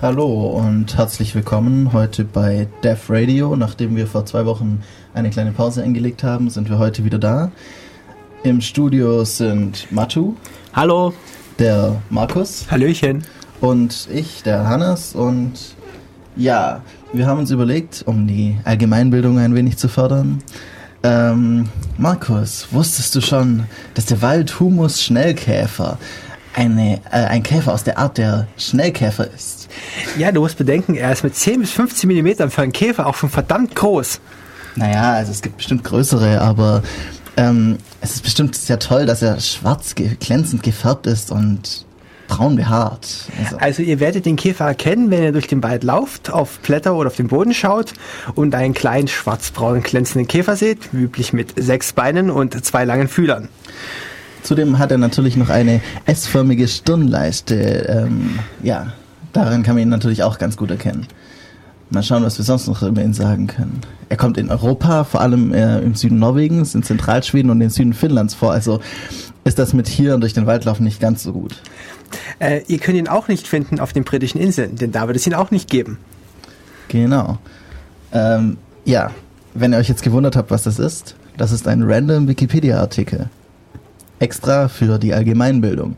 Hallo und herzlich willkommen heute bei Dev Radio. Nachdem wir vor zwei Wochen eine kleine Pause eingelegt haben, sind wir heute wieder da. Im Studio sind Matu. Hallo. Der Markus. Hallöchen. Und ich, der Hannes. Und ja, wir haben uns überlegt, um die Allgemeinbildung ein wenig zu fördern. Ähm, Markus, wusstest du schon, dass der Waldhumus-Schnellkäfer eine, äh, ein Käfer aus der Art der Schnellkäfer ist? Ja, du musst bedenken, er ist mit 10 bis 15 Millimetern für einen Käfer auch schon verdammt groß. Naja, also es gibt bestimmt größere, aber ähm, es ist bestimmt sehr toll, dass er schwarz glänzend gefärbt ist und braun behaart. Also. also. ihr werdet den Käfer erkennen, wenn ihr durch den Wald lauft, auf Blätter oder auf den Boden schaut und einen kleinen schwarzbraunen glänzenden Käfer seht, üblich mit sechs Beinen und zwei langen Fühlern. Zudem hat er natürlich noch eine S-förmige Stirnleiste. Ähm, ja, daran kann man ihn natürlich auch ganz gut erkennen. Mal schauen, was wir sonst noch über ihn sagen können. Er kommt in Europa, vor allem äh, im Süden Norwegens, in Zentralschweden und im Süden Finnlands vor. Also ist das mit hier und durch den Wald laufen nicht ganz so gut. Äh, ihr könnt ihn auch nicht finden auf den britischen Inseln, denn da wird es ihn auch nicht geben. Genau. Ähm, ja, wenn ihr euch jetzt gewundert habt, was das ist, das ist ein random Wikipedia-Artikel. Extra für die Allgemeinbildung.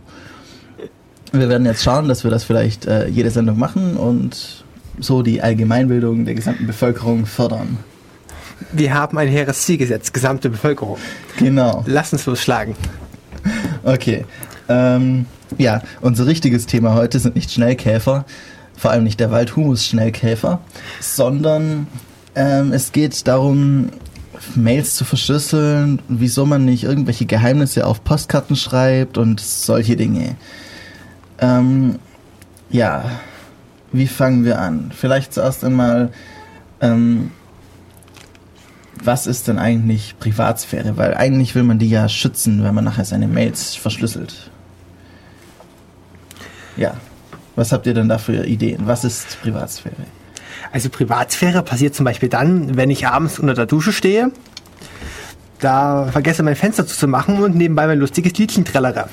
Wir werden jetzt schauen, dass wir das vielleicht äh, jede Sendung machen und so die Allgemeinbildung der gesamten Bevölkerung fördern. Wir haben ein hehres Ziel gesetzt, gesamte Bevölkerung. Genau. Lass uns losschlagen. Okay. Ähm, ja, unser richtiges Thema heute sind nicht Schnellkäfer, vor allem nicht der Waldhumus-Schnellkäfer, sondern ähm, es geht darum, Mails zu verschlüsseln, wieso man nicht irgendwelche Geheimnisse auf Postkarten schreibt und solche Dinge. Ähm, ja, wie fangen wir an? Vielleicht zuerst einmal, ähm, was ist denn eigentlich Privatsphäre? Weil eigentlich will man die ja schützen, wenn man nachher seine Mails verschlüsselt. Ja. Was habt ihr denn da für Ideen? Was ist Privatsphäre? Also Privatsphäre passiert zum Beispiel dann, wenn ich abends unter der Dusche stehe, da vergesse mein Fenster zu machen und nebenbei mein lustiges Liedchen trällere.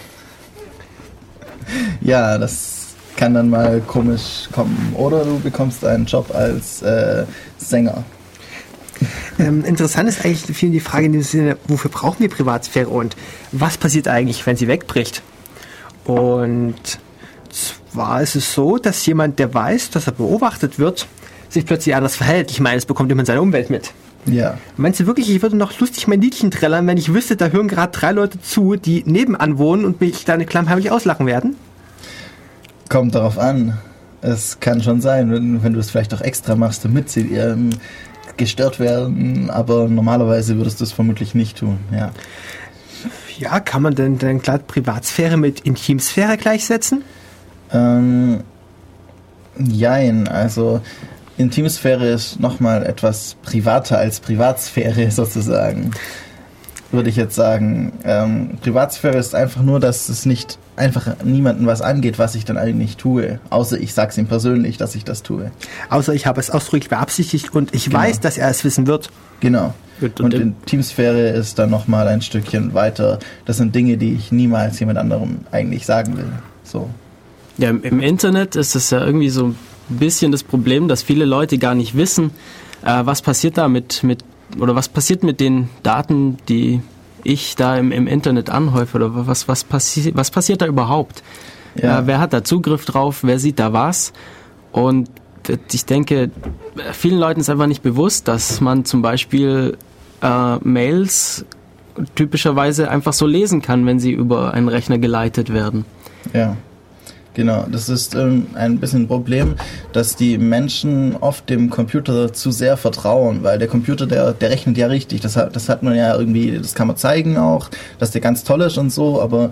Ja, das kann dann mal komisch kommen. Oder du bekommst einen Job als äh, Sänger. Ähm, interessant ist eigentlich viel die Frage in dem Sinne, wofür brauchen wir Privatsphäre und was passiert eigentlich, wenn sie wegbricht? Und zwar ist es so, dass jemand, der weiß, dass er beobachtet wird, sich plötzlich anders verhält. Ich meine, es bekommt immer seine Umwelt mit. Ja. Meinst du wirklich, ich würde noch lustig mein Liedchen trällern, wenn ich wüsste, da hören gerade drei Leute zu, die nebenan wohnen und mich dann klammheimlich auslachen werden? Kommt darauf an. Es kann schon sein, wenn, wenn du es vielleicht auch extra machst, damit sie ähm, gestört werden, aber normalerweise würdest du es vermutlich nicht tun, ja. Ja, kann man denn dann klar Privatsphäre mit Intimsphäre gleichsetzen? Ähm, jein, also Intimsphäre ist nochmal etwas privater als Privatsphäre sozusagen. Würde ich jetzt sagen. Ähm, Privatsphäre ist einfach nur, dass es nicht einfach niemandem was angeht, was ich dann eigentlich tue. Außer ich sag's ihm persönlich, dass ich das tue. Außer ich habe es ausdrücklich beabsichtigt und ich genau. weiß, dass er es wissen wird. Genau. Und, und Intimsphäre ist dann nochmal ein Stückchen weiter. Das sind Dinge, die ich niemals jemand anderem eigentlich sagen will. So. Ja, im Internet ist es ja irgendwie so bisschen das Problem, dass viele Leute gar nicht wissen, äh, was passiert da mit, mit, oder was passiert mit den Daten, die ich da im, im Internet anhäufe, oder was, was, passi was passiert da überhaupt? Ja. Äh, wer hat da Zugriff drauf? Wer sieht da was? Und ich denke, vielen Leuten ist einfach nicht bewusst, dass man zum Beispiel äh, Mails typischerweise einfach so lesen kann, wenn sie über einen Rechner geleitet werden. Ja. Genau, das ist ähm, ein bisschen ein Problem, dass die Menschen oft dem Computer zu sehr vertrauen, weil der Computer, der, der rechnet ja richtig. Das hat, das hat man ja irgendwie, das kann man zeigen auch, dass der ganz toll ist und so, aber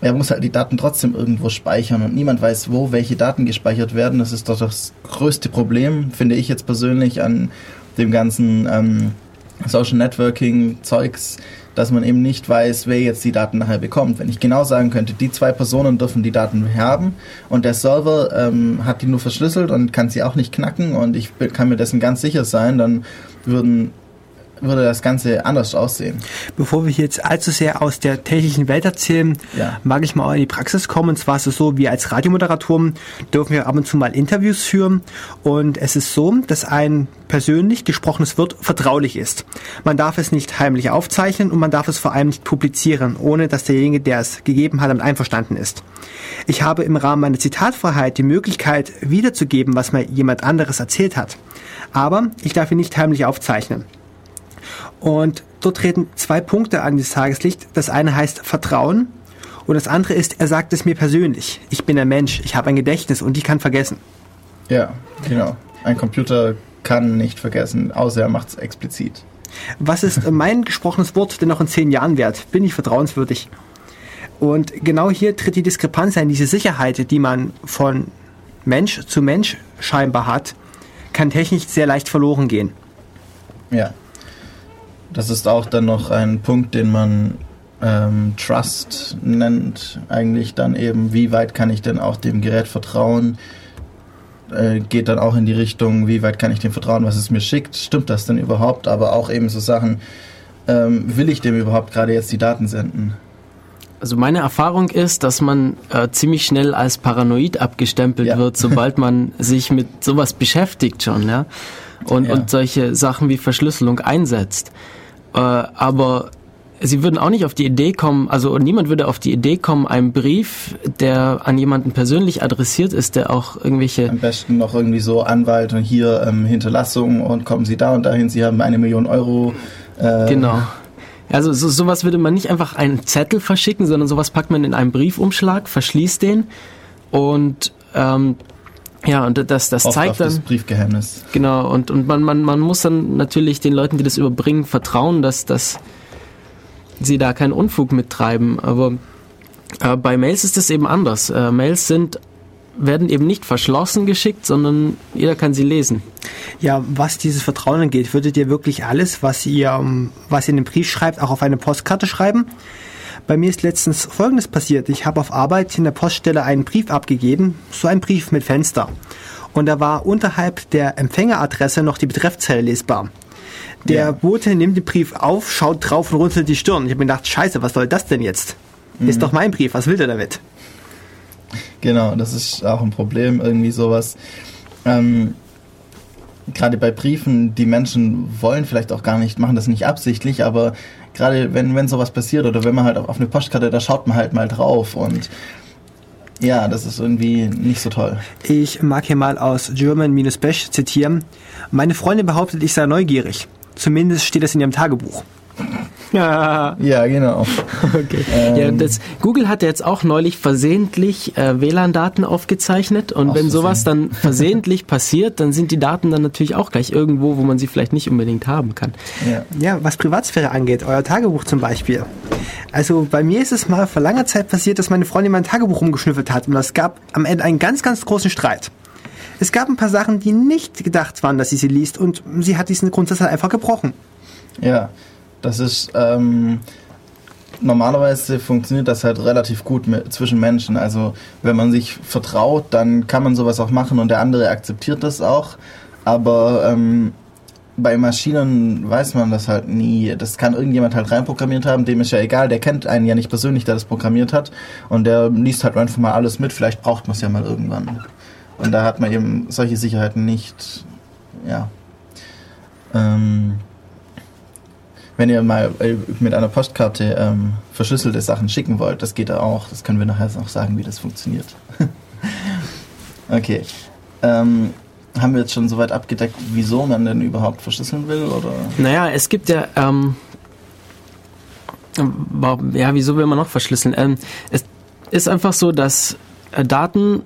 er muss halt die Daten trotzdem irgendwo speichern und niemand weiß, wo welche Daten gespeichert werden. Das ist doch das größte Problem, finde ich jetzt persönlich, an dem ganzen ähm, Social Networking Zeugs dass man eben nicht weiß, wer jetzt die Daten nachher bekommt. Wenn ich genau sagen könnte, die zwei Personen dürfen die Daten haben und der Server ähm, hat die nur verschlüsselt und kann sie auch nicht knacken und ich kann mir dessen ganz sicher sein, dann würden würde das Ganze anders aussehen. Bevor wir jetzt allzu sehr aus der technischen Welt erzählen, ja. mag ich mal in die Praxis kommen. Und zwar ist es so, wir als Radiomoderatoren dürfen wir ab und zu mal Interviews führen. Und es ist so, dass ein persönlich gesprochenes Wort vertraulich ist. Man darf es nicht heimlich aufzeichnen und man darf es vor allem nicht publizieren, ohne dass derjenige, der es gegeben hat, damit einverstanden ist. Ich habe im Rahmen meiner Zitatfreiheit die Möglichkeit, wiederzugeben, was mir jemand anderes erzählt hat. Aber ich darf ihn nicht heimlich aufzeichnen. Und dort treten zwei Punkte an das Tageslicht. Das eine heißt Vertrauen und das andere ist, er sagt es mir persönlich. Ich bin ein Mensch, ich habe ein Gedächtnis und ich kann vergessen. Ja, genau. Ein Computer kann nicht vergessen, außer er macht es explizit. Was ist mein gesprochenes Wort denn noch in zehn Jahren wert? Bin ich vertrauenswürdig? Und genau hier tritt die Diskrepanz ein, diese Sicherheit, die man von Mensch zu Mensch scheinbar hat, kann technisch sehr leicht verloren gehen. Ja. Das ist auch dann noch ein Punkt, den man ähm, Trust nennt. Eigentlich dann eben, wie weit kann ich denn auch dem Gerät vertrauen? Äh, geht dann auch in die Richtung, wie weit kann ich dem vertrauen, was es mir schickt? Stimmt das denn überhaupt? Aber auch eben so Sachen, ähm, will ich dem überhaupt gerade jetzt die Daten senden? Also meine Erfahrung ist, dass man äh, ziemlich schnell als paranoid abgestempelt ja. wird, sobald man sich mit sowas beschäftigt schon, ja. Und, ja. und solche Sachen wie Verschlüsselung einsetzt. Äh, aber Sie würden auch nicht auf die Idee kommen, also niemand würde auf die Idee kommen, einen Brief, der an jemanden persönlich adressiert ist, der auch irgendwelche... Am besten noch irgendwie so Anwalt und hier ähm, Hinterlassung und kommen Sie da und dahin, Sie haben eine Million Euro. Äh, genau. Also so, sowas würde man nicht einfach einen Zettel verschicken, sondern sowas packt man in einen Briefumschlag, verschließt den und ähm, ja, und das, das zeigt dann. Das Briefgeheimnis. Genau, und, und man, man, man muss dann natürlich den Leuten, die das überbringen, vertrauen, dass, dass sie da keinen Unfug mittreiben. Aber äh, bei Mails ist es eben anders. Äh, Mails sind werden eben nicht verschlossen geschickt, sondern jeder kann sie lesen. Ja, was dieses Vertrauen angeht, würdet ihr wirklich alles, was ihr, was ihr in den Brief schreibt, auch auf eine Postkarte schreiben? Bei mir ist letztens Folgendes passiert. Ich habe auf Arbeit in der Poststelle einen Brief abgegeben, so ein Brief mit Fenster. Und da war unterhalb der Empfängeradresse noch die Betreffzelle lesbar. Der ja. Bote nimmt den Brief auf, schaut drauf und runzelt die Stirn. Ich habe mir gedacht, scheiße, was soll das denn jetzt? Mhm. Ist doch mein Brief, was will der damit? Genau, das ist auch ein Problem, irgendwie sowas. Ähm, gerade bei Briefen, die Menschen wollen vielleicht auch gar nicht, machen das nicht absichtlich, aber gerade wenn, wenn sowas passiert oder wenn man halt auf eine Postkarte, da schaut man halt mal drauf und ja, das ist irgendwie nicht so toll. Ich mag hier mal aus German-Bash zitieren. Meine Freundin behauptet, ich sei neugierig. Zumindest steht das in ihrem Tagebuch. Ja, ja genau. Okay. Ähm. Ja, das, Google hat jetzt auch neulich versehentlich äh, WLAN-Daten aufgezeichnet und wenn sowas dann versehentlich passiert, dann sind die Daten dann natürlich auch gleich irgendwo, wo man sie vielleicht nicht unbedingt haben kann. Ja, ja was Privatsphäre angeht, euer Tagebuch zum Beispiel. Also bei mir ist es mal vor langer Zeit passiert, dass meine Freundin mein Tagebuch rumgeschnüffelt hat und es gab am Ende einen ganz, ganz großen Streit. Es gab ein paar Sachen, die nicht gedacht waren, dass sie sie liest und sie hat diesen Grundsatz halt einfach gebrochen. Ja, das ist ähm, normalerweise funktioniert das halt relativ gut mit, zwischen Menschen. Also wenn man sich vertraut, dann kann man sowas auch machen und der andere akzeptiert das auch. Aber ähm, bei Maschinen weiß man das halt nie. Das kann irgendjemand halt reinprogrammiert haben, dem ist ja egal, der kennt einen ja nicht persönlich, der das programmiert hat. Und der liest halt einfach mal alles mit, vielleicht braucht man es ja mal irgendwann. Und da hat man eben solche Sicherheiten nicht. Ja. Ähm, wenn ihr mal äh, mit einer Postkarte ähm, verschlüsselte Sachen schicken wollt, das geht auch. Das können wir nachher noch sagen, wie das funktioniert. okay. Ähm, haben wir jetzt schon soweit abgedeckt, wieso man denn überhaupt verschlüsseln will? Oder? Naja, es gibt ja, ähm, ja, wieso will man noch verschlüsseln? Ähm, es ist einfach so, dass äh, Daten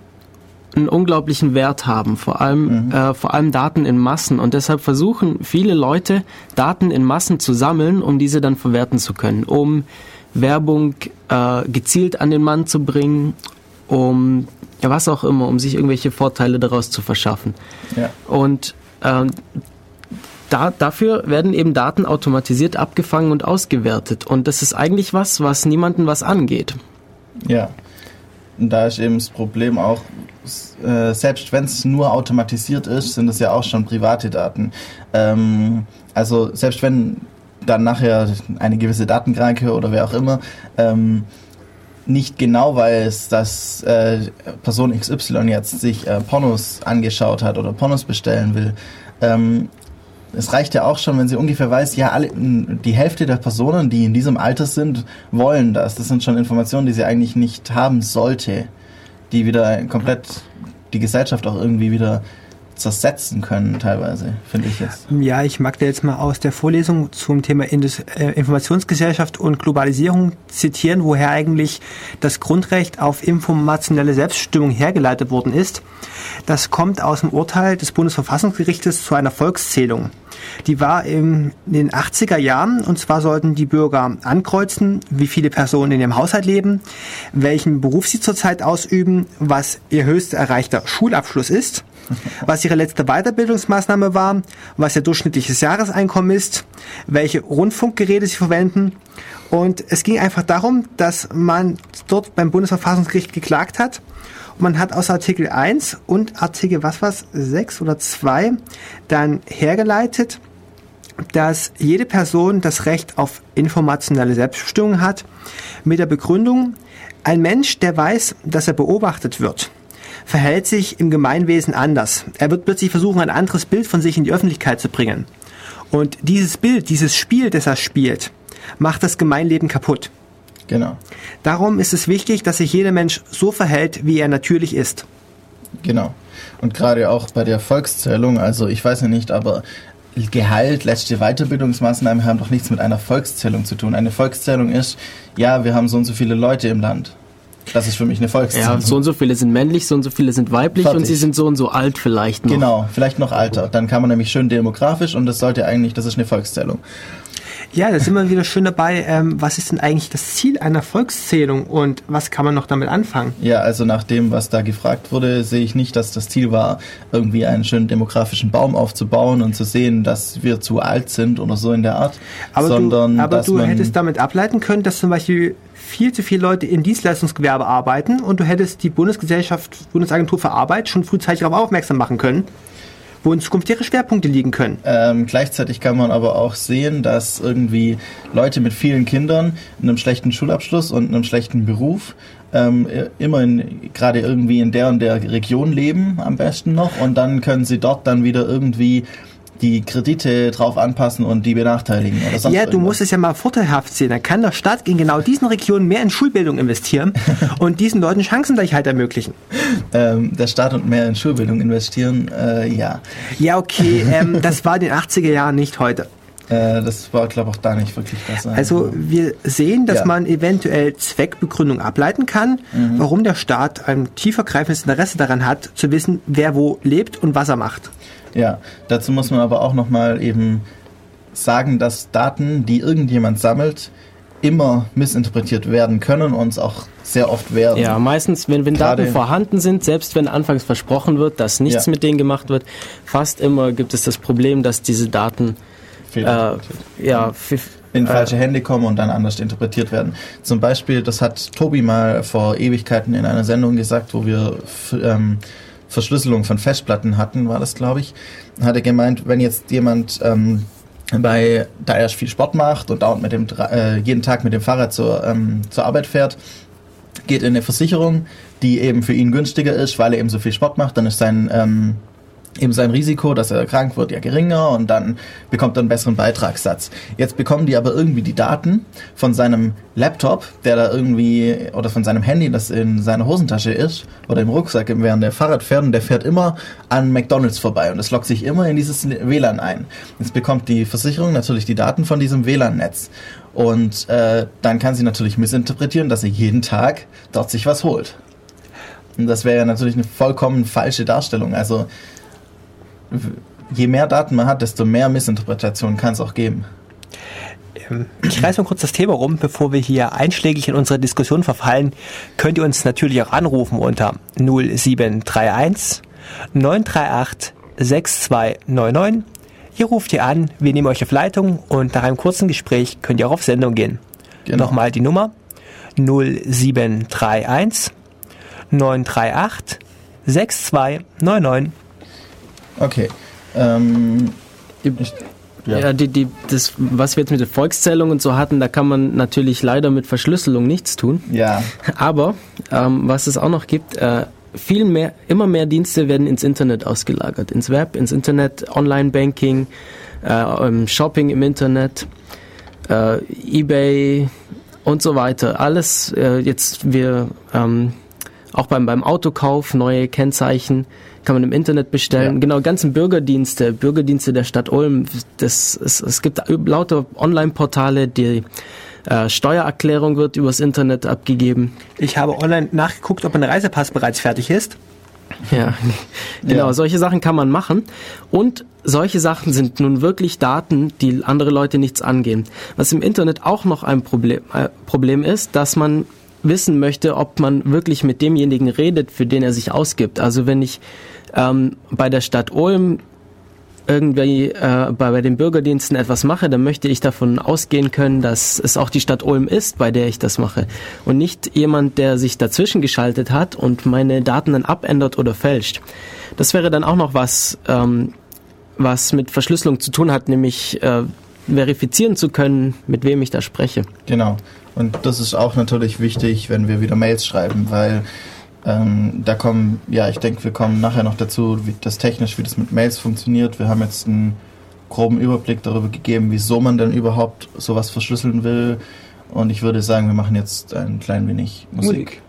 einen unglaublichen Wert haben, vor allem, mhm. äh, vor allem Daten in Massen. Und deshalb versuchen viele Leute, Daten in Massen zu sammeln, um diese dann verwerten zu können, um Werbung äh, gezielt an den Mann zu bringen, um ja, was auch immer, um sich irgendwelche Vorteile daraus zu verschaffen. Ja. Und ähm, da, dafür werden eben Daten automatisiert abgefangen und ausgewertet. Und das ist eigentlich was, was niemanden was angeht. Ja. Und da ist eben das Problem auch, äh, selbst wenn es nur automatisiert ist, sind es ja auch schon private Daten. Ähm, also selbst wenn dann nachher eine gewisse Datenkranke oder wer auch immer ähm, nicht genau weiß, dass äh, Person XY jetzt sich äh, Pornos angeschaut hat oder Pornos bestellen will. Ähm, es reicht ja auch schon, wenn sie ungefähr weiß, ja, alle, die Hälfte der Personen, die in diesem Alter sind, wollen das. Das sind schon Informationen, die sie eigentlich nicht haben sollte, die wieder komplett die Gesellschaft auch irgendwie wieder zersetzen können, teilweise, finde ich jetzt. Ja, ich mag da jetzt mal aus der Vorlesung zum Thema Indus äh, Informationsgesellschaft und Globalisierung zitieren, woher eigentlich das Grundrecht auf informationelle Selbstbestimmung hergeleitet worden ist. Das kommt aus dem Urteil des Bundesverfassungsgerichtes zu einer Volkszählung. Die war in den 80er Jahren und zwar sollten die Bürger ankreuzen, wie viele Personen in ihrem Haushalt leben, welchen Beruf sie zurzeit ausüben, was ihr höchst erreichter Schulabschluss ist was ihre letzte Weiterbildungsmaßnahme war, was ihr durchschnittliches Jahreseinkommen ist, welche Rundfunkgeräte sie verwenden. Und es ging einfach darum, dass man dort beim Bundesverfassungsgericht geklagt hat. Man hat aus Artikel 1 und Artikel was was 6 oder 2 dann hergeleitet, dass jede Person das Recht auf informationelle Selbstbestimmung hat, mit der Begründung, ein Mensch, der weiß, dass er beobachtet wird, verhält sich im Gemeinwesen anders. Er wird plötzlich versuchen, ein anderes Bild von sich in die Öffentlichkeit zu bringen. Und dieses Bild, dieses Spiel, das er spielt, macht das Gemeinleben kaputt. Genau. Darum ist es wichtig, dass sich jeder Mensch so verhält, wie er natürlich ist. Genau. Und gerade auch bei der Volkszählung, also ich weiß ja nicht, aber Gehalt, letzte Weiterbildungsmaßnahmen haben doch nichts mit einer Volkszählung zu tun. Eine Volkszählung ist, ja, wir haben so und so viele Leute im Land. Das ist für mich eine Volkszählung. Ja, so und so viele sind männlich, so und so viele sind weiblich Fertig. und sie sind so und so alt vielleicht noch. Genau, vielleicht noch alter. Dann kann man nämlich schön demografisch und das sollte eigentlich, das ist eine Volkszählung. Ja, da sind wir wieder schön dabei. Ähm, was ist denn eigentlich das Ziel einer Volkszählung und was kann man noch damit anfangen? Ja, also nach dem, was da gefragt wurde, sehe ich nicht, dass das Ziel war, irgendwie einen schönen demografischen Baum aufzubauen und zu sehen, dass wir zu alt sind oder so in der Art. Aber sondern, du, aber du hättest damit ableiten können, dass zum Beispiel viel zu viele Leute im Dienstleistungsgewerbe arbeiten und du hättest die Bundesgesellschaft, Bundesagentur für Arbeit schon frühzeitig darauf aufmerksam machen können, wo in Zukunft ihre Schwerpunkte liegen können. Ähm, gleichzeitig kann man aber auch sehen, dass irgendwie Leute mit vielen Kindern, einem schlechten Schulabschluss und einem schlechten Beruf ähm, immer gerade irgendwie in der und der Region leben, am besten noch, und dann können sie dort dann wieder irgendwie die Kredite drauf anpassen und die benachteiligen. Ja, du irgendwas. musst es ja mal vorteilhaft sehen. Dann kann der Staat in genau diesen Regionen mehr in Schulbildung investieren und diesen Leuten Chancengleichheit ermöglichen. Ähm, der Staat und mehr in Schulbildung investieren, äh, ja. Ja, okay, ähm, das war in den 80er Jahren nicht heute. Äh, das war, glaube ich, auch da nicht wirklich das. Also wir sehen, dass ja. man eventuell Zweckbegründung ableiten kann, mhm. warum der Staat ein tiefergreifendes Interesse daran hat, zu wissen, wer wo lebt und was er macht. Ja, dazu muss man aber auch nochmal eben sagen, dass Daten, die irgendjemand sammelt, immer missinterpretiert werden können und es auch sehr oft werden. Ja, meistens, wenn, wenn Daten vorhanden sind, selbst wenn anfangs versprochen wird, dass nichts ja. mit denen gemacht wird, fast immer gibt es das Problem, dass diese Daten äh, ja, in falsche Hände kommen und dann anders interpretiert werden. Zum Beispiel, das hat Tobi mal vor Ewigkeiten in einer Sendung gesagt, wo wir ähm, Verschlüsselung von Festplatten hatten, war das, glaube ich, hat er gemeint, wenn jetzt jemand ähm, bei, da er viel Sport macht und dauernd mit dem, äh, jeden Tag mit dem Fahrrad zur, ähm, zur Arbeit fährt, geht in eine Versicherung, die eben für ihn günstiger ist, weil er eben so viel Sport macht, dann ist sein ähm, eben sein Risiko, dass er krank wird, ja geringer und dann bekommt er einen besseren Beitragssatz. Jetzt bekommen die aber irgendwie die Daten von seinem Laptop, der da irgendwie, oder von seinem Handy, das in seiner Hosentasche ist, oder im Rucksack, während der Fahrrad fährt und der fährt immer an McDonalds vorbei und es lockt sich immer in dieses WLAN ein. Jetzt bekommt die Versicherung natürlich die Daten von diesem WLAN-Netz. Und äh, dann kann sie natürlich missinterpretieren, dass er jeden Tag dort sich was holt. Und das wäre ja natürlich eine vollkommen falsche Darstellung. Also je mehr Daten man hat, desto mehr Missinterpretationen kann es auch geben. Ähm, ich reiße mal kurz das Thema rum, bevor wir hier einschlägig in unsere Diskussion verfallen. Könnt ihr uns natürlich auch anrufen unter 0731 938 6299. Ihr ruft hier an, wir nehmen euch auf Leitung und nach einem kurzen Gespräch könnt ihr auch auf Sendung gehen. Genau. Nochmal die Nummer 0731 938 6299. Okay. Ähm, ich, ja, ja die, die, das, was wir jetzt mit der Volkszählung und so hatten, da kann man natürlich leider mit Verschlüsselung nichts tun. Ja. Aber ähm, was es auch noch gibt, äh, viel mehr, immer mehr Dienste werden ins Internet ausgelagert, ins Web, ins Internet, Online-Banking, äh, Shopping im Internet, äh, eBay und so weiter. Alles äh, jetzt wir ähm, auch beim beim Autokauf neue Kennzeichen kann man im Internet bestellen. Ja. Genau, ganzen Bürgerdienste, Bürgerdienste der Stadt Ulm. Das, es, es gibt lauter Online-Portale, die äh, Steuererklärung wird übers Internet abgegeben. Ich habe online nachgeguckt, ob mein Reisepass bereits fertig ist. Ja, genau, ja. solche Sachen kann man machen. Und solche Sachen sind nun wirklich Daten, die andere Leute nichts angehen. Was im Internet auch noch ein Problem, äh, Problem ist, dass man wissen möchte, ob man wirklich mit demjenigen redet, für den er sich ausgibt. Also wenn ich ähm, bei der Stadt Ulm irgendwie äh, bei, bei den Bürgerdiensten etwas mache, dann möchte ich davon ausgehen können, dass es auch die Stadt Ulm ist, bei der ich das mache. Und nicht jemand, der sich dazwischen geschaltet hat und meine Daten dann abändert oder fälscht. Das wäre dann auch noch was, ähm, was mit Verschlüsselung zu tun hat, nämlich äh, verifizieren zu können, mit wem ich da spreche. Genau. Und das ist auch natürlich wichtig, wenn wir wieder Mails schreiben, weil ähm, da kommen, ja, ich denke, wir kommen nachher noch dazu, wie das technisch, wie das mit Mails funktioniert. Wir haben jetzt einen groben Überblick darüber gegeben, wieso man denn überhaupt sowas verschlüsseln will. Und ich würde sagen, wir machen jetzt ein klein wenig Musik. Musik.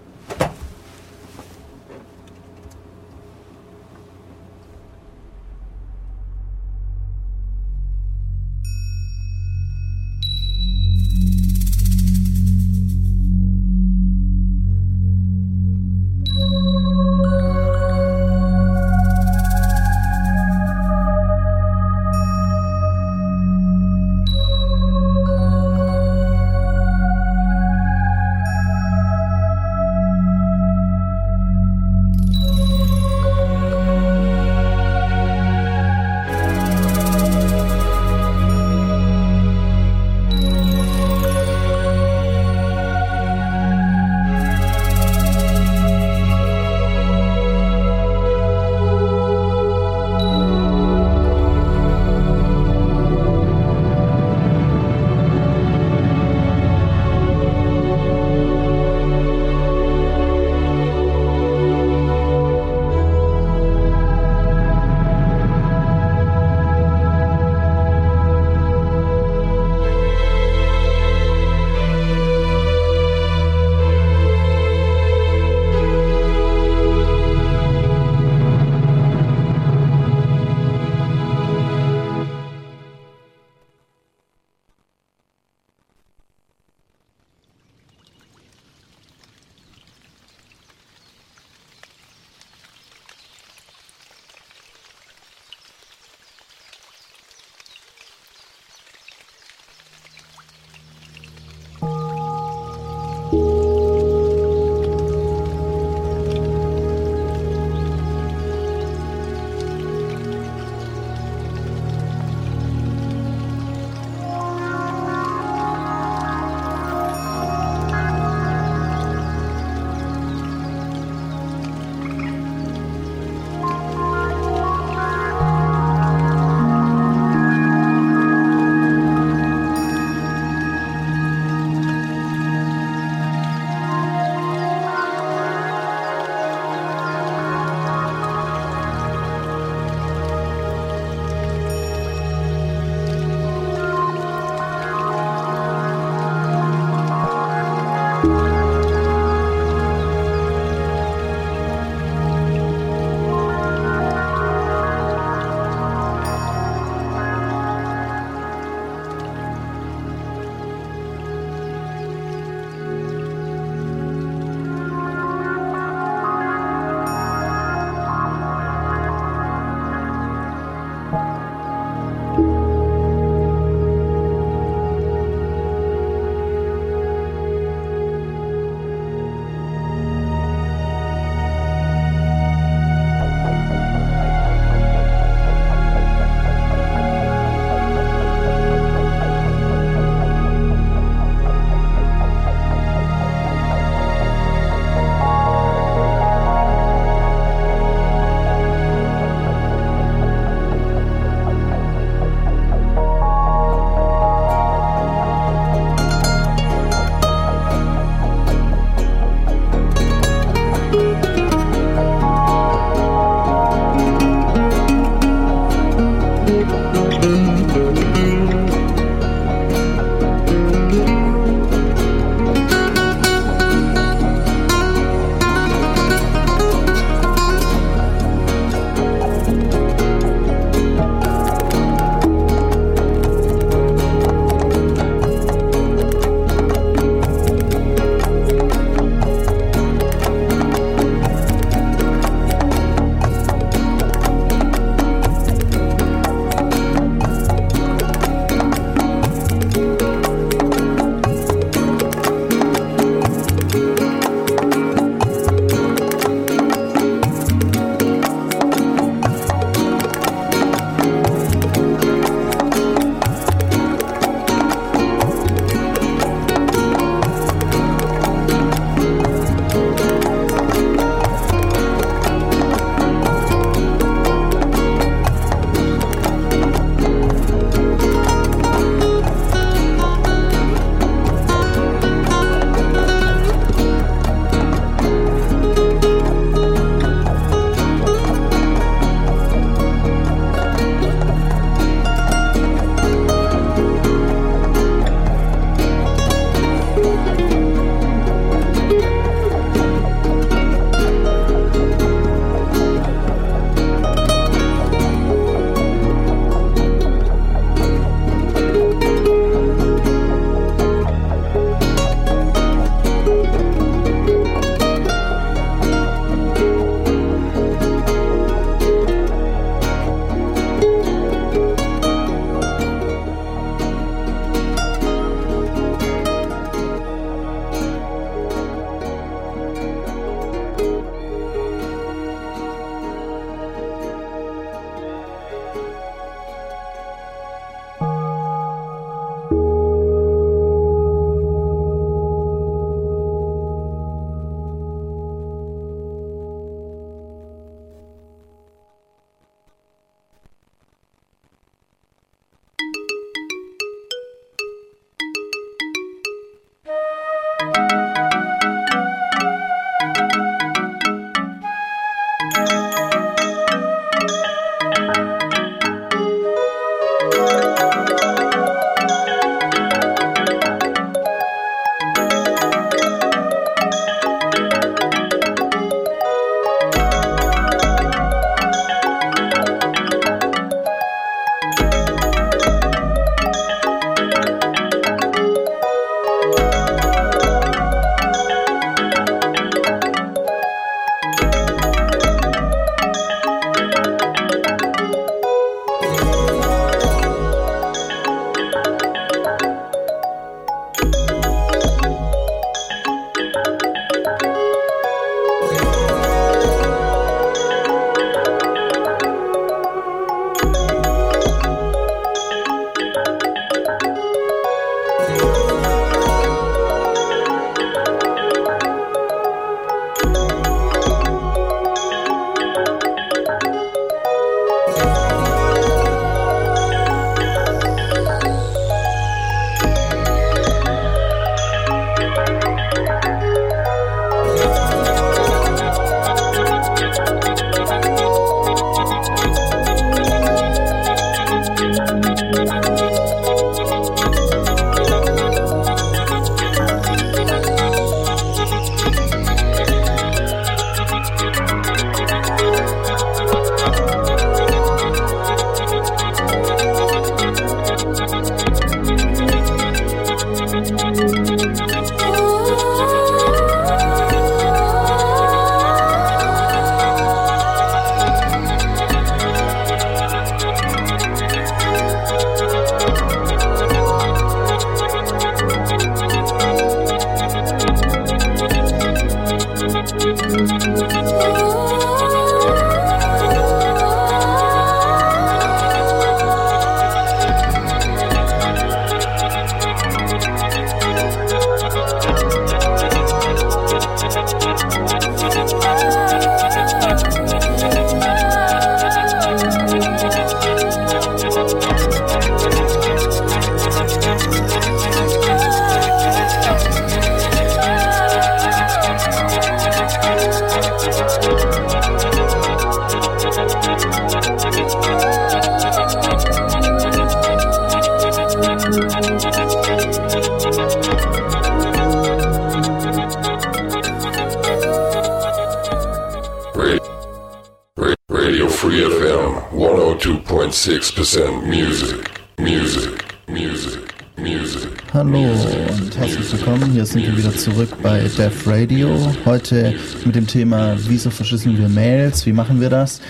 Dev Radio. Heute mit dem Thema, wieso verschlüsseln wir Mails? Wie machen wir das?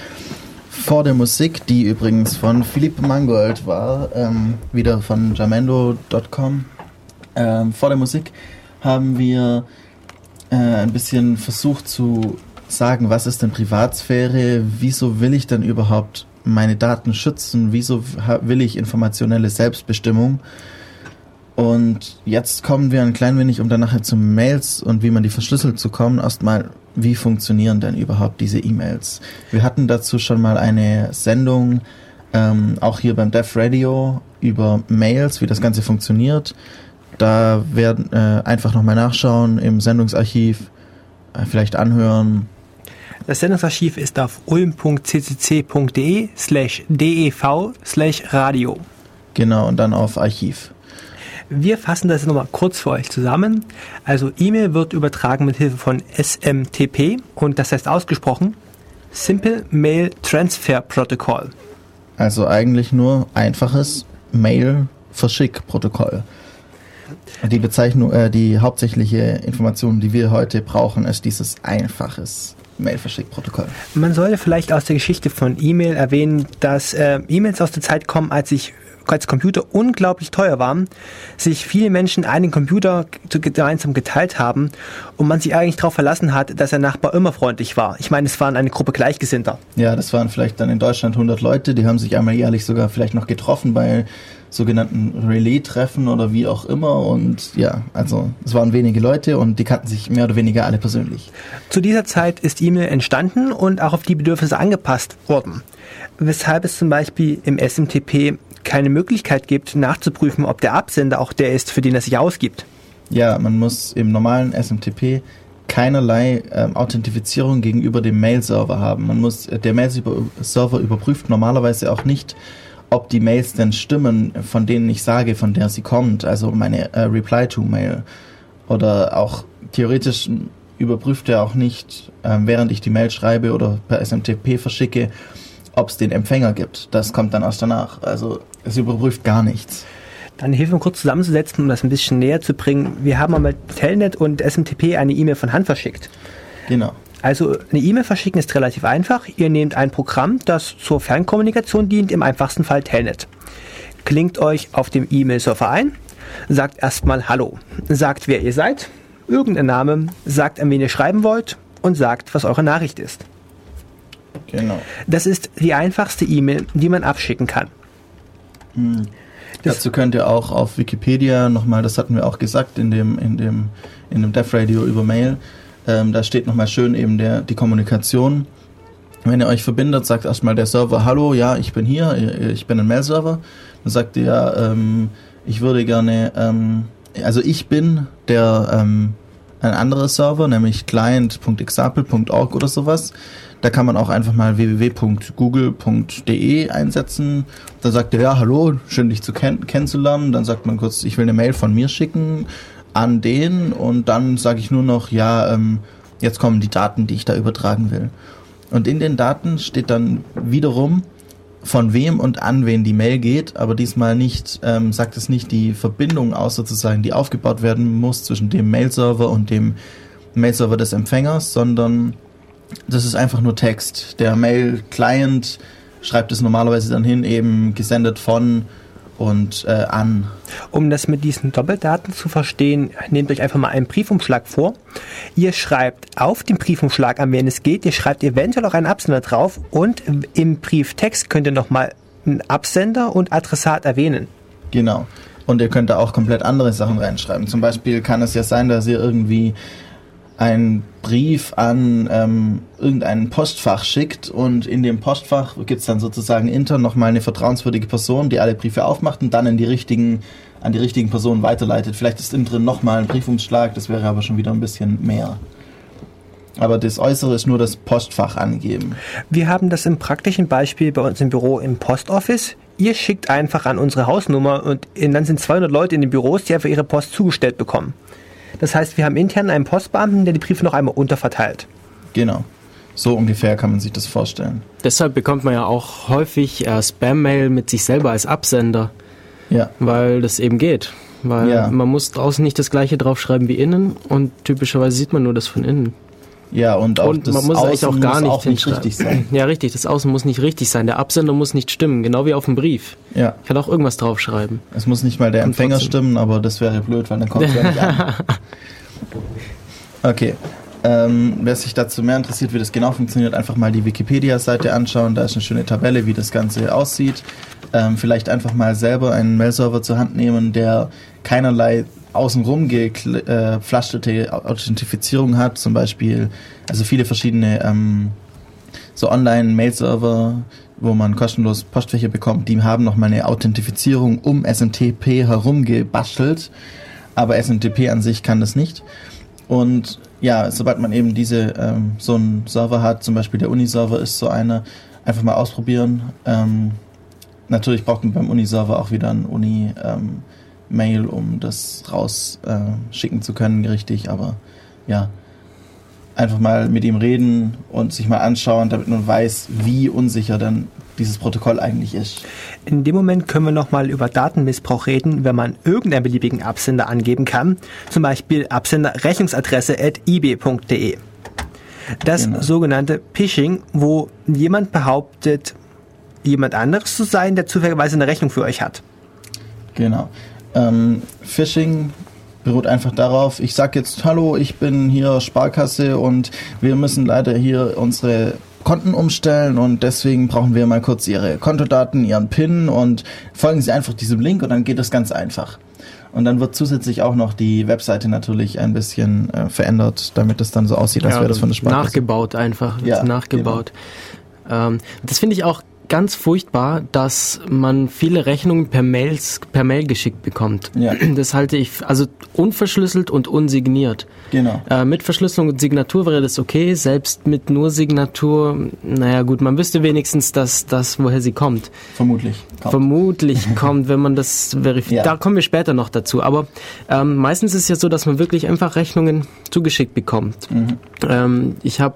Vor der Musik, die übrigens von Philipp Mangold war, ähm, wieder von jamendo.com. Ähm, vor der Musik haben wir äh, ein bisschen versucht zu sagen, was ist denn Privatsphäre, wieso will ich denn überhaupt meine Daten schützen, wieso will ich informationelle Selbstbestimmung. Und jetzt kommen wir ein klein wenig, um dann nachher zu Mails und wie man die verschlüsselt zu kommen, erstmal, wie funktionieren denn überhaupt diese E-Mails? Wir hatten dazu schon mal eine Sendung, ähm, auch hier beim Dev Radio, über Mails, wie das Ganze funktioniert. Da werden äh, einfach nochmal nachschauen im Sendungsarchiv, äh, vielleicht anhören. Das Sendungsarchiv ist auf ulm.ccc.de slash dev slash radio. Genau, und dann auf Archiv. Wir fassen das nochmal kurz für euch zusammen. Also E-Mail wird übertragen mit Hilfe von SMTP und das heißt ausgesprochen Simple Mail Transfer Protocol. Also eigentlich nur einfaches Mail-Verschick-Protokoll. Die Bezeichnung, äh, die hauptsächliche Information, die wir heute brauchen, ist dieses einfaches Mail-Verschick-Protokoll. Man sollte vielleicht aus der Geschichte von E-Mail erwähnen, dass äh, E-Mails aus der Zeit kommen, als sich als Computer unglaublich teuer waren, sich viele Menschen einen Computer gemeinsam geteilt haben und man sich eigentlich darauf verlassen hat, dass der Nachbar immer freundlich war. Ich meine, es waren eine Gruppe Gleichgesinnter. Ja, das waren vielleicht dann in Deutschland 100 Leute, die haben sich einmal jährlich sogar vielleicht noch getroffen bei sogenannten Relais-Treffen oder wie auch immer. Und ja, also es waren wenige Leute und die kannten sich mehr oder weniger alle persönlich. Zu dieser Zeit ist E-Mail entstanden und auch auf die Bedürfnisse angepasst worden. Weshalb es zum Beispiel im SMTP keine Möglichkeit gibt, nachzuprüfen, ob der Absender auch der ist, für den er sich ausgibt. Ja, man muss im normalen SMTP keinerlei ähm, Authentifizierung gegenüber dem Mail-Server haben. Man muss, äh, der Mail-Server überprüft normalerweise auch nicht, ob die Mails denn stimmen, von denen ich sage, von der sie kommt, also meine äh, Reply-to-Mail. Oder auch theoretisch überprüft er auch nicht, äh, während ich die Mail schreibe oder per SMTP verschicke, ob es den Empfänger gibt. Das kommt dann erst danach. Also es überprüft gar nichts. Dann hilf mir kurz zusammenzusetzen, um das ein bisschen näher zu bringen. Wir haben einmal Telnet und SMTP eine E-Mail von Hand verschickt. Genau. Also eine E-Mail verschicken ist relativ einfach. Ihr nehmt ein Programm, das zur Fernkommunikation dient, im einfachsten Fall Telnet. Klingt euch auf dem E-Mail-Server ein, sagt erstmal Hallo, sagt wer ihr seid, irgendein Name, sagt an wen ihr schreiben wollt und sagt, was eure Nachricht ist. Genau. Das ist die einfachste E-Mail, die man abschicken kann. Dazu könnt ihr auch auf Wikipedia nochmal, das hatten wir auch gesagt in dem, in dem, in dem Dev Radio über Mail, ähm, da steht nochmal schön eben der, die Kommunikation. Wenn ihr euch verbindet, sagt erstmal der Server, hallo, ja, ich bin hier, ich bin ein Mail-Server. Dann sagt ihr, ähm, ich würde gerne, ähm, also ich bin der, ähm, ein anderer Server, nämlich client.example.org oder sowas. Da kann man auch einfach mal www.google.de einsetzen. Da sagt er, ja, hallo, schön dich zu kenn kennenzulernen. Dann sagt man kurz, ich will eine Mail von mir schicken an den und dann sage ich nur noch, ja, ähm, jetzt kommen die Daten, die ich da übertragen will. Und in den Daten steht dann wiederum, von wem und an wen die Mail geht, aber diesmal nicht, ähm, sagt es nicht die Verbindung aus sozusagen, die aufgebaut werden muss zwischen dem Mail-Server und dem Mail-Server des Empfängers, sondern das ist einfach nur Text. Der Mail-Client schreibt es normalerweise dann hin, eben gesendet von und äh, an. Um das mit diesen Doppeldaten zu verstehen, nehmt euch einfach mal einen Briefumschlag vor. Ihr schreibt auf dem Briefumschlag, an wen es geht, ihr schreibt eventuell auch einen Absender drauf und im Brieftext könnt ihr nochmal einen Absender und Adressat erwähnen. Genau. Und ihr könnt da auch komplett andere Sachen reinschreiben. Zum Beispiel kann es ja sein, dass ihr irgendwie einen Brief an ähm, irgendein Postfach schickt und in dem Postfach gibt es dann sozusagen intern nochmal eine vertrauenswürdige Person, die alle Briefe aufmacht und dann in die richtigen, an die richtigen Personen weiterleitet. Vielleicht ist innen drin nochmal ein Briefumschlag, das wäre aber schon wieder ein bisschen mehr. Aber das Äußere ist nur das Postfach angeben. Wir haben das im praktischen Beispiel bei uns im Büro im Postoffice. Ihr schickt einfach an unsere Hausnummer und dann sind 200 Leute in den Büros, die einfach ihre Post zugestellt bekommen. Das heißt, wir haben intern einen Postbeamten, der die Briefe noch einmal unterverteilt. Genau. So ungefähr kann man sich das vorstellen. Deshalb bekommt man ja auch häufig äh, Spam-Mail mit sich selber als Absender. Ja. Weil das eben geht. Weil ja. man muss draußen nicht das gleiche draufschreiben wie innen und typischerweise sieht man nur das von innen. Ja, und auch und das man muss Außen eigentlich auch gar nicht, auch nicht richtig sein. Ja, richtig, das Außen muss nicht richtig sein. Der Absender muss nicht stimmen, genau wie auf dem Brief. Ja. Ich kann auch irgendwas draufschreiben. Es muss nicht mal der Empfänger stimmen, aber das wäre blöd, weil dann kommt es ja nicht an. Okay. Ähm, wer sich dazu mehr interessiert, wie das genau funktioniert, einfach mal die Wikipedia-Seite anschauen. Da ist eine schöne Tabelle, wie das Ganze aussieht. Ähm, vielleicht einfach mal selber einen Mail-Server zur Hand nehmen, der keinerlei außenrum gepflasterte äh, Authentifizierung hat. Zum Beispiel, also viele verschiedene ähm, so Online-Mail-Server, wo man kostenlos Postfächer bekommt, die haben nochmal eine Authentifizierung um SMTP herum gebastelt. Aber SMTP an sich kann das nicht. Und ja, sobald man eben diese ähm, so einen Server hat, zum Beispiel der Uni-Server ist so einer, einfach mal ausprobieren. Ähm, natürlich braucht man beim Uni-Server auch wieder ein Uni-Mail, ähm, um das rausschicken äh, zu können, richtig, aber ja, einfach mal mit ihm reden und sich mal anschauen, damit man weiß, wie unsicher dann dieses Protokoll eigentlich ist. In dem Moment können wir nochmal über Datenmissbrauch reden, wenn man irgendeinen beliebigen Absender angeben kann, zum Beispiel Absender Rechnungsadresse at ib.de. Das genau. sogenannte Phishing, wo jemand behauptet, jemand anderes zu sein, der zufälligerweise eine Rechnung für euch hat. Genau. Ähm, Phishing beruht einfach darauf, ich sage jetzt, hallo, ich bin hier Sparkasse und wir müssen leider hier unsere Konten umstellen und deswegen brauchen wir mal kurz Ihre Kontodaten, Ihren PIN und folgen Sie einfach diesem Link und dann geht das ganz einfach. Und dann wird zusätzlich auch noch die Webseite natürlich ein bisschen äh, verändert, damit es dann so aussieht, als ja, wäre das von der Sparkasse. Nachgebaut einfach, ja, nachgebaut. Genau. Ähm, das finde ich auch ganz furchtbar, dass man viele Rechnungen per Mails per Mail geschickt bekommt. Ja. Das halte ich also unverschlüsselt und unsigniert. Genau. Äh, mit Verschlüsselung und Signatur wäre das okay, selbst mit nur Signatur, naja gut, man wüsste wenigstens, dass das woher sie kommt. Vermutlich. Kommt. Vermutlich kommt, wenn man das verifiziert. Ja. Da kommen wir später noch dazu. Aber ähm, meistens ist es ja so, dass man wirklich einfach Rechnungen zugeschickt bekommt. Mhm. Ähm, ich habe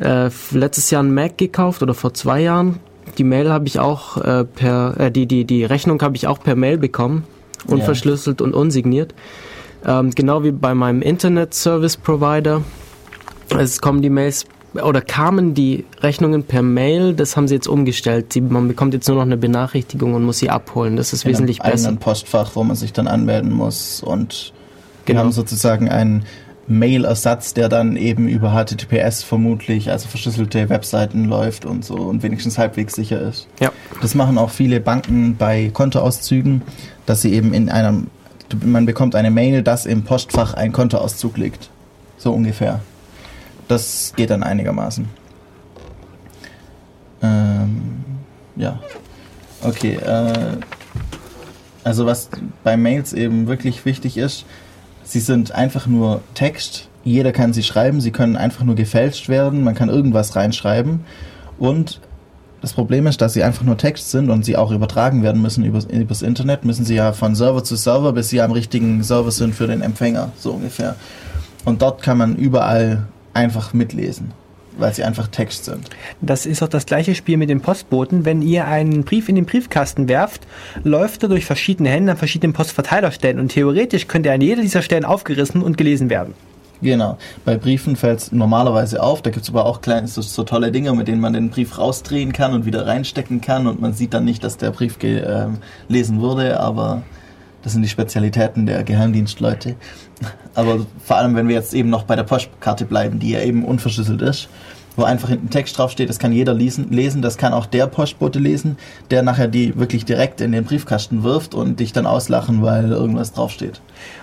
äh, letztes Jahr ein Mac gekauft oder vor zwei Jahren. Die Mail habe ich auch äh, per, äh, die, die, die Rechnung habe ich auch per Mail bekommen, unverschlüsselt ja. und unsigniert. Ähm, genau wie bei meinem Internet Service Provider. Es kommen die Mails oder kamen die Rechnungen per Mail, das haben sie jetzt umgestellt. Sie, man bekommt jetzt nur noch eine Benachrichtigung und muss sie abholen. Das ist In wesentlich einem besser. Ein Postfach, wo man sich dann anmelden muss und genau. wir haben sozusagen einen Mail-Ersatz, der dann eben über HTTPS vermutlich, also verschlüsselte Webseiten läuft und so und wenigstens halbwegs sicher ist. Ja. Das machen auch viele Banken bei Kontoauszügen, dass sie eben in einem, man bekommt eine Mail, dass im Postfach ein Kontoauszug liegt. So ungefähr. Das geht dann einigermaßen. Ähm, ja. Okay, äh, also was bei Mails eben wirklich wichtig ist, Sie sind einfach nur Text. Jeder kann sie schreiben. Sie können einfach nur gefälscht werden. Man kann irgendwas reinschreiben. Und das Problem ist, dass sie einfach nur Text sind und sie auch übertragen werden müssen übers, übers Internet. Müssen sie ja von Server zu Server, bis sie am richtigen Server sind für den Empfänger, so ungefähr. Und dort kann man überall einfach mitlesen weil sie einfach Text sind. Das ist auch das gleiche Spiel mit den Postboten. Wenn ihr einen Brief in den Briefkasten werft, läuft er durch verschiedene Hände an verschiedenen Postverteilerstellen und theoretisch könnte er an jeder dieser Stellen aufgerissen und gelesen werden. Genau. Bei Briefen fällt es normalerweise auf. Da gibt es aber auch kleine, so, so, tolle Dinge, mit denen man den Brief rausdrehen kann und wieder reinstecken kann und man sieht dann nicht, dass der Brief gelesen äh, wurde, aber das sind die Spezialitäten der Geheimdienstleute. Aber vor allem, wenn wir jetzt eben noch bei der Postkarte bleiben, die ja eben unverschlüsselt ist, wo einfach hinten Text draufsteht, das kann jeder lesen, das kann auch der Postbote lesen, der nachher die wirklich direkt in den Briefkasten wirft und dich dann auslachen, weil irgendwas draufsteht.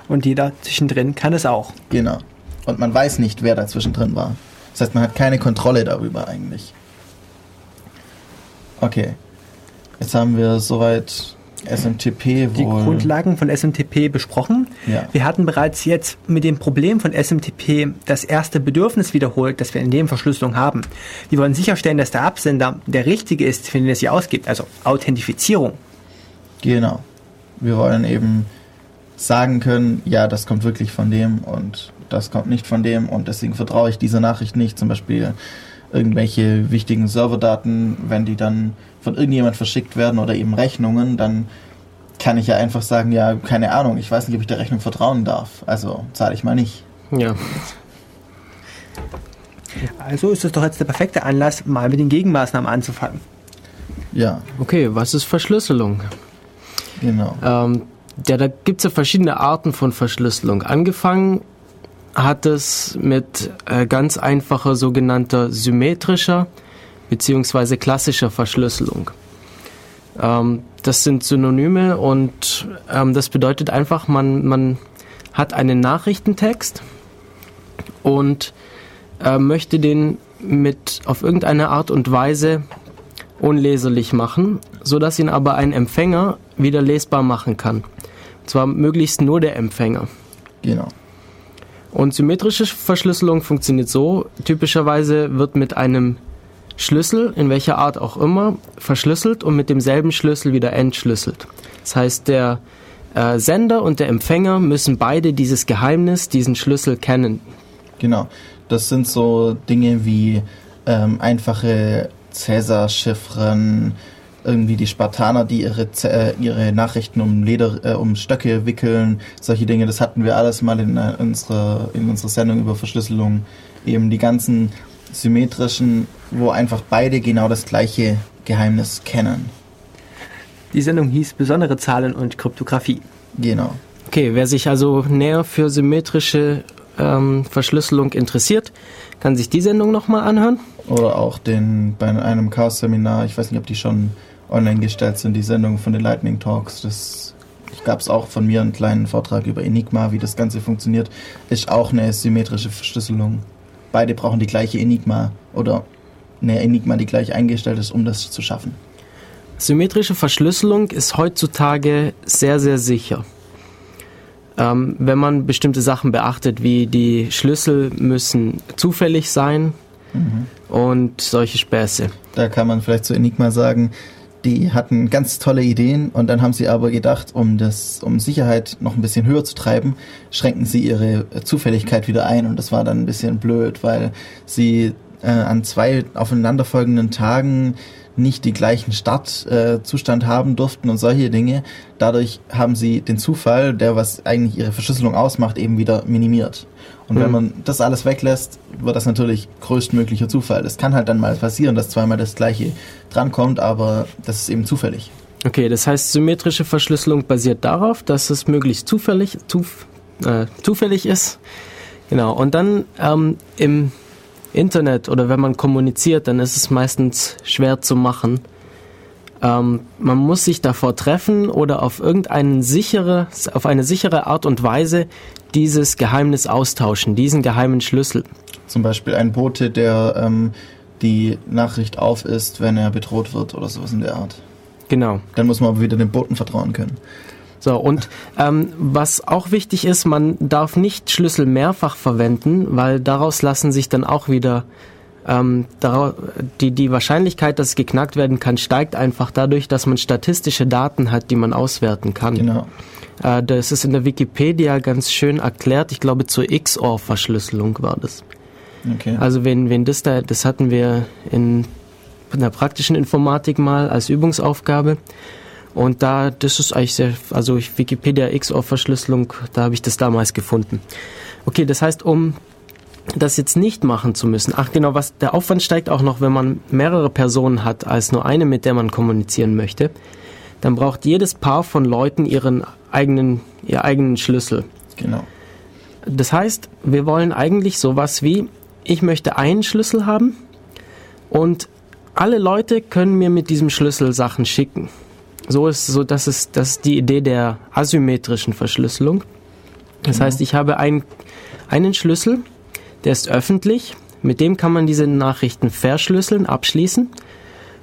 Und jeder zwischendrin kann es auch. Genau. Und man weiß nicht, wer da zwischendrin war. Das heißt, man hat keine Kontrolle darüber eigentlich. Okay. Jetzt haben wir soweit SMTP wohl. Die Grundlagen von SMTP besprochen. Ja. Wir hatten bereits jetzt mit dem Problem von SMTP das erste Bedürfnis wiederholt, das wir in dem Verschlüsselung haben. Wir wollen sicherstellen, dass der Absender der richtige ist, für den es sie ausgibt, also Authentifizierung. Genau. Wir wollen eben sagen können, ja, das kommt wirklich von dem und das kommt nicht von dem und deswegen vertraue ich dieser Nachricht nicht. Zum Beispiel irgendwelche wichtigen Serverdaten, wenn die dann von irgendjemand verschickt werden oder eben Rechnungen, dann kann ich ja einfach sagen, ja, keine Ahnung, ich weiß nicht, ob ich der Rechnung vertrauen darf. Also zahle ich mal nicht. Ja. Also ist das doch jetzt der perfekte Anlass, mal mit den Gegenmaßnahmen anzufangen. Ja, Okay, was ist Verschlüsselung? genau. Ähm, ja, da gibt es ja verschiedene Arten von Verschlüsselung. Angefangen hat es mit äh, ganz einfacher sogenannter symmetrischer beziehungsweise klassischer Verschlüsselung. Ähm, das sind Synonyme und ähm, das bedeutet einfach, man, man hat einen Nachrichtentext und äh, möchte den mit auf irgendeine Art und Weise unleserlich machen, sodass ihn aber ein Empfänger wieder lesbar machen kann. Und zwar möglichst nur der Empfänger. Genau. Und symmetrische Verschlüsselung funktioniert so, typischerweise wird mit einem Schlüssel, in welcher Art auch immer, verschlüsselt und mit demselben Schlüssel wieder entschlüsselt. Das heißt, der äh, Sender und der Empfänger müssen beide dieses Geheimnis, diesen Schlüssel kennen. Genau. Das sind so Dinge wie ähm, einfache Cäsar-Chiffren, irgendwie die Spartaner, die ihre, äh, ihre Nachrichten um Leder, äh, um Stöcke wickeln, solche Dinge, das hatten wir alles mal in, äh, unserer, in unserer Sendung über Verschlüsselung. Eben die ganzen symmetrischen, wo einfach beide genau das gleiche Geheimnis kennen. Die Sendung hieß Besondere Zahlen und Kryptographie. Genau. Okay, wer sich also näher für symmetrische ähm, Verschlüsselung interessiert, kann sich die Sendung nochmal anhören. Oder auch den bei einem Chaos-Seminar, ich weiß nicht, ob die schon online gestellt sind, die Sendung von den Lightning Talks. Das gab es auch von mir einen kleinen Vortrag über Enigma, wie das Ganze funktioniert. Ist auch eine symmetrische Verschlüsselung. Beide brauchen die gleiche Enigma oder eine Enigma, die gleich eingestellt ist, um das zu schaffen. Symmetrische Verschlüsselung ist heutzutage sehr, sehr sicher. Ähm, wenn man bestimmte Sachen beachtet, wie die Schlüssel müssen zufällig sein und solche Späße. Da kann man vielleicht zu Enigma sagen, die hatten ganz tolle Ideen und dann haben sie aber gedacht, um das, um Sicherheit noch ein bisschen höher zu treiben, schränken sie ihre Zufälligkeit wieder ein und das war dann ein bisschen blöd, weil sie äh, an zwei aufeinanderfolgenden Tagen nicht die gleichen Startzustand äh, haben durften und solche Dinge. Dadurch haben sie den Zufall, der was eigentlich ihre Verschlüsselung ausmacht, eben wieder minimiert. Und wenn Hm. man das alles weglässt, wird das natürlich größtmöglicher Zufall. Es kann halt dann mal passieren, dass zweimal das gleiche drankommt, aber das ist eben zufällig. Okay, das heißt, symmetrische Verschlüsselung basiert darauf, dass es möglichst zufällig, zuf, äh, zufällig ist. Genau. Und dann ähm, im Internet oder wenn man kommuniziert, dann ist es meistens schwer zu machen. Ähm, man muss sich davor treffen oder auf irgendeine sichere, auf eine sichere Art und Weise dieses Geheimnis austauschen, diesen geheimen Schlüssel. Zum Beispiel ein Bote, der ähm, die Nachricht auf ist, wenn er bedroht wird oder sowas in der Art. Genau. Dann muss man aber wieder dem Boten vertrauen können. So, und ähm, was auch wichtig ist, man darf nicht Schlüssel mehrfach verwenden, weil daraus lassen sich dann auch wieder ähm, die, die Wahrscheinlichkeit, dass es geknackt werden kann, steigt einfach dadurch, dass man statistische Daten hat, die man auswerten kann. Genau. Äh, das ist in der Wikipedia ganz schön erklärt. Ich glaube, zur XOR-Verschlüsselung war das. Okay. Also wenn, wenn das da, das hatten wir in, in der praktischen Informatik mal als Übungsaufgabe. Und da, das ist eigentlich sehr, also Wikipedia XOR-Verschlüsselung, da habe ich das damals gefunden. Okay, das heißt, um das jetzt nicht machen zu müssen, ach genau, was, der Aufwand steigt auch noch, wenn man mehrere Personen hat, als nur eine, mit der man kommunizieren möchte, dann braucht jedes Paar von Leuten ihren eigenen, ihr eigenen Schlüssel. genau. Das heißt, wir wollen eigentlich sowas wie, ich möchte einen Schlüssel haben und alle Leute können mir mit diesem Schlüssel Sachen schicken. So ist so, das ist, das ist die Idee der asymmetrischen Verschlüsselung. Das heißt, ich habe ein, einen Schlüssel, der ist öffentlich, mit dem kann man diese Nachrichten verschlüsseln, abschließen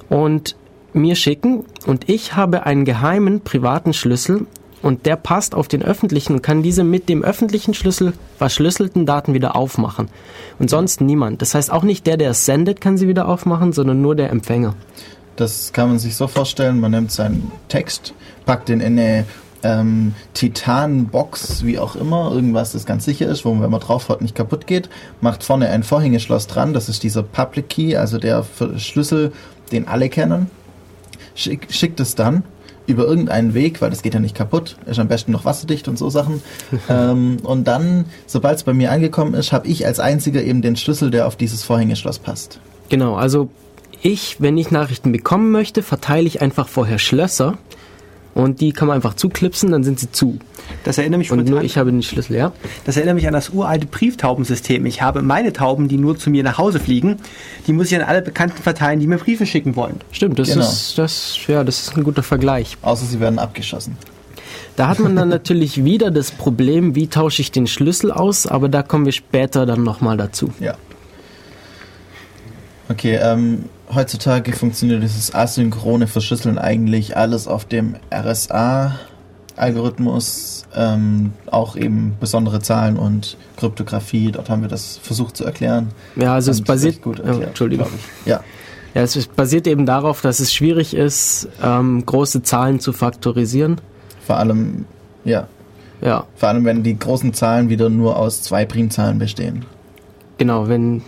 und mir schicken und ich habe einen geheimen privaten Schlüssel und der passt auf den öffentlichen und kann diese mit dem öffentlichen Schlüssel verschlüsselten Daten wieder aufmachen. Und sonst niemand. Das heißt auch nicht der, der es sendet, kann sie wieder aufmachen, sondern nur der Empfänger. Das kann man sich so vorstellen, man nimmt seinen Text, packt ihn in eine ähm, Titanbox, wie auch immer, irgendwas, das ganz sicher ist, wo man, wenn man drauf hat, nicht kaputt geht, macht vorne ein Vorhängeschloss dran, das ist dieser Public Key, also der Schlüssel, den alle kennen, Schick, schickt es dann über irgendeinen Weg, weil das geht ja nicht kaputt, ist am besten noch wasserdicht und so Sachen. ähm, und dann, sobald es bei mir angekommen ist, habe ich als einziger eben den Schlüssel, der auf dieses Vorhängeschloss passt. Genau, also ich, wenn ich Nachrichten bekommen möchte, verteile ich einfach vorher Schlösser und die kann man einfach zuklipsen, dann sind sie zu. Das erinnert mich Und nur ich habe den Schlüssel, ja. Das erinnert mich an das uralte Brieftaubensystem. Ich habe meine Tauben, die nur zu mir nach Hause fliegen, die muss ich an alle Bekannten verteilen, die mir Briefe schicken wollen. Stimmt, das Genau. ist das ja, das ist ein guter Vergleich. Außer sie werden abgeschossen. Da hat man dann natürlich wieder das Problem, wie tausche ich den Schlüssel aus, aber da kommen wir später dann nochmal dazu. Ja. Okay, ähm, heutzutage funktioniert dieses asynchrone Verschlüsseln eigentlich alles auf dem RSA-Algorithmus, ähm, auch eben besondere Zahlen und Kryptographie. Dort haben wir das versucht zu erklären. Ja, also es basiert, gut ja, erklärt, Entschuldigung. glaub ich. Ja, Ja, es ist- basiert eben darauf, dass es schwierig ist, ähm, große Zahlen zu faktorisieren. vor allem, ja, Ja, vor allem wenn die großen Zahlen wieder nur aus zwei Primzahlen bestehen. Genau, wenn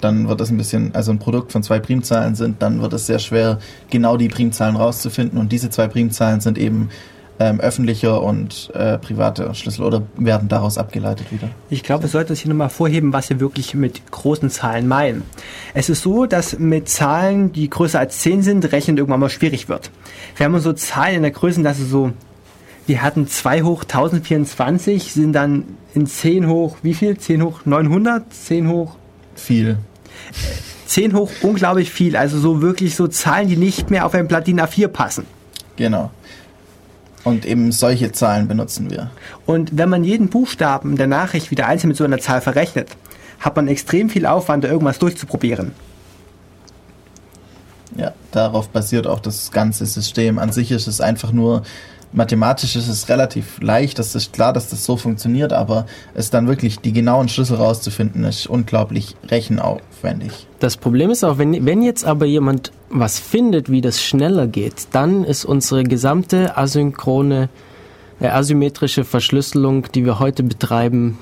Dann wird es ein bisschen, also ein Produkt von zwei Primzahlen sind, dann wird es sehr schwer, genau die Primzahlen rauszufinden. Und diese zwei Primzahlen sind eben ähm, öffentlicher und äh, privater Schlüssel oder werden daraus abgeleitet wieder. Ich glaube, wir sollten uns hier nochmal vorheben, was wir wirklich mit großen Zahlen meinen. Es ist so, dass mit Zahlen, die größer als 10 sind, Rechnen irgendwann mal schwierig wird. Wir haben so Zahlen in der Größenklasse so, wir hatten 2 hoch 1024, sind dann in 10 hoch, wie viel? 10 hoch 900? 10 hoch Viel. 10 hoch unglaublich viel. Also so wirklich so Zahlen, die nicht mehr auf ein Blatt DIN A4 passen. Genau. Und eben solche Zahlen benutzen wir. Und wenn man jeden Buchstaben der Nachricht wieder einzeln mit so einer Zahl verrechnet, hat man extrem viel Aufwand, da irgendwas durchzuprobieren. Ja, darauf basiert auch das ganze System. An sich ist es einfach nur, mathematisch ist es relativ leicht, das ist klar, dass das so funktioniert, aber es dann wirklich die genauen Schlüssel rauszufinden, ist unglaublich rechenaufwendig. Das Problem ist auch, wenn, wenn jetzt aber jemand was findet, wie das schneller geht, dann ist unsere gesamte asynchrone, äh, asymmetrische Verschlüsselung, die wir heute betreiben,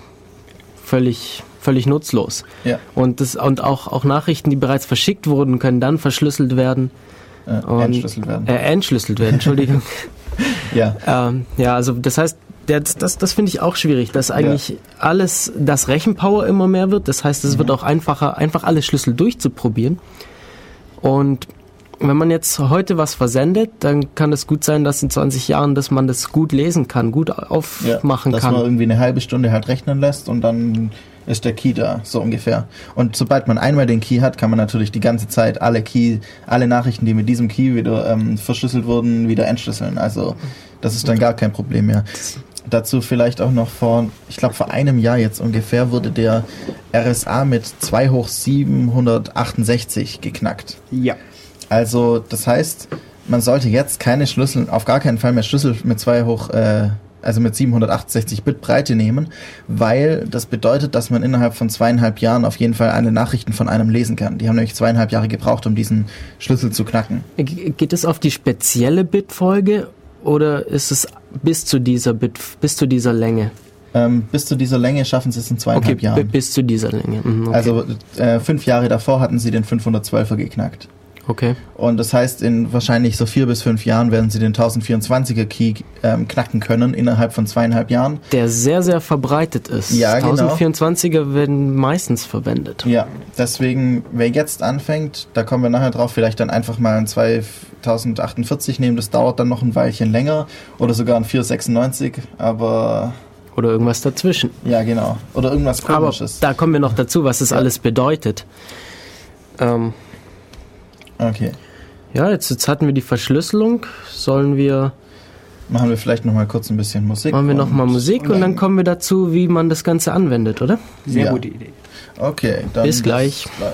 völlig, völlig nutzlos. Ja, Und, das, und auch, auch Nachrichten, die bereits verschickt wurden, können dann verschlüsselt werden. äh, entschlüsselt werden. Äh, entschlüsselt werden, Entschuldigung. ja, ähm, ja, also das heißt, der, das, das finde ich auch schwierig, dass eigentlich alles, das Rechenpower immer mehr wird. Das heißt, es wird auch einfacher, einfach alle Schlüssel durchzuprobieren. Und wenn man jetzt heute was versendet, dann kann es gut sein, dass in 20 Jahren, dass man das gut lesen kann, gut ja aufmachen dass man kann. irgendwie eine halbe Stunde halt rechnen lässt und dann ist der Key da, so ungefähr. Und sobald man einmal den Key hat, kann man natürlich die ganze Zeit alle Key, alle Nachrichten, die mit diesem Key wieder ähm, verschlüsselt wurden, wieder entschlüsseln. Also das ist dann gar kein Problem mehr. Dazu vielleicht auch noch vor, ich glaube vor einem Jahr jetzt ungefähr, wurde der RSA mit 2 hoch 768 geknackt. Ja. Also das heißt, man sollte jetzt keine Schlüssel, auf gar keinen Fall mehr Schlüssel mit 2 hoch, äh, also mit 768 Bit Breite nehmen, weil das bedeutet, dass man innerhalb von zweieinhalb Jahren auf jeden Fall alle Nachrichten von einem lesen kann. Die haben nämlich zweieinhalb Jahre gebraucht, um diesen Schlüssel zu knacken. Ge- Geht es auf die spezielle Bitfolge oder ist es bis zu dieser Bit, bis zu dieser Länge? Ähm, bis zu dieser Länge schaffen sie es in zweieinhalb Okay, Jahren. bis zu dieser Länge. Mhm, okay. Also äh, fünf Jahre davor hatten sie den 512er geknackt. Okay. Und das heißt, in wahrscheinlich so vier bis fünf Jahren werden sie den 1024er Key ähm, knacken können, innerhalb von zweieinhalb Jahren. Der sehr, sehr verbreitet ist. Ja, genau. 1024er werden meistens verwendet. Ja, deswegen, wer jetzt anfängt, da kommen wir nachher drauf, vielleicht dann einfach mal ein 2048 nehmen, das dauert dann noch ein Weilchen länger oder sogar ein 496, aber Oder irgendwas dazwischen. ja, genau. Oder irgendwas Aber komisches. da kommen wir noch dazu, was das Ja. alles bedeutet. Ähm, Okay, ja, jetzt, jetzt hatten wir die Verschlüsselung. Sollen wir, machen wir vielleicht noch mal kurz ein bisschen Musik. machen wir noch mal und- Musik und dann kommen wir dazu, wie man das Ganze anwendet, oder? Sehr Ja. gute Idee. Okay, dann Bis gleich. gleich.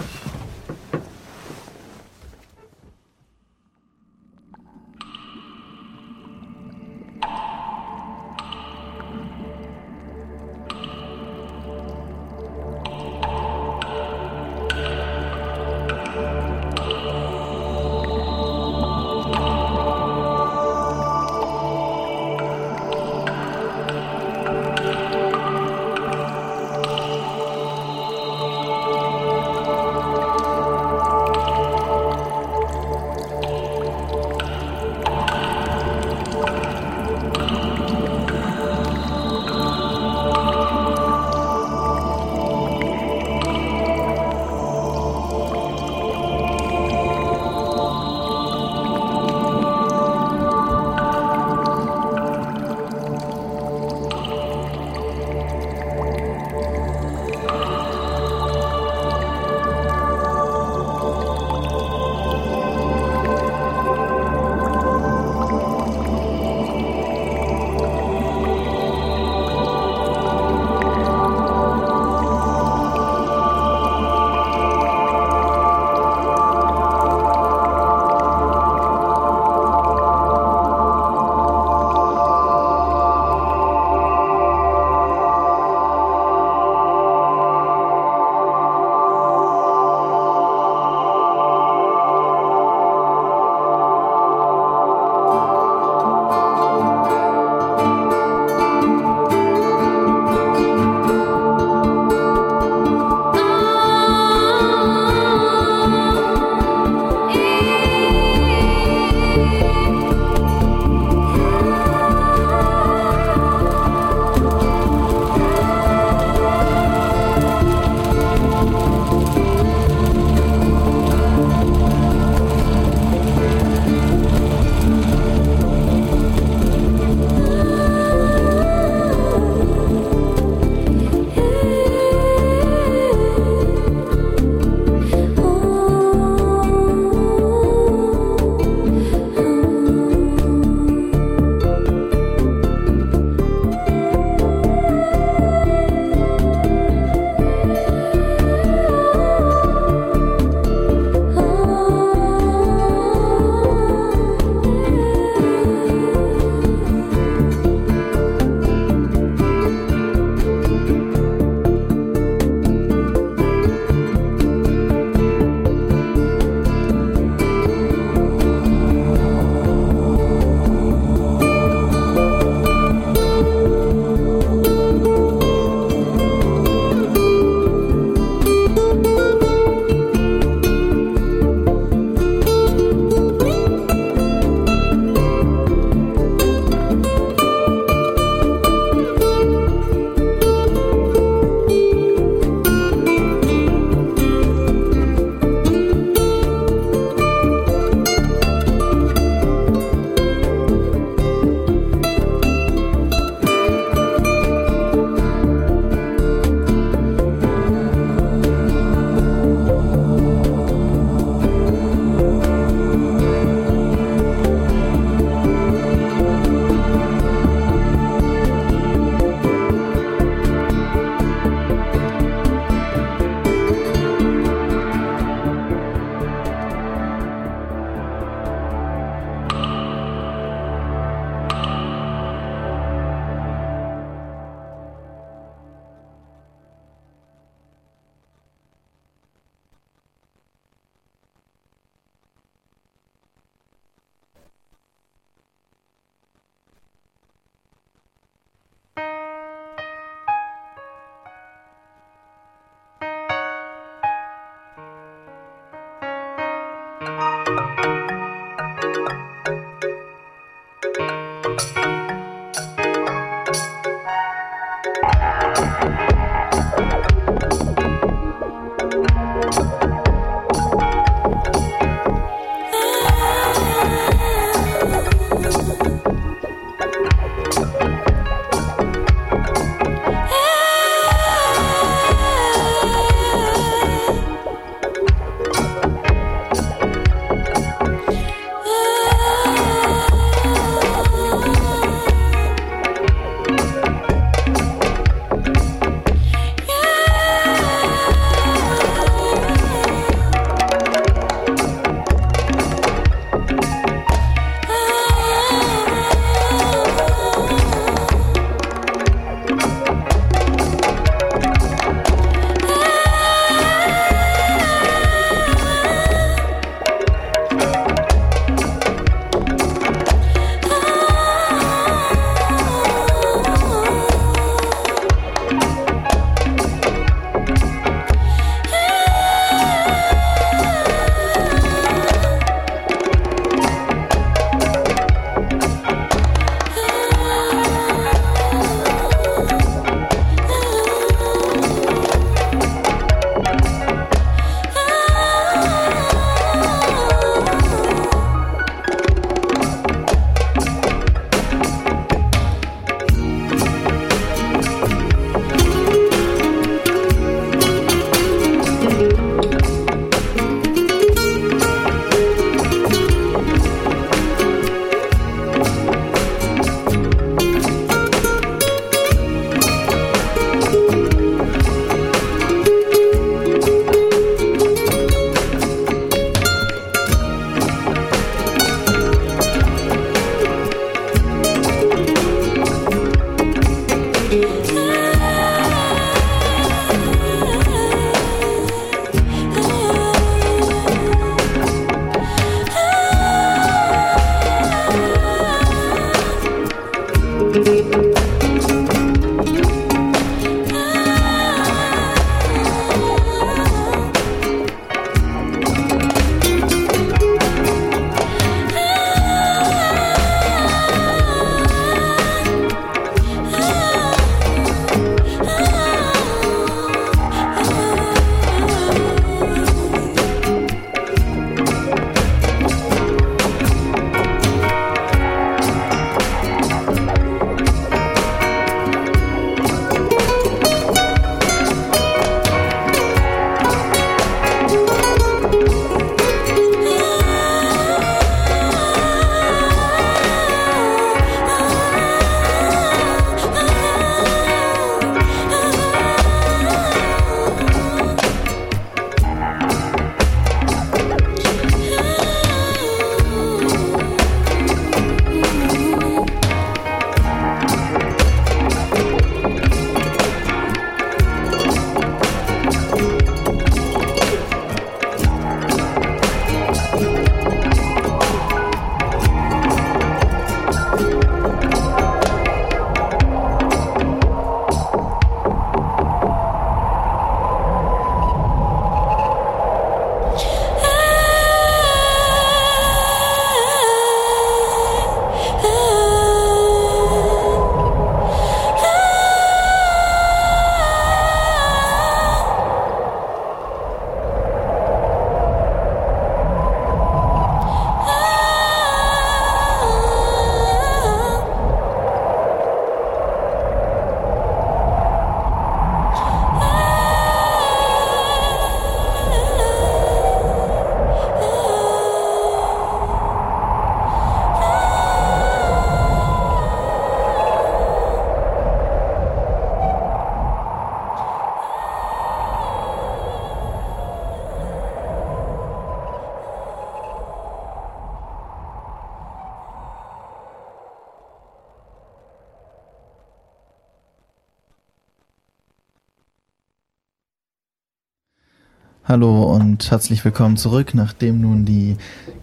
Hallo und herzlich willkommen zurück, nachdem nun die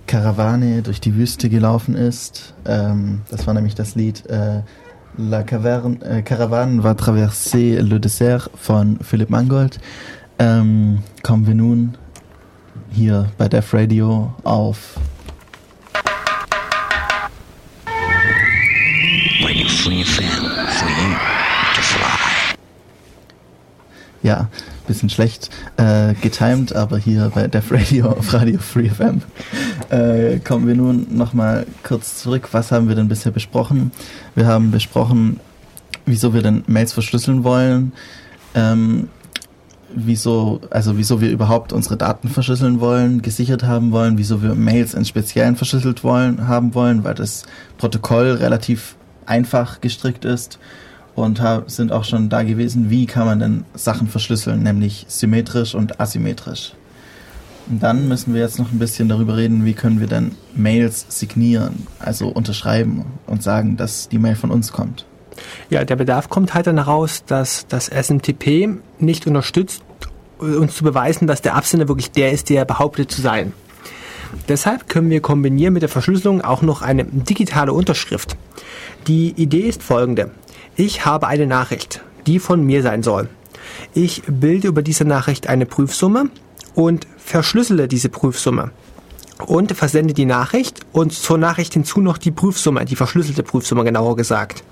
Karawane durch die Wüste gelaufen ist. Ähm, das war nämlich das Lied äh, La Caverne, äh, Caravane va traverser le désert von Philipp Mangold. Ähm, kommen wir nun hier bei Def Radio auf Radio Free. Ja, bisschen schlecht äh, getimed, aber hier bei Def Radio auf Radio Free FM äh, kommen wir nun nochmal kurz zurück. Was haben wir denn bisher besprochen? Wir haben besprochen, wieso wir denn Mails verschlüsseln wollen, ähm, wieso, also wieso wir überhaupt unsere Daten verschlüsseln wollen, gesichert haben wollen, wieso wir Mails in Speziellen verschlüsselt wollen, haben wollen, weil das Protokoll relativ einfach gestrickt ist und sind auch schon da gewesen, wie kann man denn Sachen verschlüsseln, nämlich symmetrisch und asymmetrisch. Und dann müssen wir jetzt noch ein bisschen darüber reden, wie können wir denn Mails signieren, also unterschreiben und sagen, dass die Mail von uns kommt. Ja, der Bedarf kommt halt dann heraus, dass das SMTP nicht unterstützt, uns zu beweisen, dass der Absender wirklich der ist, der behauptet zu sein. Deshalb können wir kombinieren mit der Verschlüsselung auch noch eine digitale Unterschrift. Die Idee ist folgende. Ich habe eine Nachricht, die von mir sein soll. Ich bilde über diese Nachricht eine Prüfsumme und verschlüssele diese Prüfsumme und versende die Nachricht und zur Nachricht hinzu noch die Prüfsumme, die verschlüsselte Prüfsumme genauer gesagt.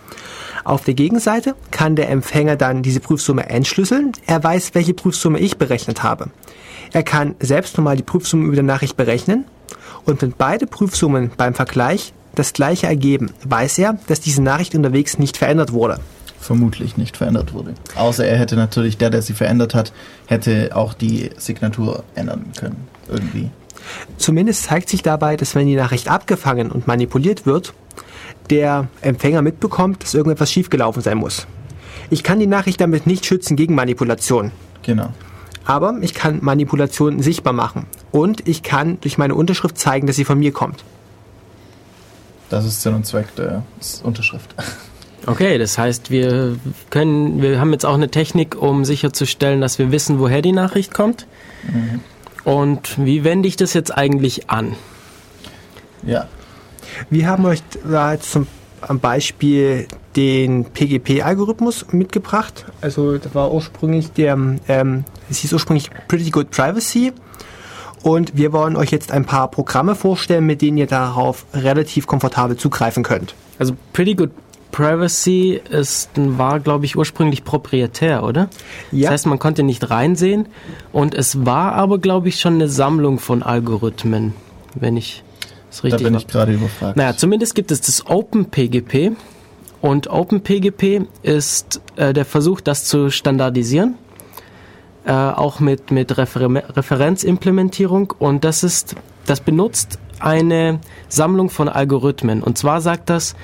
Auf der Gegenseite kann der Empfänger dann diese Prüfsumme entschlüsseln. Er weiß, welche Prüfsumme ich berechnet habe. Er kann selbst nochmal die Prüfsumme über der Nachricht berechnen und wenn beide Prüfsummen beim Vergleich das gleiche ergeben, weiß er, dass diese Nachricht unterwegs nicht verändert wurde. Vermutlich nicht verändert wurde. Außer er hätte natürlich, der, der sie verändert hat, hätte auch die Signatur ändern können. Irgendwie. Zumindest zeigt sich dabei, dass wenn die Nachricht abgefangen und manipuliert wird, der Empfänger mitbekommt, dass irgendetwas schiefgelaufen sein muss. Ich kann die Nachricht damit nicht schützen gegen Manipulation. Genau. Aber ich kann Manipulation sichtbar machen. Und ich kann durch meine Unterschrift zeigen, dass sie von mir kommt. Das ist Sinn und Zweck der Unterschrift. Okay, das heißt, wir können, wir haben jetzt auch eine Technik, um sicherzustellen, dass wir wissen, woher die Nachricht kommt. Mhm. Und wie wende ich das jetzt eigentlich an? Ja. Wir haben euch da jetzt zum Beispiel den PGP-Algorithmus mitgebracht. Also das war ursprünglich der, ähm, es hieß ursprünglich Pretty Good Privacy. Und wir wollen euch jetzt ein paar Programme vorstellen, mit denen ihr darauf relativ komfortabel zugreifen könnt. Also Pretty Good Privacy ist, war, glaube ich, ursprünglich proprietär, oder? Ja. Das heißt, man konnte nicht reinsehen. Und es war aber, glaube ich, schon eine Sammlung von Algorithmen, wenn ich es richtig Da bin ich gerade überfragt. Naja, zumindest gibt es das OpenPGP. Und OpenPGP ist äh, der Versuch, das zu standardisieren. Äh, auch mit, mit Refer Referenzimplementierung. Und das ist, das benutzt eine Sammlung von Algorithmen. Und zwar sagt das,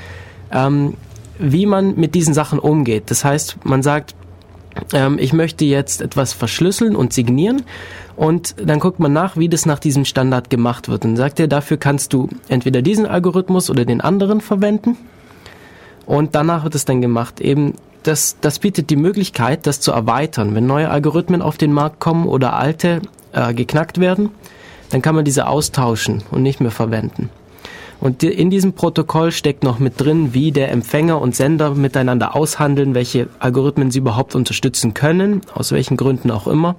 ähm, wie man mit diesen Sachen umgeht. Das heißt, man sagt, ähm, ich möchte jetzt etwas verschlüsseln und signieren und dann guckt man nach, wie das nach diesem Standard gemacht wird. Und sagt er, dafür kannst du entweder diesen Algorithmus oder den anderen verwenden und danach wird es dann gemacht. Eben das, das bietet die Möglichkeit, das zu erweitern. Wenn neue Algorithmen auf den Markt kommen oder alte äh, geknackt werden, dann kann man diese austauschen und nicht mehr verwenden. Und in diesem Protokoll steckt noch mit drin, wie der Empfänger und Sender miteinander aushandeln, welche Algorithmen sie überhaupt unterstützen können, aus welchen Gründen auch immer.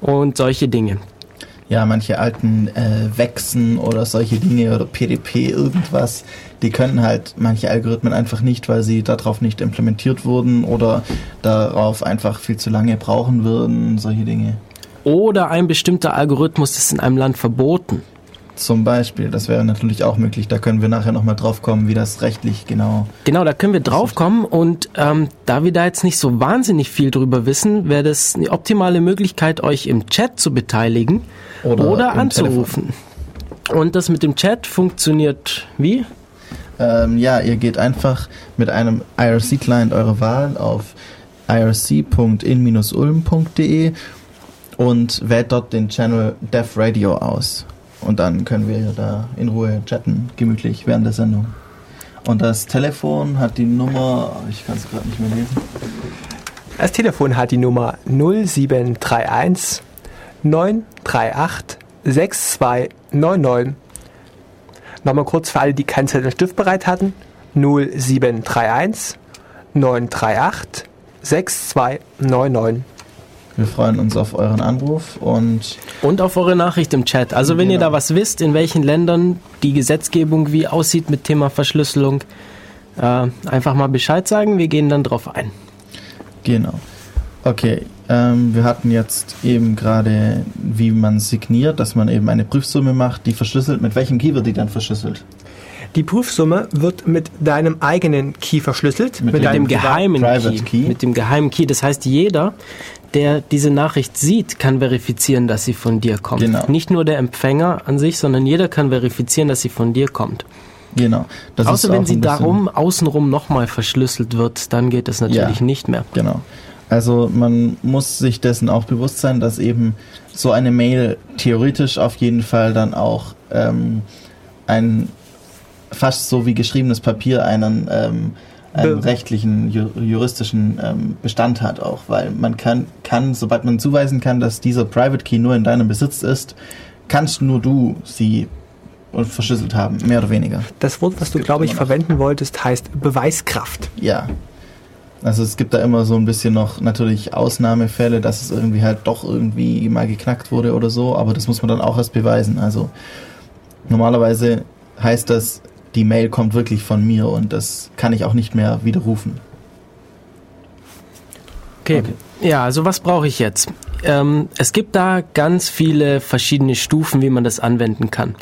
Und solche Dinge. Ja, manche alten äh, Wechsen oder solche Dinge oder PDP irgendwas, die können halt manche Algorithmen einfach nicht, weil sie darauf nicht implementiert wurden oder darauf einfach viel zu lange brauchen würden, solche Dinge. Oder ein bestimmter Algorithmus ist in einem Land verboten. Zum Beispiel, das wäre natürlich auch möglich. Da können wir nachher nochmal drauf kommen, wie das rechtlich genau. Genau, da können wir drauf kommen und ähm, da wir da jetzt nicht so wahnsinnig viel drüber wissen, wäre das eine optimale Möglichkeit, euch im Chat zu beteiligen oder, oder anzurufen. Telefon. Und das mit dem Chat funktioniert wie? Ähm, ja, ihr geht einfach mit einem IRC-Client eurer Wahl auf irc.in-ulm.de und wählt dort den Channel Dev Radio aus. Und dann können wir da in Ruhe chatten, gemütlich während der Sendung. Und das Telefon hat die Nummer, ich kann es gerade nicht mehr lesen. Das Telefon hat die Nummer 0731 938 6299. Nochmal kurz für alle, die keinen Zettel und Stift bereit hatten. 0731 938 6299. Wir freuen uns auf euren Anruf und. Und auf eure Nachricht im Chat. Also, wenn genau. ihr da was wisst, in welchen Ländern die Gesetzgebung wie aussieht mit Thema Verschlüsselung, äh, einfach mal Bescheid sagen. Wir gehen dann drauf ein. Genau. Okay, ähm, wir hatten jetzt eben gerade, wie man signiert, dass man eben eine Prüfsumme macht, die verschlüsselt. Mit welchem Key wird die dann verschlüsselt? Die Prüfsumme wird mit deinem eigenen Key verschlüsselt. Mit, mit deinem geheimen Key, Key. Mit dem geheimen Key. Das heißt, jeder, der diese Nachricht sieht, kann verifizieren, dass sie von dir kommt. Genau. Nicht nur der Empfänger an sich, sondern jeder kann verifizieren, dass sie von dir kommt. Genau. Das Außer wenn sie darum außenrum nochmal verschlüsselt wird, dann geht es natürlich ja, nicht mehr. Genau. Also man muss sich dessen auch bewusst sein, dass eben so eine Mail theoretisch auf jeden Fall dann auch ähm, ein fast so wie geschriebenes Papier einen, ähm, einen rechtlichen, juristischen ähm, Bestand hat auch, weil man kann, kann, sobald man zuweisen kann, dass dieser Private Key nur in deinem Besitz ist, kannst nur du sie verschlüsselt haben, mehr oder weniger. Das Wort, was du, glaube ich, verwenden wolltest, heißt Beweiskraft. Ja. Also es gibt da immer so ein bisschen noch natürlich Ausnahmefälle, dass es irgendwie halt doch irgendwie mal geknackt wurde oder so, aber das muss man dann auch erst beweisen. Also normalerweise heißt das, die Mail kommt wirklich von mir und das kann ich auch nicht mehr widerrufen. Okay. okay. Ja, also was brauche ich jetzt? Ähm, es gibt da ganz viele verschiedene Stufen, wie man das anwenden kann.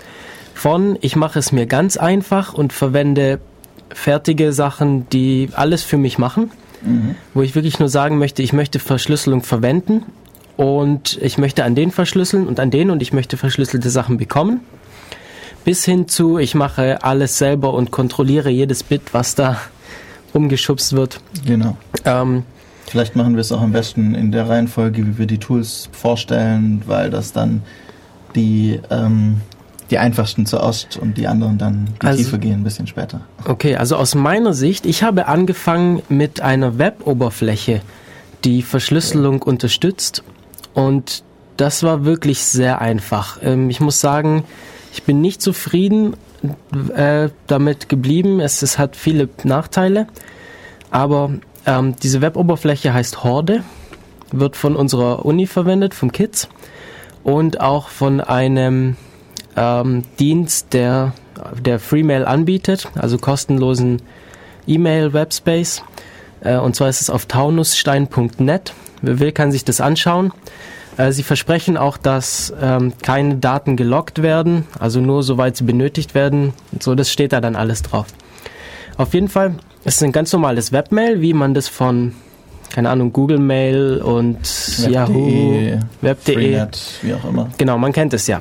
Von ich mache es mir ganz einfach und verwende fertige Sachen, die alles für mich machen, mhm. wo ich wirklich nur sagen möchte, ich möchte Verschlüsselung verwenden und ich möchte an den verschlüsseln und an den und ich möchte verschlüsselte Sachen bekommen bis hin zu, ich mache alles selber und kontrolliere jedes Bit, was da umgeschubst wird. Genau. Ähm, Vielleicht machen wir es auch am besten in der Reihenfolge, wie wir die Tools vorstellen, weil das dann die, ähm, die einfachsten zuerst und die anderen dann die also, Tiefe gehen ein bisschen später. Okay, also aus meiner Sicht, ich habe angefangen mit einer Web-Oberfläche, die Verschlüsselung okay. unterstützt und das war wirklich sehr einfach. Ähm, ich muss sagen, ich bin nicht zufrieden äh, damit geblieben. Es, es, hat viele Nachteile. Aber ähm, diese Web-Oberfläche heißt Horde, wird von unserer Uni verwendet, vom KITS und auch von einem ähm, Dienst, der, der Freemail anbietet, also kostenlosen E-Mail-Webspace. Äh, und zwar ist es auf taunusstein.net. Wer will, kann sich das anschauen. Äh, sie versprechen auch, dass ähm, keine Daten gelockt werden, also nur soweit sie benötigt werden. So, das steht da dann alles drauf. Auf jeden Fall ist es ein ganz normales Webmail, wie man das von keine Ahnung, Google Mail und Web Yahoo, Web.de, wie auch immer. Genau, man kennt es ja.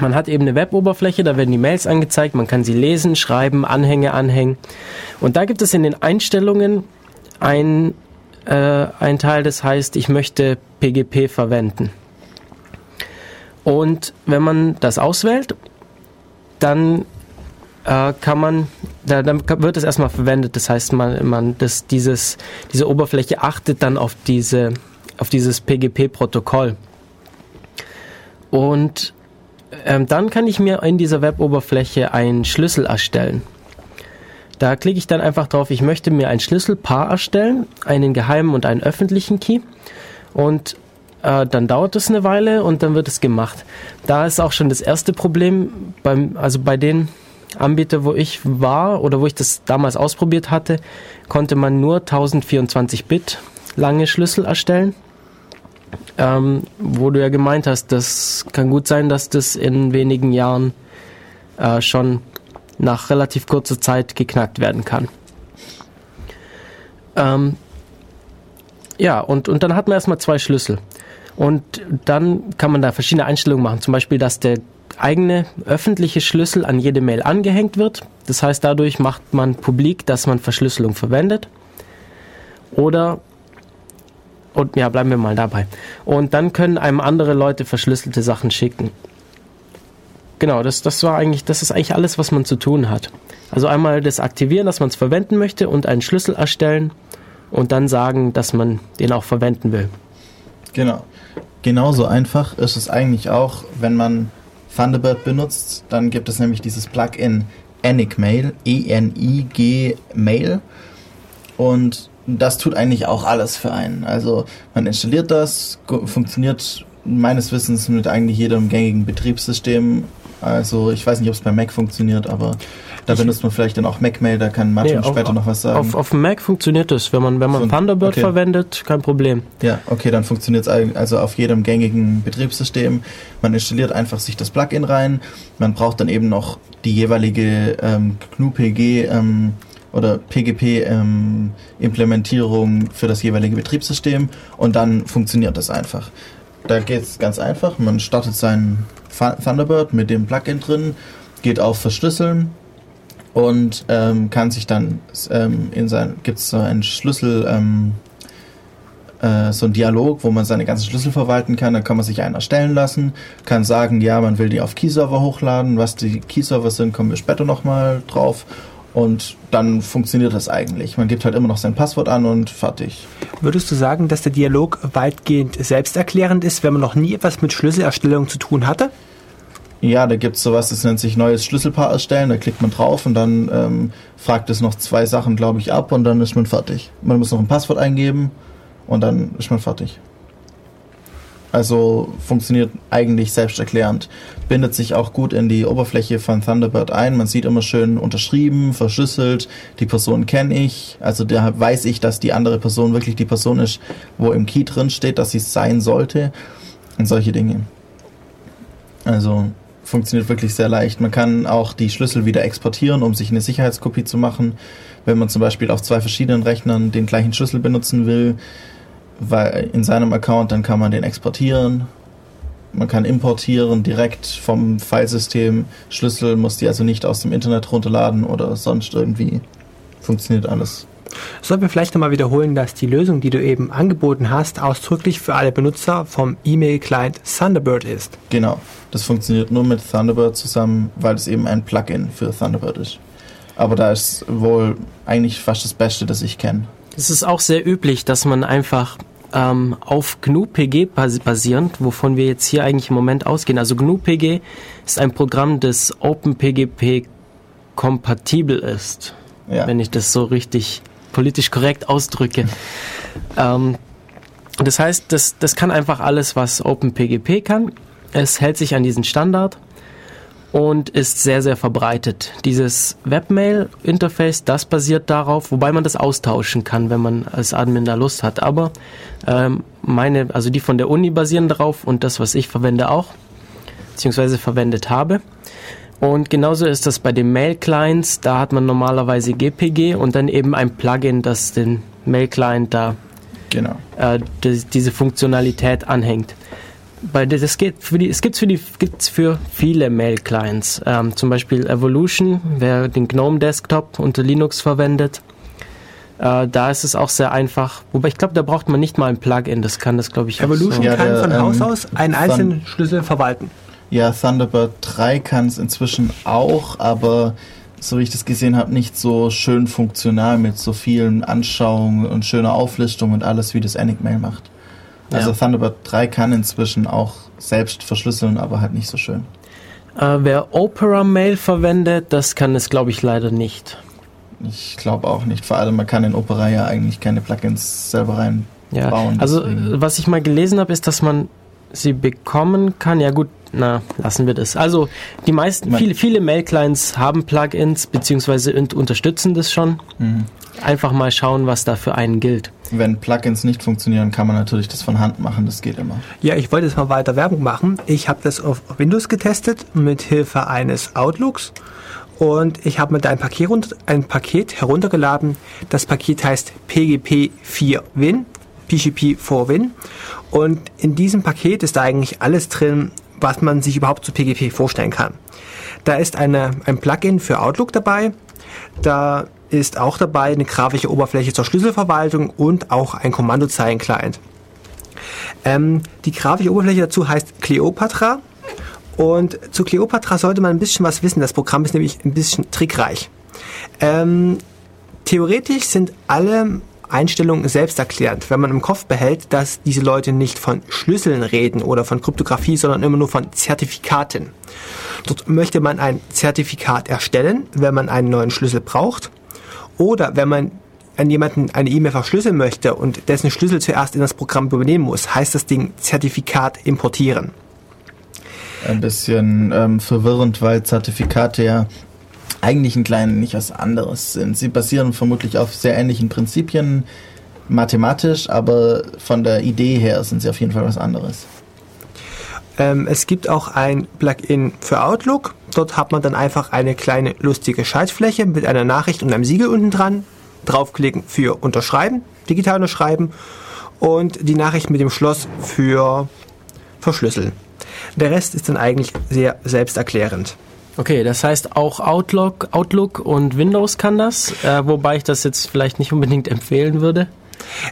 Man hat eben eine Weboberfläche, da werden die Mails angezeigt, man kann sie lesen, schreiben, Anhänge anhängen. Und da gibt es in den Einstellungen ein äh, ein Teil, das heißt, ich möchte PGP verwenden. Und wenn man das auswählt, dann äh, kann man, da, dann wird es erstmal verwendet. Das heißt, man, man das, dieses, diese Oberfläche achtet dann auf, diese, auf dieses PGP-Protokoll. Und ähm, dann kann ich mir in dieser Web-Oberfläche einen Schlüssel erstellen. Da klicke ich dann einfach drauf, ich möchte mir ein Schlüsselpaar erstellen, einen geheimen und einen öffentlichen Key. Und äh, dann dauert es eine Weile und dann wird es gemacht. Da ist auch schon das erste Problem, beim, also bei den Anbietern, wo ich war oder wo ich das damals ausprobiert hatte, konnte man nur 1024 Bit lange Schlüssel erstellen. Ähm, wo du ja gemeint hast, das kann gut sein, dass das in wenigen Jahren äh, schon nach relativ kurzer Zeit geknackt werden kann. Ähm, ja, und, und dann hat man erstmal zwei Schlüssel. Und dann kann man da verschiedene Einstellungen machen. Zum Beispiel, dass der eigene öffentliche Schlüssel an jede Mail angehängt wird. Das heißt, dadurch macht man publik, dass man Verschlüsselung verwendet. Oder, und ja, bleiben wir mal dabei. Und dann können einem andere Leute verschlüsselte Sachen schicken. Genau, das, das war eigentlich, das ist eigentlich alles, was man zu tun hat. Also einmal das aktivieren, dass man es verwenden möchte und einen Schlüssel erstellen und dann sagen, dass man den auch verwenden will. Genau. Genauso einfach ist es eigentlich auch, wenn man Thunderbird benutzt, dann gibt es nämlich dieses Plugin Enigmail, E-N-I-G Mail. Und das tut eigentlich auch alles für einen. Also man installiert das, funktioniert meines Wissens mit eigentlich jedem gängigen Betriebssystem. Also ich weiß nicht, ob es bei Mac funktioniert, aber da ich benutzt man vielleicht dann auch MacMail, da kann Martin nee, später auf, noch was sagen. Auf, auf dem Mac funktioniert es, wenn man, wenn man so, Thunderbird okay. verwendet, kein Problem. Ja, okay, dann funktioniert es also auf jedem gängigen Betriebssystem. Man installiert einfach sich das Plugin rein. Man braucht dann eben noch die jeweilige ähm, GNU-PG ähm, oder PGP-Implementierung ähm, für das jeweilige Betriebssystem und dann funktioniert das einfach. Da geht es ganz einfach. Man startet sein Thunderbird mit dem Plugin drin, geht auf Verschlüsseln und ähm, kann sich dann ähm, in sein gibt es so einen Schlüssel ähm, äh, so ein Dialog, wo man seine ganzen Schlüssel verwalten kann. Dann kann man sich einen erstellen lassen, kann sagen, ja, man will die auf Keyserver hochladen. Was die Keyserver sind, kommen wir später nochmal drauf. Und dann funktioniert das eigentlich. Man gibt halt immer noch sein Passwort an und fertig. Würdest du sagen, dass der Dialog weitgehend selbsterklärend ist, wenn man noch nie etwas mit Schlüsselerstellung zu tun hatte? Ja, da gibt es sowas, das nennt sich neues Schlüsselpaar erstellen. Da klickt man drauf und dann ähm, fragt es noch zwei Sachen, glaube ich, ab und dann ist man fertig. Man muss noch ein Passwort eingeben und dann ist man fertig. Also funktioniert eigentlich selbsterklärend. Bindet sich auch gut in die Oberfläche von Thunderbird ein. Man sieht immer schön unterschrieben, verschlüsselt. Die Person kenne ich. Also da weiß ich, dass die andere Person wirklich die Person ist, wo im Key drin steht, dass sie es sein sollte. Und solche Dinge. Also funktioniert wirklich sehr leicht. Man kann auch die Schlüssel wieder exportieren, um sich eine Sicherheitskopie zu machen. Wenn man zum Beispiel auf zwei verschiedenen Rechnern den gleichen Schlüssel benutzen will, weil in seinem Account, dann kann man den exportieren. Man kann importieren direkt vom Filesystem. Schlüssel muss die also nicht aus dem Internet runterladen oder sonst irgendwie. Funktioniert alles. Sollten wir vielleicht nochmal wiederholen, dass die Lösung, die du eben angeboten hast, ausdrücklich für alle Benutzer vom E-Mail-Client Thunderbird ist. Genau. Das funktioniert nur mit Thunderbird zusammen, weil es eben ein Plugin für Thunderbird ist. Aber da ist wohl eigentlich fast das Beste, das ich kenne. Es ist auch sehr üblich, dass man einfach ähm, auf GNU-PG basierend, wovon wir jetzt hier eigentlich im Moment ausgehen. Also GNU-PG ist ein Programm, das OpenPGP kompatibel ist, ja. wenn ich das so richtig politisch korrekt ausdrücke. ähm, das heißt, das, das kann einfach alles, was OpenPGP kann. Es hält sich an diesen Standard und ist sehr, sehr verbreitet. Dieses Webmail-Interface, das basiert darauf, wobei man das austauschen kann, wenn man als Admin da Lust hat. Aber ähm, meine, also die von der Uni basieren darauf und das, was ich verwende auch, beziehungsweise verwendet habe. Und genauso ist das bei den Mail-Clients. Da hat man normalerweise GPG und dann eben ein Plugin, das den Mail-Client da genau. äh, diese Funktionalität anhängt bei das geht für die, es gibt für die gibt's für viele Mail-Clients. Ähm, zum Beispiel Evolution, wer den GNOME Desktop unter Linux verwendet. Äh, da ist es auch sehr einfach. Wobei ich glaube, da braucht man nicht mal ein Plugin. Das kann das, glaube ich, Evolution so. ja, kann der, von ähm, Haus aus einen einzelnen Schlüssel verwalten. Ja, Thunderbird 3 kann es inzwischen auch, aber so wie ich das gesehen habe, nicht so schön funktional mit so vielen Anschauungen und schöner Auflistung und alles, wie das Enigmail macht. Also ja. Thunderbird 3 kann inzwischen auch selbst verschlüsseln, aber halt nicht so schön. Äh, wer Opera Mail verwendet, das kann es, glaube ich, leider nicht. Ich glaube auch nicht. Vor allem, man kann in Opera ja eigentlich keine Plugins selber reinbauen. Ja. Also, deswegen. was ich mal gelesen habe, ist, dass man sie bekommen kann. Ja gut, na, lassen wir das. Also die meisten, viele, viele Mail-Clients haben Plugins beziehungsweise unterstützen das schon. Mhm. Einfach mal schauen, was da für einen gilt. Wenn Plugins nicht funktionieren, kann man natürlich das von Hand machen, das geht immer. Ja, ich wollte jetzt mal weiter Werbung machen. Ich habe das auf Windows getestet mit Hilfe eines Outlooks und ich habe mir da ein Paket, ein Paket heruntergeladen. Das Paket heißt PGP4Win, PGP4Win und in diesem Paket ist eigentlich alles drin, was man sich überhaupt zu PGP vorstellen kann. Da ist eine, ein Plugin für Outlook dabei. Da ist auch dabei eine grafische Oberfläche zur Schlüsselverwaltung und auch ein Kommandozeilen-Client. Ähm, die grafische Oberfläche dazu heißt Cleopatra. Und zu Cleopatra sollte man ein bisschen was wissen. Das Programm ist nämlich ein bisschen trickreich. Ähm, theoretisch sind alle Einstellungen selbsterklärend, wenn man im Kopf behält, dass diese Leute nicht von Schlüsseln reden oder von Kryptographie, sondern immer nur von Zertifikaten. Dort möchte man ein Zertifikat erstellen, wenn man einen neuen Schlüssel braucht oder wenn man an jemanden eine E-Mail verschlüsseln möchte und dessen Schlüssel zuerst in das Programm übernehmen muss, heißt das Ding Zertifikat importieren. Ein bisschen ähm, verwirrend, weil Zertifikate ja eigentlich ein klein nicht was anderes sind. Sie basieren vermutlich auf sehr ähnlichen Prinzipien mathematisch, aber von der Idee her sind sie auf jeden Fall was anderes. Ähm, es gibt auch ein Plugin für Outlook. Dort hat man dann einfach eine kleine lustige Schaltfläche mit einer Nachricht und einem Siegel unten dran. Draufklicken für Unterschreiben, digital unterschreiben und die Nachricht mit dem Schloss für Verschlüsseln. Der Rest ist dann eigentlich sehr selbsterklärend. Okay, das heißt auch Outlook, Outlook und Windows kann das, äh, wobei ich das jetzt vielleicht nicht unbedingt empfehlen würde.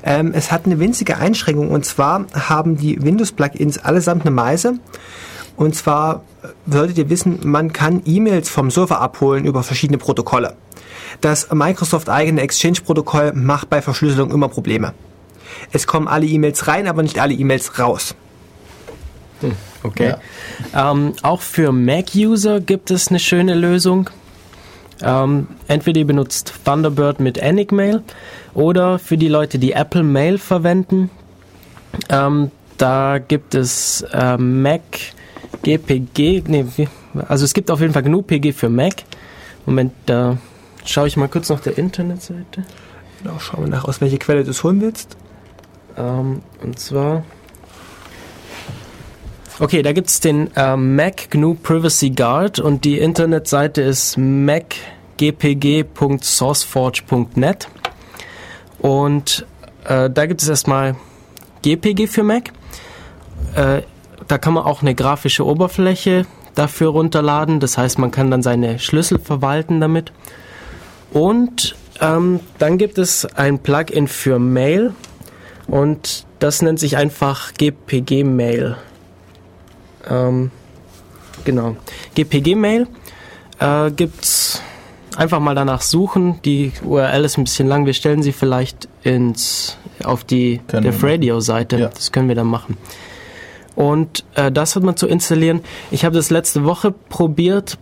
Ähm, es hat eine winzige Einschränkung und zwar haben die Windows-Plugins allesamt eine Meise. Und zwar äh, würdet ihr wissen, man kann E-Mails vom Server abholen über verschiedene Protokolle. Das Microsoft eigene Exchange-Protokoll macht bei Verschlüsselung immer Probleme. Es kommen alle E-Mails rein, aber nicht alle E-Mails raus. Hm, okay. Ja. Ähm, auch für Mac-User gibt es eine schöne Lösung. Ähm, entweder ihr benutzt Thunderbird mit Enigmail oder für die Leute, die Apple Mail verwenden, ähm, da gibt es äh, Mac GPG, nee, also es gibt auf jeden Fall genug PG für Mac. Moment, da schaue ich mal kurz nach der Internetseite. Genau, schauen wir nach, aus welcher Quelle du es holen willst. Ähm, und zwar Okay, da gibt es den äh, Mac GNU Privacy Guard und die Internetseite ist macgpg.sourceforge.net und äh, da gibt es erstmal GPG für Mac. Äh, da kann man auch eine grafische Oberfläche dafür runterladen, das heißt, man kann dann seine Schlüssel verwalten damit. Und ähm, dann gibt es ein Plugin für Mail und das nennt sich einfach GPG Mail. Ähm, genau. GPG-Mail äh, gibt's einfach mal danach suchen. Die URL ist ein bisschen lang. Wir stellen sie vielleicht ins auf die Def Radio Seite. Ja. Das können wir dann machen. Und äh, das hat man zu installieren. Ich habe das letzte Woche probiert.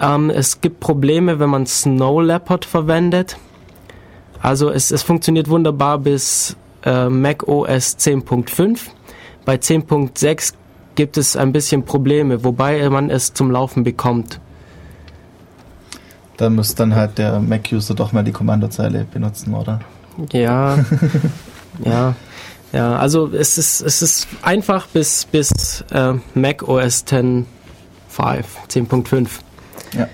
Ähm, es gibt Probleme, wenn man Snow Leopard verwendet. Also es, es funktioniert wunderbar bis äh, Mac OS 10.5. Bei 10.6 gibt es ein bisschen Probleme, wobei man es zum Laufen bekommt. Da muss dann halt der Mac-User doch mal die Kommandozeile benutzen, oder? Ja, ja, ja. Also es ist, es ist einfach bis, bis äh, Mac OS 10.5, 10.5. Ja.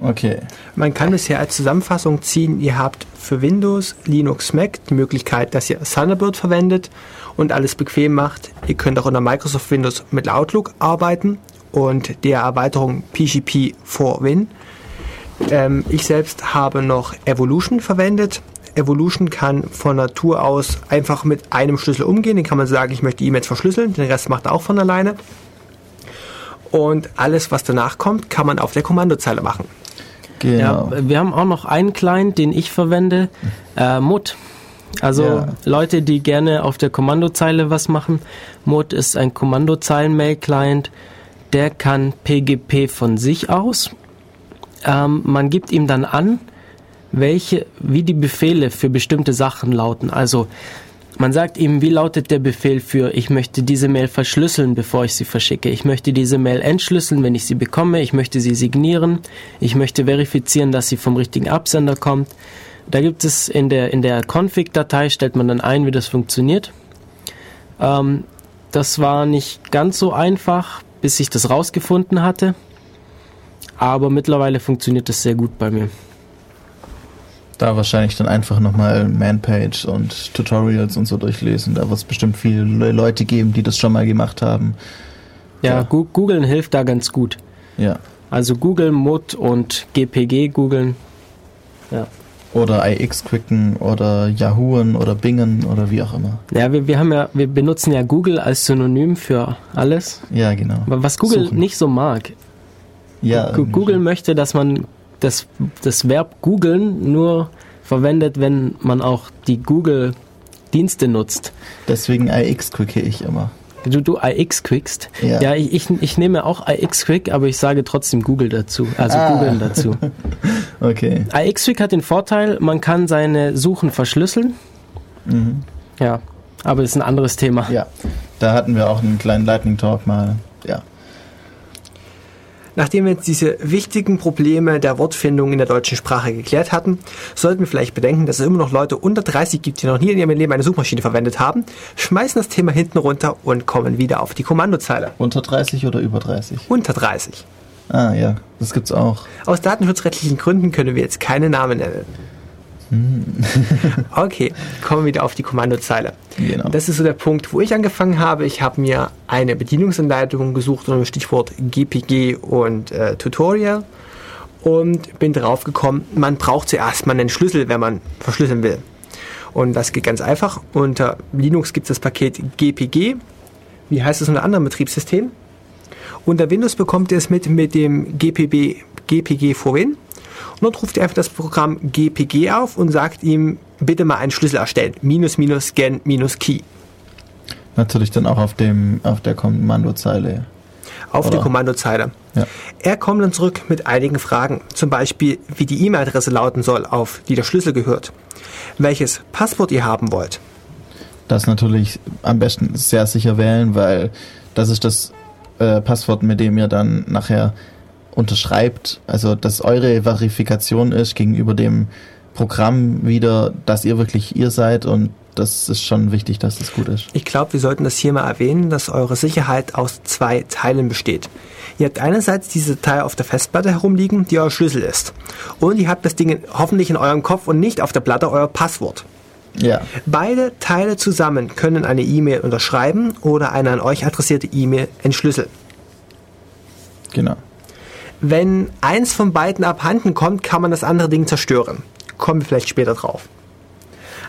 Okay. Man kann es hier als Zusammenfassung ziehen, ihr habt für Windows, Linux, Mac die Möglichkeit, dass ihr Thunderbird verwendet und alles bequem macht. Ihr könnt auch unter Microsoft Windows mit Outlook arbeiten und der Erweiterung PGP for Win. Ähm, ich selbst habe noch Evolution verwendet. Evolution kann von Natur aus einfach mit einem Schlüssel umgehen. Den kann man sagen, ich möchte E-Mails verschlüsseln. Den Rest macht er auch von alleine. Und alles, was danach kommt, kann man auf der Kommandozeile machen. Genau. Ja, wir haben auch noch einen Client, den ich verwende, äh, Mut. Also ja. Leute, die gerne auf der Kommandozeile was machen. Mut ist ein Kommandozeilen-Mail-Client. Der kann PGP von sich aus. Ähm, man gibt ihm dann an, welche, wie die Befehle für bestimmte Sachen lauten. Also man sagt ihm, wie lautet der Befehl für, ich möchte diese Mail verschlüsseln, bevor ich sie verschicke. Ich möchte diese Mail entschlüsseln, wenn ich sie bekomme. Ich möchte sie signieren. Ich möchte verifizieren, dass sie vom richtigen Absender kommt. Da gibt es in der, in der Config-Datei, stellt man dann ein, wie das funktioniert. Ähm, das war nicht ganz so einfach, bis ich das rausgefunden hatte. Aber mittlerweile funktioniert das sehr gut bei mir. Da wahrscheinlich dann einfach nochmal Manpage und Tutorials und so durchlesen. Da wird es bestimmt viele Leute geben, die das schon mal gemacht haben. Ja, ja. googeln hilft da ganz gut. Ja. Also Google, Mut und GPG googeln. Ja. Oder IX quicken oder Yahooen oder Bingen oder wie auch immer. Ja, wir, wir haben ja, wir benutzen ja Google als Synonym für alles. Ja, genau. Aber was Google Suchen. nicht so mag. Ja. Google möchte, dass man das, das Verb googeln nur verwendet, wenn man auch die Google-Dienste nutzt. Deswegen IX quicke ich immer. Du, du IX quickst? Ja. Ja, ich, ich, ich nehme auch IX quick, aber ich sage trotzdem Google dazu. Also Ah. googeln dazu. Okay. IX quick hat den Vorteil, man kann seine Suchen verschlüsseln. Mhm. Ja, aber das ist ein anderes Thema. Ja, da hatten wir auch einen kleinen Lightning Talk mal. Nachdem wir jetzt diese wichtigen Probleme der Wortfindung in der deutschen Sprache geklärt hatten, sollten wir vielleicht bedenken, dass es immer noch Leute unter 30 gibt, die noch nie in ihrem Leben eine Suchmaschine verwendet haben, schmeißen das Thema hinten runter und kommen wieder auf die Kommandozeile. Unter 30 oder über 30? Unter 30. Ah ja, das gibt's auch. Aus datenschutzrechtlichen Gründen können wir jetzt keine Namen nennen. Okay, kommen wir wieder auf die Kommandozeile. Genau. Das ist so der Punkt, wo ich angefangen habe. Ich habe mir eine Bedienungsanleitung gesucht unter dem Stichwort GPG und äh, Tutorial und bin drauf gekommen, man braucht zuerst mal einen Schlüssel, wenn man verschlüsseln will. Und das geht ganz einfach. Unter Linux gibt es das Paket GPG. Wie heißt es unter anderen Betriebssystemen? Unter Windows bekommt ihr es mit mit dem GPB, GPG vorhin. Und dort ruft ihr einfach das Programm GPG auf und sagt ihm, bitte mal einen Schlüssel erstellen. Minus, minus, scan, minus, key. Natürlich dann auch auf dem auf der Kommandozeile. Auf die Oder? Kommandozeile. Ja. Er kommt dann zurück mit einigen Fragen. Zum Beispiel, wie die E-Mail-Adresse lauten soll, auf die der Schlüssel gehört. Welches Passwort ihr haben wollt. Das natürlich am besten sehr sicher wählen, weil das ist das äh, Passwort, mit dem ihr dann nachher unterschreibt. Also, dass eure Verifikation ist gegenüber dem Programm wieder, dass ihr wirklich ihr seid und das ist schon wichtig, dass das gut ist. Ich glaube, wir sollten das hier mal erwähnen, dass eure Sicherheit aus zwei Teilen besteht. Ihr habt einerseits diese Teil auf der Festplatte herumliegen, die euer Schlüssel ist. Und ihr habt das Ding hoffentlich in eurem Kopf und nicht auf der Platte euer Passwort. Ja, Beide Teile zusammen können eine E-Mail unterschreiben oder eine an euch adressierte E-Mail entschlüsseln. genau. Wenn eins von beiden abhanden kommt, kann man das andere Ding zerstören. Kommen wir vielleicht später drauf.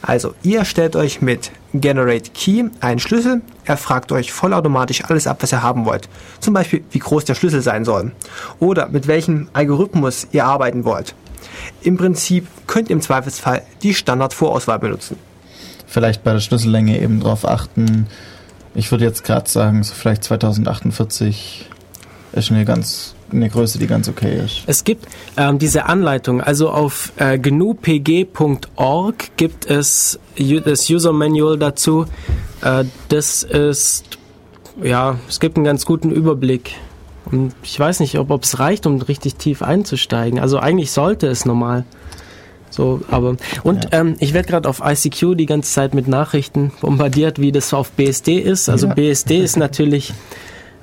Also, ihr stellt euch mit Generate Key einen Schlüssel. Er fragt euch vollautomatisch alles ab, was ihr haben wollt. Zum Beispiel, wie groß der Schlüssel sein soll. Oder mit welchem Algorithmus ihr arbeiten wollt. Im Prinzip könnt ihr im Zweifelsfall die Standardvorauswahl benutzen. Vielleicht bei der Schlüssellänge eben drauf achten. Ich würde jetzt gerade sagen, so vielleicht 2048 ist eine ganz eine Größe, die ganz okay ist. Es gibt ähm, diese Anleitung, also auf äh, gnupg.org gibt es das User Manual dazu. Äh, das ist, ja, es gibt einen ganz guten Überblick. Und ich weiß nicht, ob es reicht, um richtig tief einzusteigen. Also eigentlich sollte es normal. So, aber und Ja. ähm, ich werde gerade auf ICQ die ganze Zeit mit Nachrichten bombardiert, wie das auf BSD ist. Also Ja. BSD ist natürlich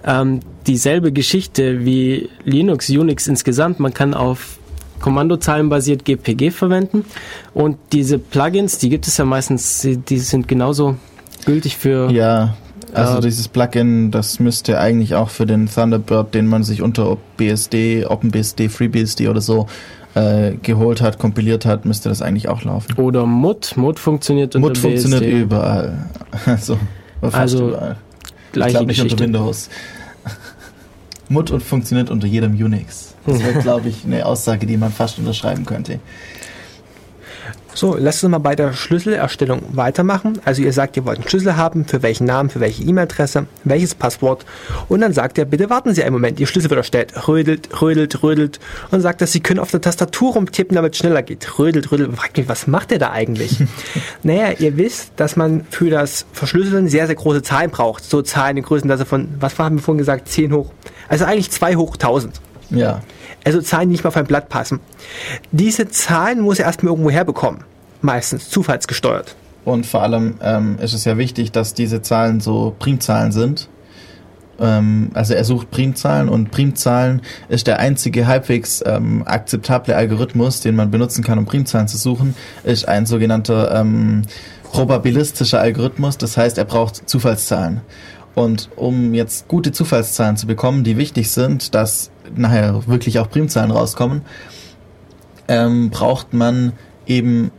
ähm, dieselbe Geschichte wie Linux, Unix insgesamt. Man kann auf Kommandozeilen basiert GPG verwenden und diese Plugins, die gibt es ja meistens, die- sind genauso gültig für Ja, also Äh, dieses Plugin, das müsste eigentlich auch für den Thunderbird, den man sich unter BSD, OpenBSD, FreeBSD oder so äh, geholt hat, kompiliert hat, müsste das eigentlich auch laufen. oder MUT. MUT funktioniert unter Mut funktioniert BSD. überall. Also, fast Also, überall. Ich Gleiche glaube nicht unter. Windows. Mut und funktioniert unter jedem Unix. Das wäre, glaube ich, eine Aussage, die man fast unterschreiben könnte. So, lasst uns mal bei der Schlüsselerstellung weitermachen. Also ihr sagt, ihr wollt einen Schlüssel haben, für welchen Namen, für welche E-Mail-Adresse, welches Passwort. Und dann sagt er, bitte warten Sie einen Moment, Ihr Schlüssel wird erstellt. Rödelt, rödelt, rödelt. Und sagt, dass Sie können auf der Tastatur rumtippen, damit es schneller geht. Rödelt, rödelt. Fragt mich, was macht der da eigentlich? naja, ihr wisst, dass man für das Verschlüsseln sehr, sehr große Zahlen braucht. So Zahlen in Größenklasse von, was haben wir vorhin gesagt, 10 hoch. Also eigentlich 2 hoch 1000. Ja, Also Zahlen, die nicht mal auf ein Blatt passen. Diese Zahlen muss er erstmal irgendwo herbekommen. Meistens zufallsgesteuert. und vor allem ähm, ist es ja wichtig, dass diese Zahlen so Primzahlen sind. Ähm, also er sucht Primzahlen und Primzahlen ist der einzige halbwegs ähm, akzeptable Algorithmus, den man benutzen kann, um Primzahlen zu suchen, ist ein sogenannter ähm, probabilistischer Algorithmus. Das heißt, er braucht Zufallszahlen. Und um jetzt gute Zufallszahlen zu bekommen, die wichtig sind, dass nachher wirklich auch Primzahlen rauskommen, ähm, braucht man eben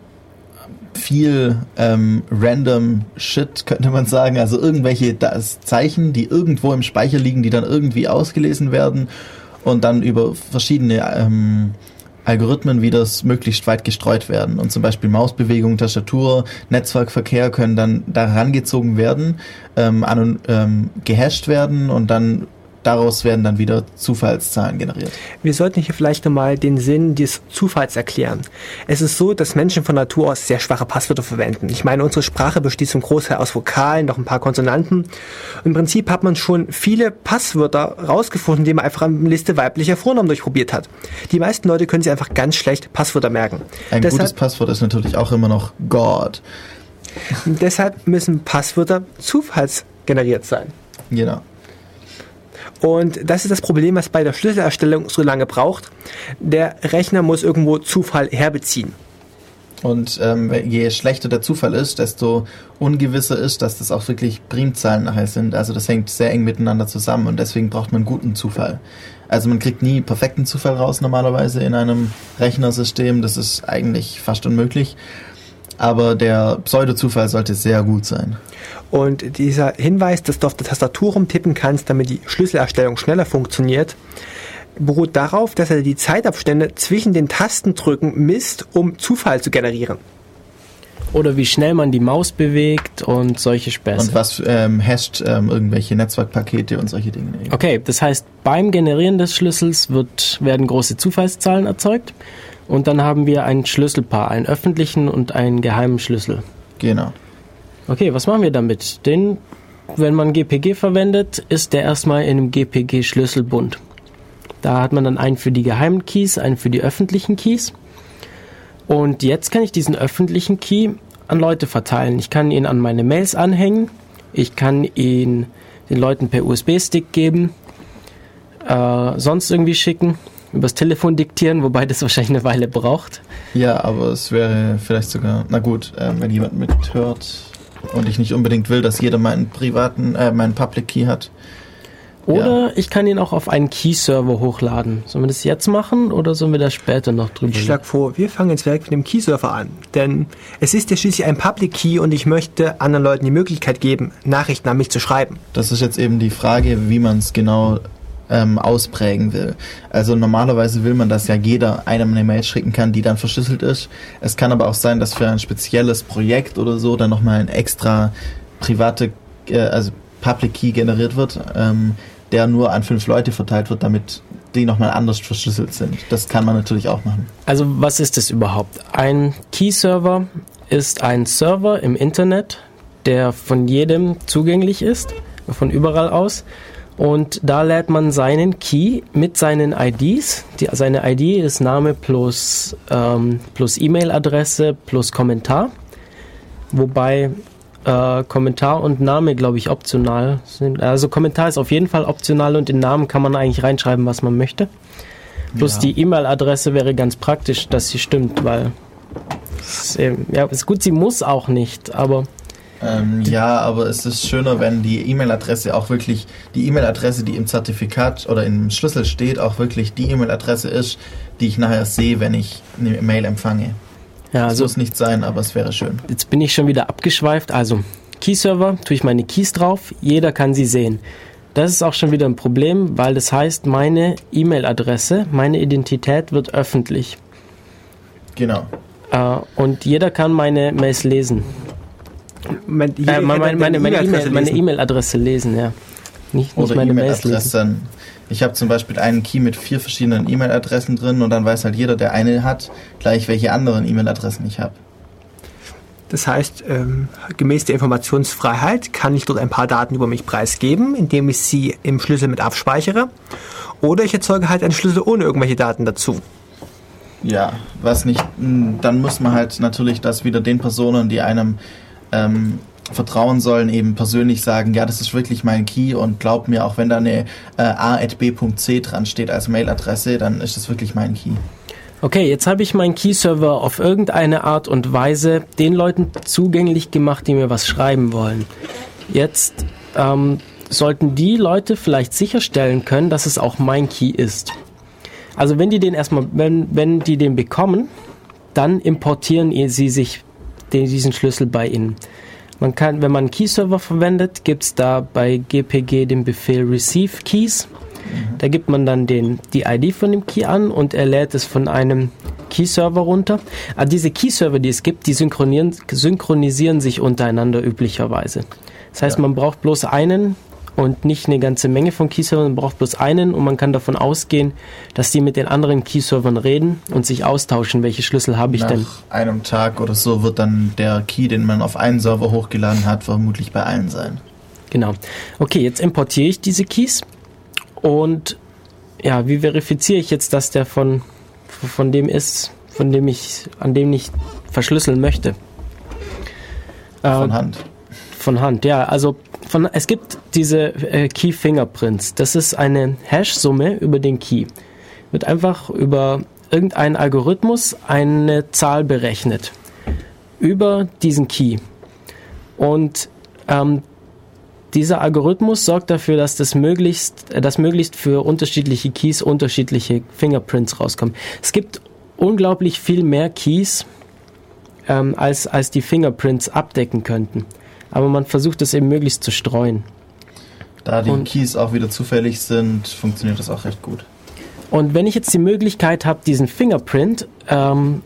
viel ähm, random Shit, könnte man sagen. Also irgendwelche das Zeichen, die irgendwo im Speicher liegen, die dann irgendwie ausgelesen werden und dann über verschiedene ähm, Algorithmen, wie das möglichst weit gestreut werden. Und zum Beispiel Mausbewegung, Tastatur, Netzwerkverkehr können dann da herangezogen werden, ähm, an, ähm, gehasht werden und dann daraus werden dann wieder Zufallszahlen generiert. Wir sollten hier vielleicht nochmal den Sinn des Zufalls erklären. Es ist so, dass Menschen von Natur aus sehr schwache Passwörter verwenden. Ich meine, unsere Sprache besteht zum Großteil aus Vokalen, noch ein paar Konsonanten. Im Prinzip hat man schon viele Passwörter rausgefunden, indem man einfach eine Liste weiblicher Vornamen durchprobiert hat. Die meisten Leute können sich einfach ganz schlecht Passwörter merken. Ein Deshalb, gutes Passwort ist natürlich auch immer noch God. Deshalb müssen Passwörter zufallsgeneriert sein. Genau. Und das ist das Problem, was bei der Schlüsselerstellung so lange braucht. Der Rechner muss irgendwo Zufall herbeziehen. Und ähm, je schlechter der Zufall ist, desto ungewisser ist, dass das auch wirklich Primzahlen nachher sind. Also das hängt sehr eng miteinander zusammen und deswegen braucht man guten Zufall. Also man kriegt nie perfekten Zufall raus normalerweise in einem Rechnersystem. Das ist eigentlich fast unmöglich. Aber der Pseudozufall sollte sehr gut sein. Und dieser Hinweis, dass du auf der Tastatur rumtippen kannst, damit die Schlüsselerstellung schneller funktioniert, beruht darauf, dass er die Zeitabstände zwischen den Tastendrücken misst, um Zufall zu generieren. Oder wie schnell man die Maus bewegt und solche Späße. Und was ähm, hasht ähm, irgendwelche Netzwerkpakete und solche Dinge. Okay, das heißt, beim Generieren des Schlüssels wird, werden große Zufallszahlen erzeugt und dann haben wir ein Schlüsselpaar, einen öffentlichen und einen geheimen Schlüssel. Genau. Okay, was machen wir damit? Den, wenn man GPG verwendet, ist der erstmal in einem GPG-Schlüsselbund. Da hat man dann einen für die geheimen Keys, einen für die öffentlichen Keys. Und jetzt kann ich diesen öffentlichen Key an Leute verteilen. Ich kann ihn an meine Mails anhängen. Ich kann ihn den Leuten per USB-Stick geben. Äh, sonst irgendwie schicken. Übers Telefon diktieren, wobei das wahrscheinlich eine Weile braucht. Ja, aber es wäre vielleicht sogar, na gut, äh, wenn jemand mithört, und ich nicht unbedingt will, dass jeder meinen privaten, äh, meinen Public Key hat. Oder ja. ich kann ihn auch auf einen Key-Server hochladen. Sollen wir das jetzt machen oder sollen wir da später noch drüber Ich schlage vor, wir fangen jetzt direkt mit dem Key-Server an. Denn es ist ja schließlich ein Public Key und ich möchte anderen Leuten die Möglichkeit geben, Nachrichten an mich zu schreiben. Das ist jetzt eben die Frage, wie man es genau ähm, ausprägen will. Also normalerweise will man, dass ja jeder einem eine Mail schicken kann, die dann verschlüsselt ist. Es kann aber auch sein, dass für ein spezielles Projekt oder so dann nochmal ein extra private, äh, also Public Key generiert wird, ähm, der nur an fünf Leute verteilt wird, damit die nochmal anders verschlüsselt sind. Das kann man natürlich auch machen. Also was ist das überhaupt? Ein Key-Server ist ein Server im Internet, der von jedem zugänglich ist, von überall aus. Und da lädt man seinen Key mit seinen IDs. Die, seine ID ist Name plus, ähm, plus E-Mail-Adresse plus Kommentar. Wobei äh, Kommentar und Name, glaube ich, optional sind. Also Kommentar ist auf jeden Fall optional und in Namen kann man eigentlich reinschreiben, was man möchte. Plus ja. die E-Mail-Adresse wäre ganz praktisch, dass sie stimmt, weil es, ja, ist gut, sie muss auch nicht, aber ähm, ja, aber es ist schöner, wenn die E-Mail-Adresse auch wirklich die E-Mail-Adresse, die im Zertifikat oder im Schlüssel steht, auch wirklich die E-Mail-Adresse ist, die ich nachher sehe, wenn ich eine Mail empfange. Ja, also, das muss nicht sein, aber es wäre schön. Jetzt bin ich schon wieder abgeschweift. Also, Key-Server, tue ich meine Keys drauf, jeder kann sie sehen. Das ist auch schon wieder ein Problem, weil das heißt, meine E-Mail-Adresse, meine Identität wird öffentlich. Genau. Äh, und jeder kann meine Mails lesen. Mein, äh, meine meine, meine E-Mail-Adresse lesen, ja. Nicht, nicht Oder meine E-Mail-Adresse. Ich habe zum Beispiel einen Key mit vier verschiedenen E-Mail-Adressen drin und dann weiß halt jeder, der eine hat, gleich welche anderen E-Mail-Adressen ich habe. Das heißt, ähm, gemäß der Informationsfreiheit kann ich dort ein paar Daten über mich preisgeben, indem ich sie im Schlüssel mit abspeichere. Oder ich erzeuge halt einen Schlüssel ohne irgendwelche Daten dazu. Ja, was nicht, dann muss man halt natürlich das wieder den Personen, die einem ähm, vertrauen sollen, eben persönlich sagen, ja, das ist wirklich mein Key und glaub mir, auch wenn da eine äh, a.b.c dran steht als Mailadresse, dann ist das wirklich mein Key. Okay, jetzt habe ich meinen Key-Server auf irgendeine Art und Weise den Leuten zugänglich gemacht, die mir was schreiben wollen. Jetzt ähm, sollten die Leute vielleicht sicherstellen können, dass es auch mein Key ist. Also wenn die den erstmal, wenn, wenn die den bekommen, dann importieren sie sich diesen Schlüssel bei Ihnen. Man kann, wenn man einen Key-Server verwendet, gibt es da bei GPG den Befehl Receive Keys. Da gibt man dann den, die ID von dem Key an und er lädt es von einem Key-Server runter. Aber ah, diese Key-Server, die es gibt, die synchronisieren, synchronisieren sich untereinander üblicherweise. Das heißt, ja. man braucht bloß einen und nicht eine ganze Menge von Key-Servern, man braucht bloß einen und man kann davon ausgehen, dass die mit den anderen Key-Servern reden und sich austauschen, welche Schlüssel habe ich Nach denn. Nach einem Tag oder so wird dann der Key, den man auf einen Server hochgeladen hat, vermutlich bei allen sein. Genau. Okay, jetzt importiere ich diese Keys und ja, wie verifiziere ich jetzt, dass der von, von dem ist, von dem ich, an dem ich verschlüsseln möchte? Von äh, Hand. Von Hand, ja. Also von, es gibt diese äh, Key Fingerprints. Das ist eine Hash-Summe über den Key. Wird einfach über irgendeinen Algorithmus eine Zahl berechnet. Über diesen Key. Und ähm, dieser Algorithmus sorgt dafür, dass das möglichst, äh, dass möglichst für unterschiedliche Keys unterschiedliche Fingerprints rauskommen. Es gibt unglaublich viel mehr Keys, ähm, als, als die Fingerprints abdecken könnten. Aber man versucht es eben möglichst zu streuen. Da die und, Keys auch wieder zufällig sind, funktioniert das auch recht gut. Und wenn ich jetzt die Möglichkeit habe, diesen Fingerprint ähm,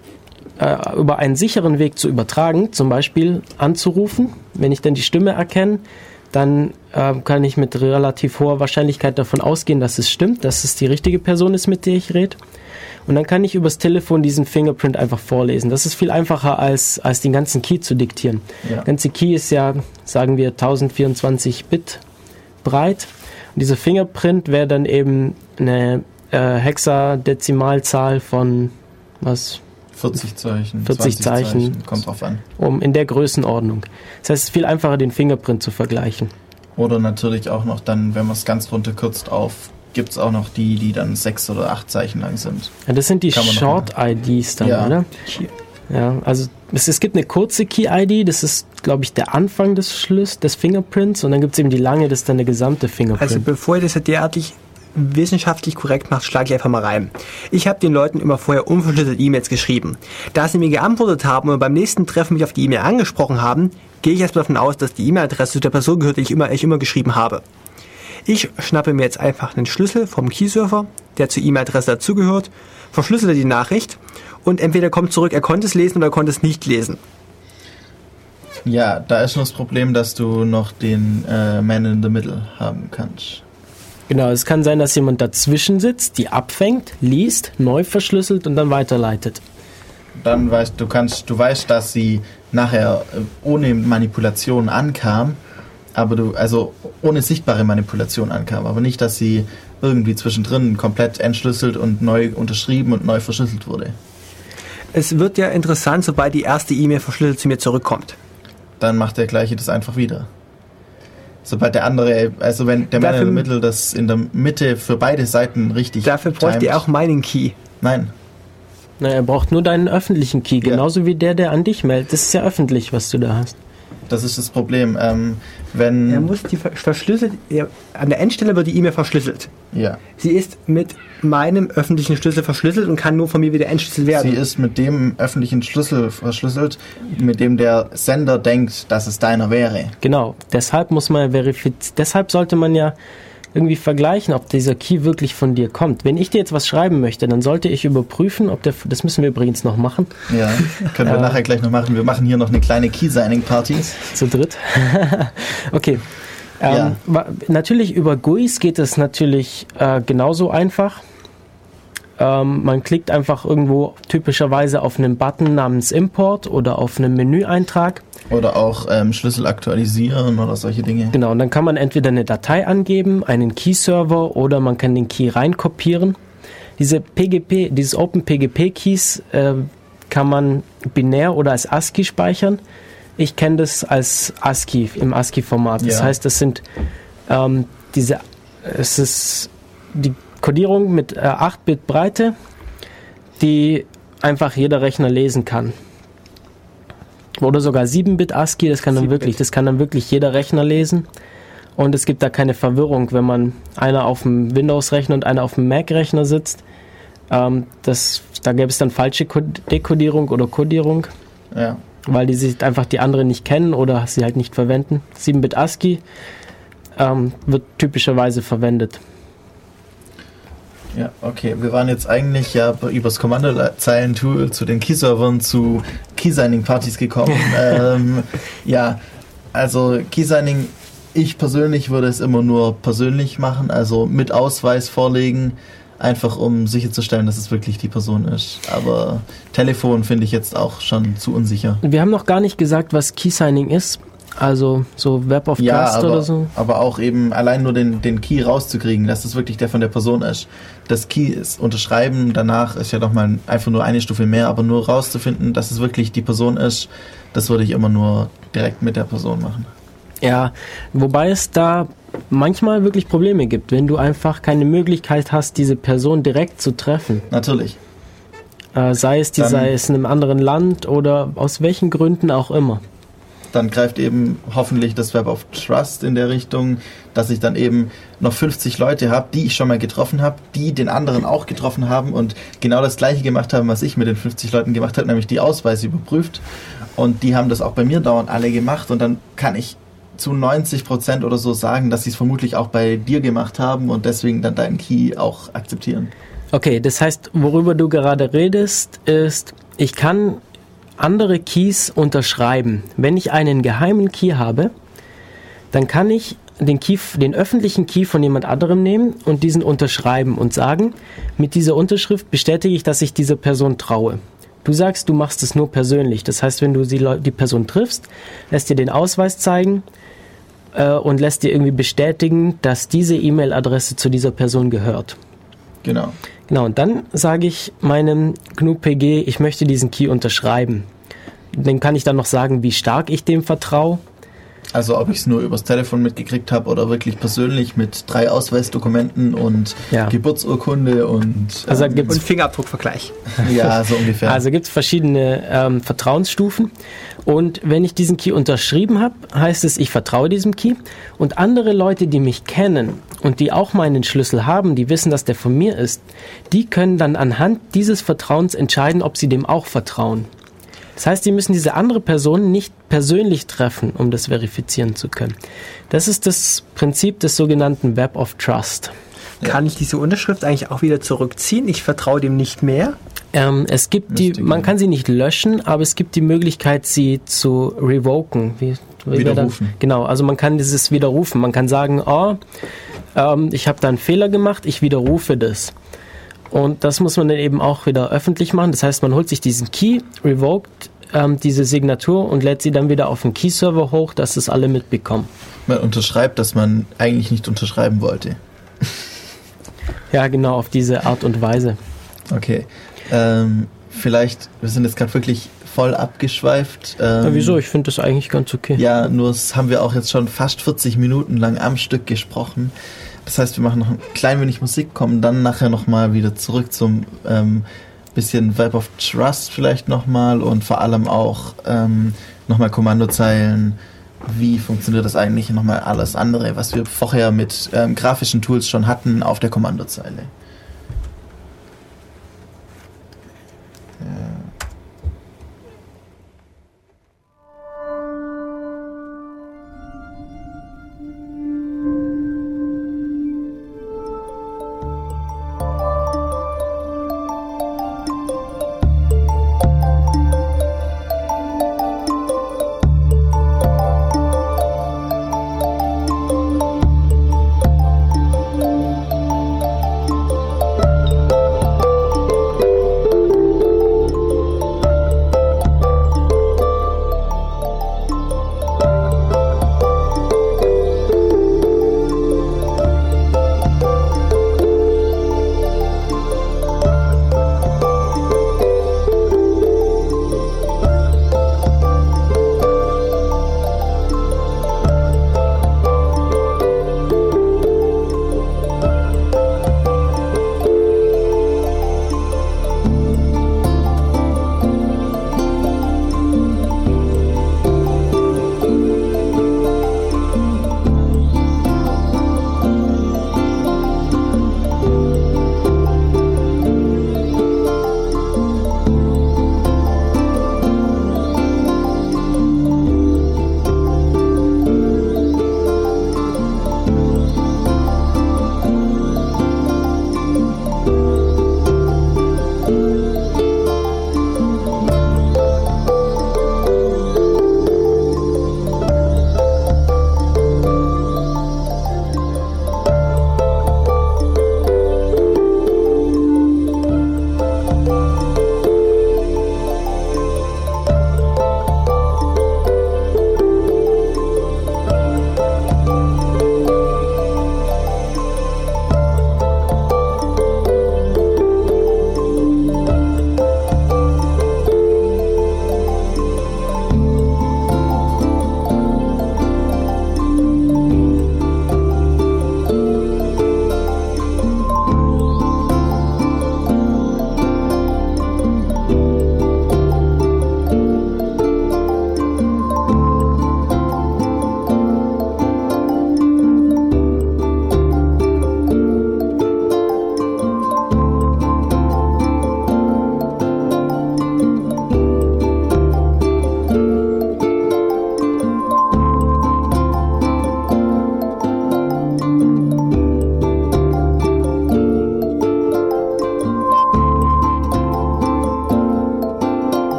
äh, über einen sicheren Weg zu übertragen, zum Beispiel anzurufen, wenn ich dann die Stimme erkenne, dann äh, kann ich mit relativ hoher Wahrscheinlichkeit davon ausgehen, dass es stimmt, dass es die richtige Person ist, mit der ich rede. Und dann kann ich übers Telefon diesen Fingerprint einfach vorlesen. Das ist viel einfacher, als, als den ganzen Key zu diktieren. Ja. Der ganze Key ist ja, sagen wir, 1024 Bit breit. Und dieser Fingerprint wäre dann eben eine äh, Hexadezimalzahl von was? 40 Zeichen. 40 Zeichen, Zeichen. Kommt drauf an. Um in der Größenordnung. Das heißt, es ist viel einfacher, den Fingerprint zu vergleichen. Oder natürlich auch noch dann, wenn man es ganz runter kürzt, auf gibt es auch noch die, die dann sechs oder acht Zeichen lang sind. Ja, das sind die Short-IDs dann, ja. oder? Ja, also es, es gibt eine kurze Key-ID, das ist, glaube ich, der Anfang des Schlüssels, des Fingerprints und dann gibt es eben die lange, das ist dann der gesamte Fingerprint. Also bevor ihr das ja derartig wissenschaftlich korrekt macht, schlage ich einfach mal rein. Ich habe den Leuten immer vorher unverschlüsselte E-Mails geschrieben. Da sie mir geantwortet haben und beim nächsten Treffen mich auf die E-Mail angesprochen haben, gehe ich erstmal davon aus, dass die E-Mail-Adresse zu der Person gehört, die ich immer, ich immer geschrieben habe. Ich schnappe mir jetzt einfach einen Schlüssel vom Keyserver, der zur E-Mail-Adresse dazugehört, verschlüssele die Nachricht und entweder kommt zurück, er konnte es lesen oder er konnte es nicht lesen. Ja, da ist schon das Problem, dass du noch den äh, Man in the Middle haben kannst. Genau, es kann sein, dass jemand dazwischen sitzt, die abfängt, liest, neu verschlüsselt und dann weiterleitet. Dann weißt du kannst, du weißt, dass sie nachher äh, ohne Manipulation ankam aber du, also ohne sichtbare Manipulation ankam, aber nicht, dass sie irgendwie zwischendrin komplett entschlüsselt und neu unterschrieben und neu verschlüsselt wurde. Es wird ja interessant, sobald die erste E-Mail verschlüsselt zu mir zurückkommt. Dann macht der gleiche das einfach wieder. Sobald der andere, also wenn der Mann in der Mitte das in der Mitte für beide Seiten richtig. Dafür bräuchte er auch meinen Key. Nein. Na, er braucht nur deinen öffentlichen Key, genauso ja. wie der, der an dich meldet. Das ist ja öffentlich, was du da hast. Das ist das Problem. Ähm, wenn er muss die verschlüsselt, er, an der Endstelle wird die E-Mail verschlüsselt. Ja. Sie ist mit meinem öffentlichen Schlüssel verschlüsselt und kann nur von mir wieder entschlüsselt werden. Sie ist mit dem öffentlichen Schlüssel verschlüsselt, mit dem der Sender denkt, dass es deiner wäre. Genau. Deshalb muss man verifizieren. Deshalb sollte man ja irgendwie vergleichen, ob dieser Key wirklich von dir kommt. Wenn ich dir jetzt was schreiben möchte, dann sollte ich überprüfen, ob der, das müssen wir übrigens noch machen. Ja, können wir äh, nachher gleich noch machen. Wir machen hier noch eine kleine Key-Signing-Party. Zu dritt. okay. Ähm, ja. Natürlich über GUIs geht es natürlich äh, genauso einfach. Ähm, man klickt einfach irgendwo typischerweise auf einen Button namens Import oder auf einen Menüeintrag oder auch ähm, Schlüssel aktualisieren oder solche Dinge. Genau, und dann kann man entweder eine Datei angeben, einen Key-Server oder man kann den Key reinkopieren. Diese PGP, dieses OpenPGP-Keys äh, kann man binär oder als ASCII speichern. Ich kenne das als ASCII im ASCII-Format. Das ja. heißt, das sind ähm, diese, es ist die Codierung mit äh, 8-Bit Breite, die einfach jeder Rechner lesen kann. Oder sogar 7-Bit ASCII, das kann dann wirklich, das kann dann wirklich jeder Rechner lesen. Und es gibt da keine Verwirrung, wenn man einer auf dem Windows-Rechner und einer auf dem Mac-Rechner sitzt. Ähm, das, da gäbe es dann falsche Dekodierung oder Codierung. Ja. Weil die sich einfach die anderen nicht kennen oder sie halt nicht verwenden. 7-Bit ASCII ähm, wird typischerweise verwendet. Ja, okay. Wir waren jetzt eigentlich ja übers Kommandozeilen-Tool zu den Key-Servern zu Key-Signing-Partys gekommen. ähm, ja, also Key-Signing, ich persönlich würde es immer nur persönlich machen, also mit Ausweis vorlegen, einfach um sicherzustellen, dass es wirklich die Person ist. Aber Telefon finde ich jetzt auch schon zu unsicher. Wir haben noch gar nicht gesagt, was Key-Signing ist. Also so Web of Ja, Trust aber, oder so. aber auch eben allein nur den, den Key rauszukriegen, dass es wirklich der von der Person ist. Das Key ist unterschreiben, danach ist ja nochmal einfach nur eine Stufe mehr, aber nur rauszufinden, dass es wirklich die Person ist, das würde ich immer nur direkt mit der Person machen. Ja, wobei es da manchmal wirklich Probleme gibt, wenn du einfach keine Möglichkeit hast, diese Person direkt zu treffen. Natürlich. Äh, sei es die, Dann- sei es in einem anderen Land oder aus welchen Gründen auch immer. Dann greift eben hoffentlich das Web of Trust in der Richtung, dass ich dann eben noch 50 Leute habe, die ich schon mal getroffen habe, die den anderen auch getroffen haben und genau das gleiche gemacht haben, was ich mit den 50 Leuten gemacht habe, nämlich die Ausweise überprüft. Und die haben das auch bei mir dauernd alle gemacht und dann kann ich zu 90 Prozent oder so sagen, dass sie es vermutlich auch bei dir gemacht haben und deswegen dann deinen Key auch akzeptieren. Okay, das heißt, worüber du gerade redest, ist, ich kann andere Keys unterschreiben. Wenn ich einen geheimen Key habe, dann kann ich den, Key, den öffentlichen Key von jemand anderem nehmen und diesen unterschreiben und sagen, mit dieser Unterschrift bestätige ich, dass ich dieser Person traue. Du sagst, du machst es nur persönlich. Das heißt, wenn du die, Person triffst, lässt dir den Ausweis zeigen äh, und lässt dir irgendwie bestätigen, dass diese E-Mail-Adresse zu dieser Person gehört. Genau. Genau, und dann sage ich meinem GNU-PG, ich möchte diesen Key unterschreiben. Dann kann ich dann noch sagen, wie stark ich dem vertraue. Also ob ich es nur übers Telefon mitgekriegt habe oder wirklich persönlich mit drei Ausweisdokumenten und Ja. Geburtsurkunde und Also ähm, gibt's- Und Fingerabdruckvergleich. ja so ungefähr. Also gibt es verschiedene ähm, Vertrauensstufen. Und wenn ich diesen Key unterschrieben habe, heißt es, ich vertraue diesem Key. Und andere Leute, die mich kennen und die auch meinen Schlüssel haben, die wissen, dass der von mir ist, die können dann anhand dieses Vertrauens entscheiden, ob sie dem auch vertrauen. Das heißt, sie müssen diese andere Person nicht persönlich treffen, um das verifizieren zu können. Das ist das Prinzip des sogenannten Web of Trust. Kann ich diese Unterschrift eigentlich auch wieder zurückziehen? Ich vertraue dem nicht mehr. Ähm, es gibt die, man kann sie nicht löschen, aber es gibt die Möglichkeit, sie zu revoken. Wie, wie Widerrufen. Dann, genau, also man kann dieses widerrufen. Man kann sagen, oh, ähm, ich habe da einen Fehler gemacht, ich widerrufe das. Und das muss man dann eben auch wieder öffentlich machen. Das heißt, man holt sich diesen Key, revoked ähm, diese Signatur und lädt sie dann wieder auf den Key-Server hoch, dass es alle mitbekommen. man unterschreibt, dass man eigentlich nicht unterschreiben wollte. Ja, genau, auf diese Art und Weise. Okay. Ähm, vielleicht, wir sind jetzt gerade wirklich voll abgeschweift. Ähm, Ja, wieso? Ich finde das eigentlich ganz okay. Ja, nur das haben wir auch jetzt schon fast 40 Minuten lang am Stück gesprochen. Das heißt, wir machen noch ein klein wenig Musik, kommen dann nachher nochmal wieder zurück zum ähm, bisschen Web of Trust vielleicht nochmal und vor allem auch ähm, nochmal Kommandozeilen. Wie funktioniert das eigentlich? Nochmal alles andere, was wir vorher mit ähm, grafischen Tools schon hatten auf der Kommandozeile. Hallo,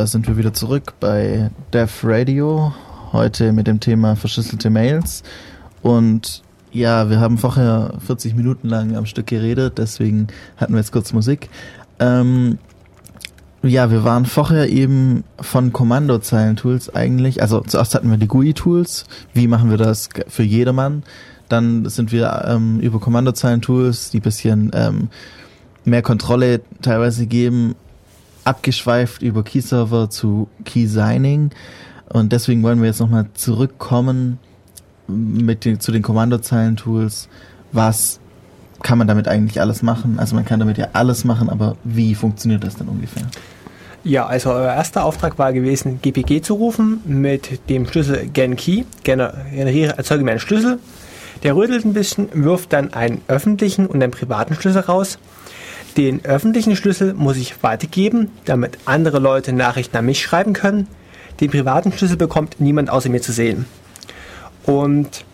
da sind wir wieder zurück bei Dev Radio. Heute mit dem Thema verschlüsselte Mails. Und ja, wir haben vorher 40 Minuten lang am Stück geredet, deswegen hatten wir jetzt kurz Musik. Ähm, ja, wir waren vorher eben von Kommandozeilen-Tools eigentlich. Also zuerst hatten wir die GUI-Tools. Wie machen wir das für jedermann? Dann sind wir ähm, über Kommandozeilen-Tools, die bisschen ähm, mehr Kontrolle teilweise geben, abgeschweift über Key-Server zu Key-Signing. Und deswegen wollen wir jetzt nochmal zurückkommen mit den, zu den Kommandozeilen-Tools. Was kann man damit eigentlich alles machen? Also man kann damit ja alles machen, aber wie funktioniert das denn ungefähr? Ja, also euer erster Auftrag war gewesen, GPG zu rufen mit dem Schlüssel GenKey. Generiere, erzeuge mir einen Schlüssel. Der rödelt ein bisschen, wirft dann einen öffentlichen und einen privaten Schlüssel raus. Den öffentlichen Schlüssel muss ich weitergeben, damit andere Leute Nachrichten an mich schreiben können. Den privaten Schlüssel bekommt niemand außer mir zu sehen. Und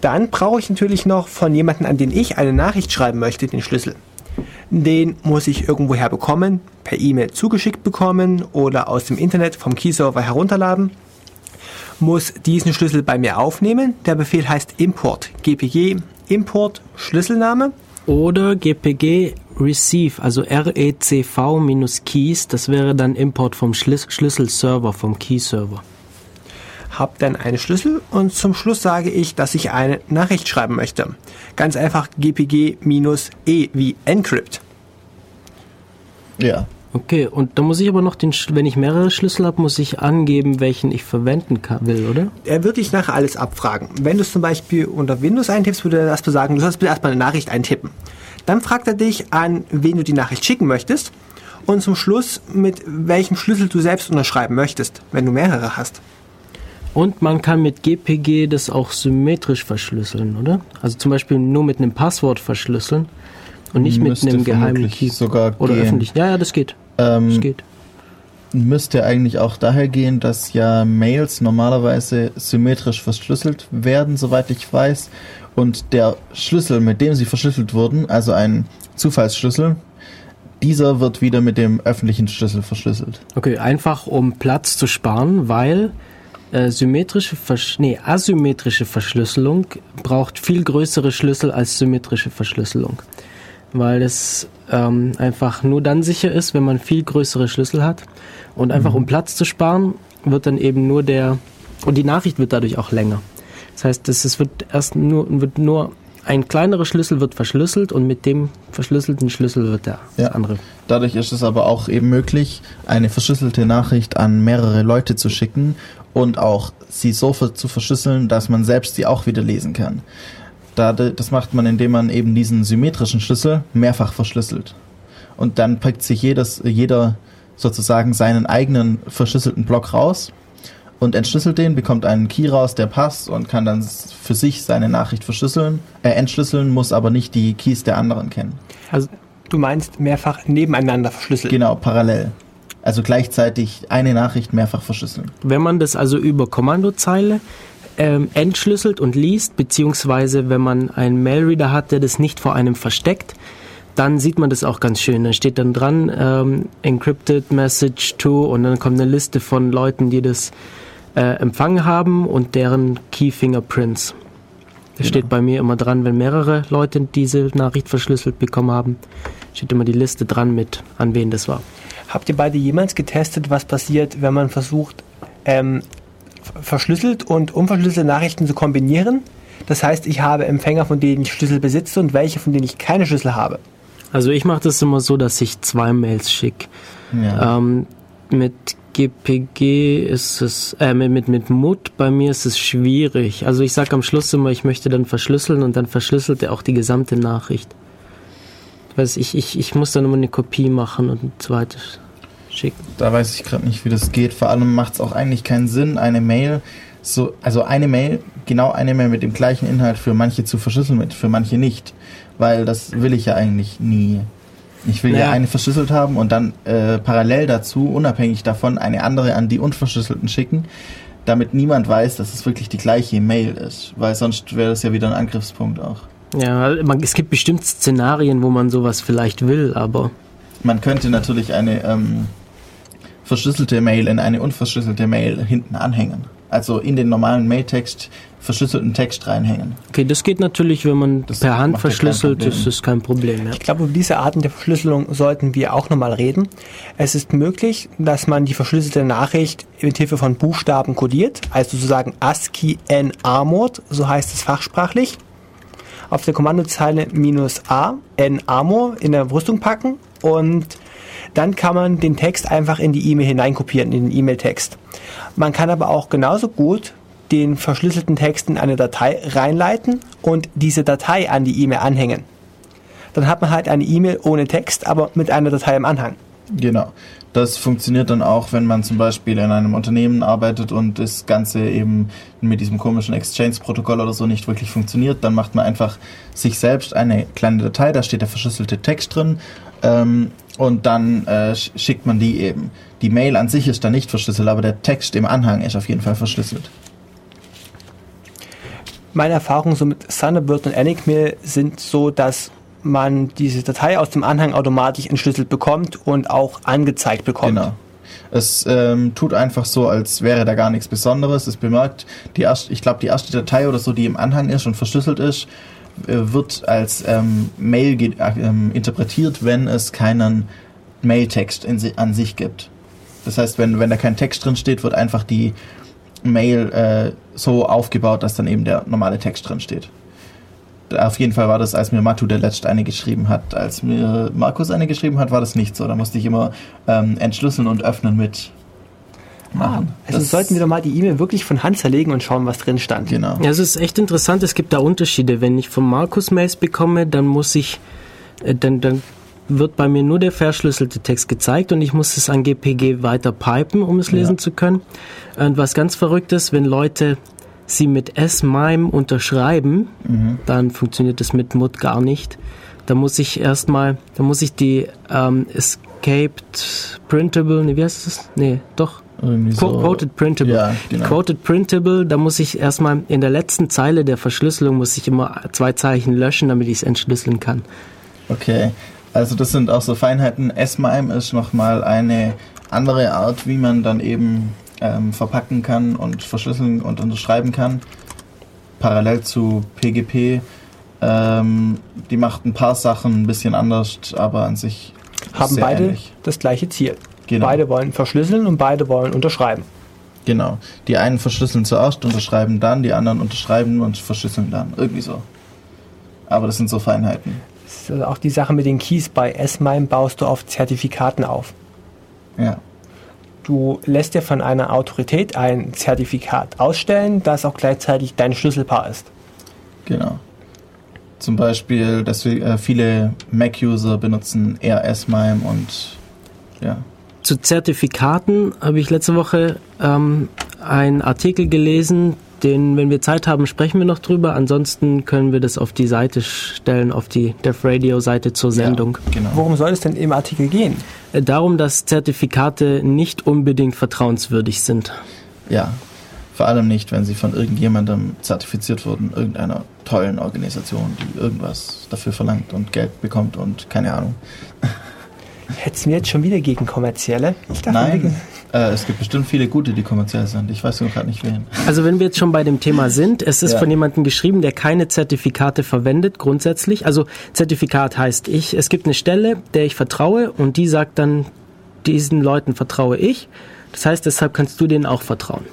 dann brauche ich natürlich noch von jemandem, an den ich eine Nachricht schreiben möchte, den Schlüssel. Den muss ich irgendwoher bekommen, per E-Mail zugeschickt bekommen oder aus dem Internet vom Keyserver herunterladen. Muss diesen Schlüssel bei mir aufnehmen. Der Befehl heißt import. GPG import Schlüsselname. Oder GPG receive, also RECV minus keys, das wäre dann Import vom Schlüs Schlüsselserver, vom Key-Server. Hab dann einen Schlüssel und zum Schluss sage ich, dass ich eine Nachricht schreiben möchte. Ganz einfach GPG minus E wie Encrypt. Ja. Okay, und da muss ich aber noch den, wenn ich mehrere Schlüssel habe, muss ich angeben, welchen ich verwenden kann, will, oder? Er wird dich nachher alles abfragen. Wenn du es zum Beispiel unter Windows eintippst, würde er das sagen, du sollst bitte erstmal eine Nachricht eintippen. Dann fragt er dich an, wen du die Nachricht schicken möchtest und zum Schluss, mit welchem Schlüssel du selbst unterschreiben möchtest, wenn du mehrere hast. Und man kann mit GPG das auch symmetrisch verschlüsseln, oder? Also zum Beispiel nur mit einem Passwort verschlüsseln und nicht Müsste mit einem geheimen Key sogar oder gehen. öffentlich. Ja, ja, das geht. Ähm, das geht. Müsste eigentlich auch daher gehen, dass ja Mails normalerweise symmetrisch verschlüsselt werden, soweit ich weiß. Und der Schlüssel, mit dem sie verschlüsselt wurden, also ein Zufallsschlüssel, dieser wird wieder mit dem öffentlichen Schlüssel verschlüsselt. Okay, einfach um Platz zu sparen, weil äh, symmetrische Versch nee, asymmetrische Verschlüsselung braucht viel größere Schlüssel als symmetrische Verschlüsselung. Weil es ähm, einfach nur dann sicher ist, wenn man viel größere Schlüssel hat. Und einfach mhm. um Platz zu sparen, wird dann eben nur der, und die Nachricht wird dadurch auch länger. Das heißt, es wird erst nur, wird nur ein kleinerer Schlüssel wird verschlüsselt und mit dem verschlüsselten Schlüssel wird der ja. andere. Dadurch ist es aber auch eben möglich, eine verschlüsselte Nachricht an mehrere Leute zu schicken und auch sie so zu verschlüsseln, dass man selbst sie auch wieder lesen kann. Das macht man, indem man eben diesen symmetrischen Schlüssel mehrfach verschlüsselt. Und dann pickt sich jedes, jeder sozusagen seinen eigenen verschlüsselten Block raus und entschlüsselt den, bekommt einen Key raus, der passt und kann dann für sich seine Nachricht verschlüsseln, äh, entschlüsseln, muss aber nicht die Keys der anderen kennen. Also du meinst mehrfach nebeneinander verschlüsseln? Genau, parallel. Also gleichzeitig eine Nachricht mehrfach verschlüsseln. Wenn man das also über Kommandozeile ähm, entschlüsselt und liest, beziehungsweise wenn man einen Mailreader hat, der das nicht vor einem versteckt, dann sieht man das auch ganz schön. Da steht dann dran, ähm, Encrypted Message to und dann kommt eine Liste von Leuten, die das äh, empfangen haben und deren Key Fingerprints. Das genau. steht bei mir immer dran, wenn mehrere Leute diese Nachricht verschlüsselt bekommen haben, steht immer die Liste dran mit, an wen das war. Habt ihr beide jemals getestet, was passiert, wenn man versucht, ähm, verschlüsselt und unverschlüsselte Nachrichten zu kombinieren? Das heißt, ich habe Empfänger, von denen ich Schlüssel besitze und welche, von denen ich keine Schlüssel habe. Also ich mache das immer so, dass ich zwei Mails schicke. Ja. Ähm, mit GPG ist es, äh, mit, mit MUT bei mir ist es schwierig. Also ich sage am Schluss immer, ich möchte dann verschlüsseln und dann verschlüsselt er auch die gesamte Nachricht. Weiß ich, ich, ich muss dann immer eine Kopie machen und ein zweites schicken. Da weiß ich gerade nicht, wie das geht. Vor allem macht es auch eigentlich keinen Sinn, eine Mail, so, also eine Mail, genau eine Mail mit dem gleichen Inhalt für manche zu verschlüsseln, für manche nicht. Weil das will ich ja eigentlich nie. Ich will naja. ja eine verschlüsselt haben und dann äh, parallel dazu, unabhängig davon, eine andere an die unverschlüsselten schicken, damit niemand weiß, dass es wirklich die gleiche Mail ist. Weil sonst wäre das ja wieder ein Angriffspunkt auch. Ja, man, es gibt bestimmt Szenarien, wo man sowas vielleicht will, aber. Man könnte natürlich eine ähm, verschlüsselte Mail in eine unverschlüsselte Mail hinten anhängen. Also in den normalen Mailtext verschlüsselten Text reinhängen. Okay, das geht natürlich, wenn man das per Hand verschlüsselt, das ist kein Problem. Ja. Ich glaube, über diese Arten der Verschlüsselung sollten wir auch nochmal reden. Es ist möglich, dass man die verschlüsselte Nachricht mit Hilfe von Buchstaben kodiert, also sozusagen ASCII N-Armored, so heißt es fachsprachlich. Auf der Kommandozeile minus A, N-Armor in der Rüstung packen und dann kann man den Text einfach in die E-Mail hineinkopieren, in den E-Mail-Text. Man kann aber auch genauso gut den verschlüsselten Text in eine Datei reinleiten und diese Datei an die E-Mail anhängen. Dann hat man halt eine E-Mail ohne Text, aber mit einer Datei im Anhang. Genau. Das funktioniert dann auch, wenn man zum Beispiel in einem Unternehmen arbeitet und das Ganze eben mit diesem komischen Exchange-Protokoll oder so nicht wirklich funktioniert. Dann macht man einfach sich selbst eine kleine Datei, da steht der verschlüsselte Text drin ähm, und dann äh, schickt man die eben. Die Mail an sich ist dann nicht verschlüsselt, aber der Text im Anhang ist auf jeden Fall verschlüsselt. Meine Erfahrungen so mit Thunderbird und Enigmail sind so, dass man diese Datei aus dem Anhang automatisch entschlüsselt bekommt und auch angezeigt bekommt. Genau. Es ähm, tut einfach so, als wäre da gar nichts Besonderes. Es bemerkt, die erste, ich glaube, die erste Datei oder so, die im Anhang ist und verschlüsselt ist, äh, wird als ähm, Mail äh, interpretiert, wenn es keinen Mailtext si an sich gibt. Das heißt, wenn, wenn da kein Text drin steht, wird einfach die Mail äh, so aufgebaut, dass dann eben der normale Text drin steht. Auf jeden Fall war das, als mir Matu der letzte eine geschrieben hat. Als mir Markus eine geschrieben hat, war das nicht so. Da musste ich immer ähm, entschlüsseln und öffnen mit machen. Ah, also das sollten wir doch mal die E-Mail wirklich von Hand zerlegen und schauen, was drin stand. Genau. Ja, es ist echt interessant. Es gibt da Unterschiede. Wenn ich von Markus Mails bekomme, dann muss ich, äh, dann, dann wird bei mir nur der verschlüsselte Text gezeigt und ich muss es an GPG weiter pipen, um es lesen ja. zu können. Und was ganz verrückt ist, wenn Leute sie mit S-MIME unterschreiben, mhm. dann funktioniert das mit MUT gar nicht. Da muss ich erstmal, da muss ich die ähm, Escaped Printable, nee, wie heißt das? Nee, doch. So. Quoted Printable. Ja, genau. Quoted Printable, da muss ich erstmal in der letzten Zeile der Verschlüsselung muss ich immer zwei Zeichen löschen, damit ich es entschlüsseln kann. Okay, also das sind auch so Feinheiten. S-MIME ist nochmal eine andere Art, wie man dann eben ähm, verpacken kann und verschlüsseln und unterschreiben kann. Parallel zu PGP. Ähm, die macht ein paar Sachen ein bisschen anders, aber an sich haben beide ähnlich. das gleiche Ziel. Genau. Beide wollen verschlüsseln und beide wollen unterschreiben. Genau. Die einen verschlüsseln zuerst, unterschreiben dann, die anderen unterschreiben und verschlüsseln dann. Irgendwie so. Aber das sind so Feinheiten. Also auch die Sache mit den Keys bei S-MIME baust du auf Zertifikaten auf. Ja. Du lässt dir von einer Autorität ein Zertifikat ausstellen, das auch gleichzeitig dein Schlüsselpaar ist. Genau. Zum Beispiel, dass wir, äh, viele Mac-User benutzen eher S-MIME und ja. Zu Zertifikaten habe ich letzte Woche ähm, einen Artikel gelesen, den, wenn wir Zeit haben, sprechen wir noch drüber. Ansonsten können wir das auf die Seite stellen, auf die Dev Radio Seite zur Sendung. Ja, genau. Worum soll es denn im Artikel gehen? Darum, dass Zertifikate nicht unbedingt vertrauenswürdig sind. Ja, vor allem nicht, wenn sie von irgendjemandem zertifiziert wurden, irgendeiner tollen Organisation, die irgendwas dafür verlangt und Geld bekommt und keine Ahnung. Hättest du mir jetzt schon wieder gegen kommerzielle? Nein, äh, es gibt bestimmt viele gute, die kommerziell sind. Ich weiß nur gerade nicht wen. Also wenn wir jetzt schon bei dem Thema sind, es ist ja. von jemandem geschrieben, der keine Zertifikate verwendet grundsätzlich. Also Zertifikat heißt ich, es gibt eine Stelle, der ich vertraue und die sagt dann, diesen Leuten vertraue ich. Das heißt, deshalb kannst du denen auch vertrauen.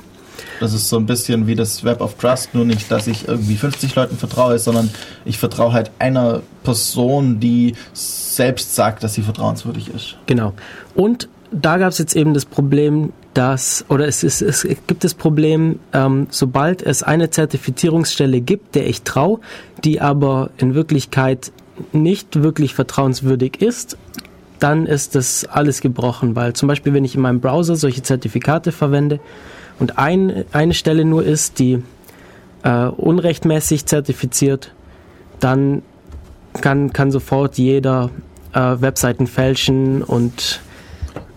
Das ist so ein bisschen wie das Web of Trust, nur nicht, dass ich irgendwie 50 Leuten vertraue, sondern ich vertraue halt einer Person, die selbst sagt, dass sie vertrauenswürdig ist. Genau. Und da gab es jetzt eben das Problem, dass, oder es, ist, es gibt das Problem, ähm, sobald es eine Zertifizierungsstelle gibt, der ich traue, die aber in Wirklichkeit nicht wirklich vertrauenswürdig ist, dann ist das alles gebrochen, weil zum Beispiel, wenn ich in meinem Browser solche Zertifikate verwende und ein, eine Stelle nur ist, die äh, unrechtmäßig zertifiziert, dann kann, kann sofort jeder äh, Webseiten fälschen und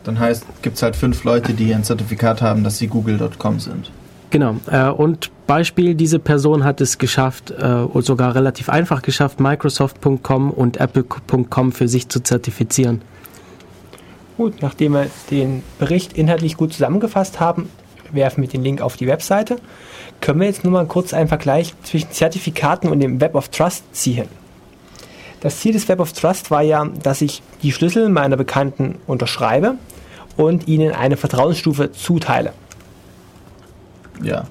dann heißt, gibt es halt fünf Leute, die ein Zertifikat haben, dass sie google.com sind. Genau. Äh, und Beispiel, diese Person hat es geschafft, äh, sogar relativ einfach geschafft, Microsoft.com und Apple.com für sich zu zertifizieren. Gut, nachdem wir den Bericht inhaltlich gut zusammengefasst haben, werfen wir den Link auf die Webseite. Können wir jetzt nur mal kurz einen Vergleich zwischen Zertifikaten und dem Web of Trust ziehen. Das Ziel des Web of Trust war ja, dass ich die Schlüssel meiner Bekannten unterschreibe und ihnen eine Vertrauensstufe zuteile. Ja.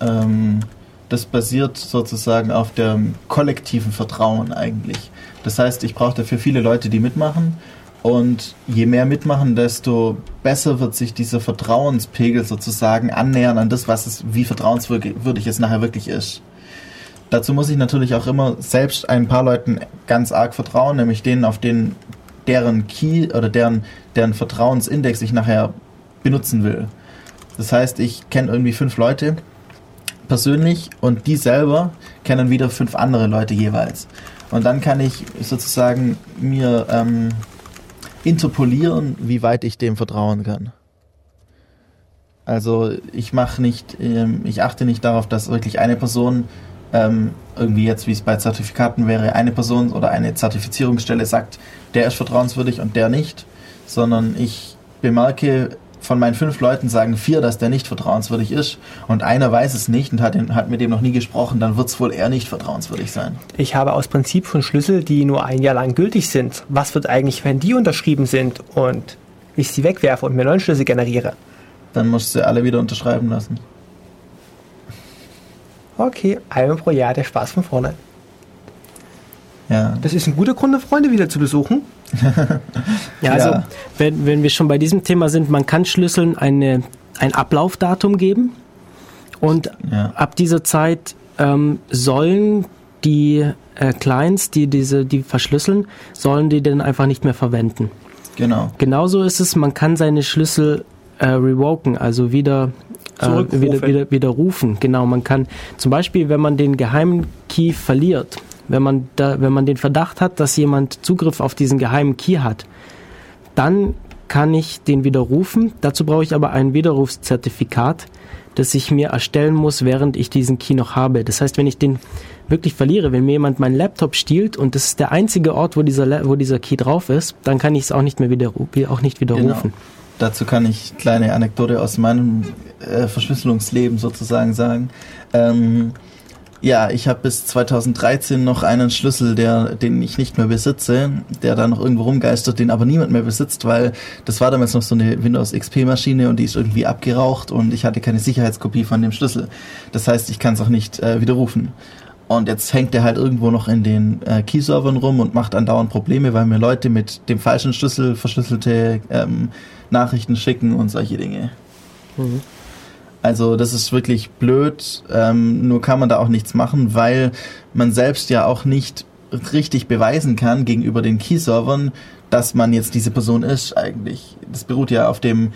Ähm, das basiert sozusagen auf dem kollektiven Vertrauen eigentlich. Das heißt, ich brauche dafür viele Leute, die mitmachen. Und je mehr mitmachen, desto besser wird sich dieser Vertrauenspegel sozusagen annähern an das, was es, wie vertrauenswürdig es nachher wirklich ist. Dazu muss ich natürlich auch immer selbst ein paar Leuten ganz arg vertrauen, nämlich denen, auf denen deren Key oder deren, deren Vertrauensindex ich nachher benutzen will. Das heißt, ich kenne irgendwie fünf Leute persönlich und die selber kennen wieder fünf andere Leute jeweils. Und dann kann ich sozusagen mir ähm, interpolieren, wie weit ich dem vertrauen kann. Also ich mache nicht, ähm, ich achte nicht darauf, dass wirklich eine Person ähm, irgendwie jetzt, wie es bei Zertifikaten wäre, eine Person oder eine Zertifizierungsstelle sagt, der ist vertrauenswürdig und der nicht, sondern ich bemerke, von meinen fünf Leuten sagen vier, dass der nicht vertrauenswürdig ist und einer weiß es nicht und hat, den, hat mit dem noch nie gesprochen, dann wird es wohl eher nicht vertrauenswürdig sein. Ich habe aus Prinzip schon Schlüssel, die nur ein Jahr lang gültig sind. Was wird eigentlich, wenn die unterschrieben sind und ich sie wegwerfe und mir neuen Schlüssel generiere? Dann musst du sie alle wieder unterschreiben lassen. Okay, einmal pro Jahr der Spaß von vorne. Ja. Das ist ein guter Grund, Freunde wieder zu besuchen. ja, also ja. Wenn, wenn wir schon bei diesem Thema sind, man kann Schlüsseln eine, ein Ablaufdatum geben und ja. ab dieser Zeit ähm, sollen die äh, Clients, die diese, die verschlüsseln, sollen die dann einfach nicht mehr verwenden. Genau. Genauso ist es, man kann seine Schlüssel äh, revoken, also wieder äh, wieder, wieder, widerrufen. Genau, man kann zum Beispiel, wenn man den geheimen Key verliert, wenn man, da, wenn man den Verdacht hat, dass jemand Zugriff auf diesen geheimen Key hat, dann kann ich den widerrufen. Dazu brauche ich aber ein Widerrufszertifikat, das ich mir erstellen muss, während ich diesen Key noch habe. Das heißt, wenn ich den wirklich verliere, wenn mir jemand meinen Laptop stiehlt und das ist der einzige Ort, wo dieser, wo dieser Key drauf ist, dann kann ich es auch nicht mehr wieder, auch nicht widerrufen. Genau. Dazu kann ich kleine Anekdote aus meinem äh, Verschlüsselungsleben sozusagen sagen. Ähm, ja, ich habe bis 2013 noch einen Schlüssel, der, den ich nicht mehr besitze, der da noch irgendwo rumgeistert, den aber niemand mehr besitzt, weil das war damals noch so eine Windows XP Maschine und die ist irgendwie abgeraucht und ich hatte keine Sicherheitskopie von dem Schlüssel. Das heißt, ich kann es auch nicht äh, widerrufen. Und jetzt hängt der halt irgendwo noch in den äh, Key-Servern rum und macht andauernd Probleme, weil mir Leute mit dem falschen Schlüssel verschlüsselte ähm, Nachrichten schicken und solche Dinge. Mhm. Also das ist wirklich blöd, ähm, nur kann man da auch nichts machen, weil man selbst ja auch nicht richtig beweisen kann gegenüber den Key-Servern, dass man jetzt diese Person ist eigentlich. Das beruht ja auf dem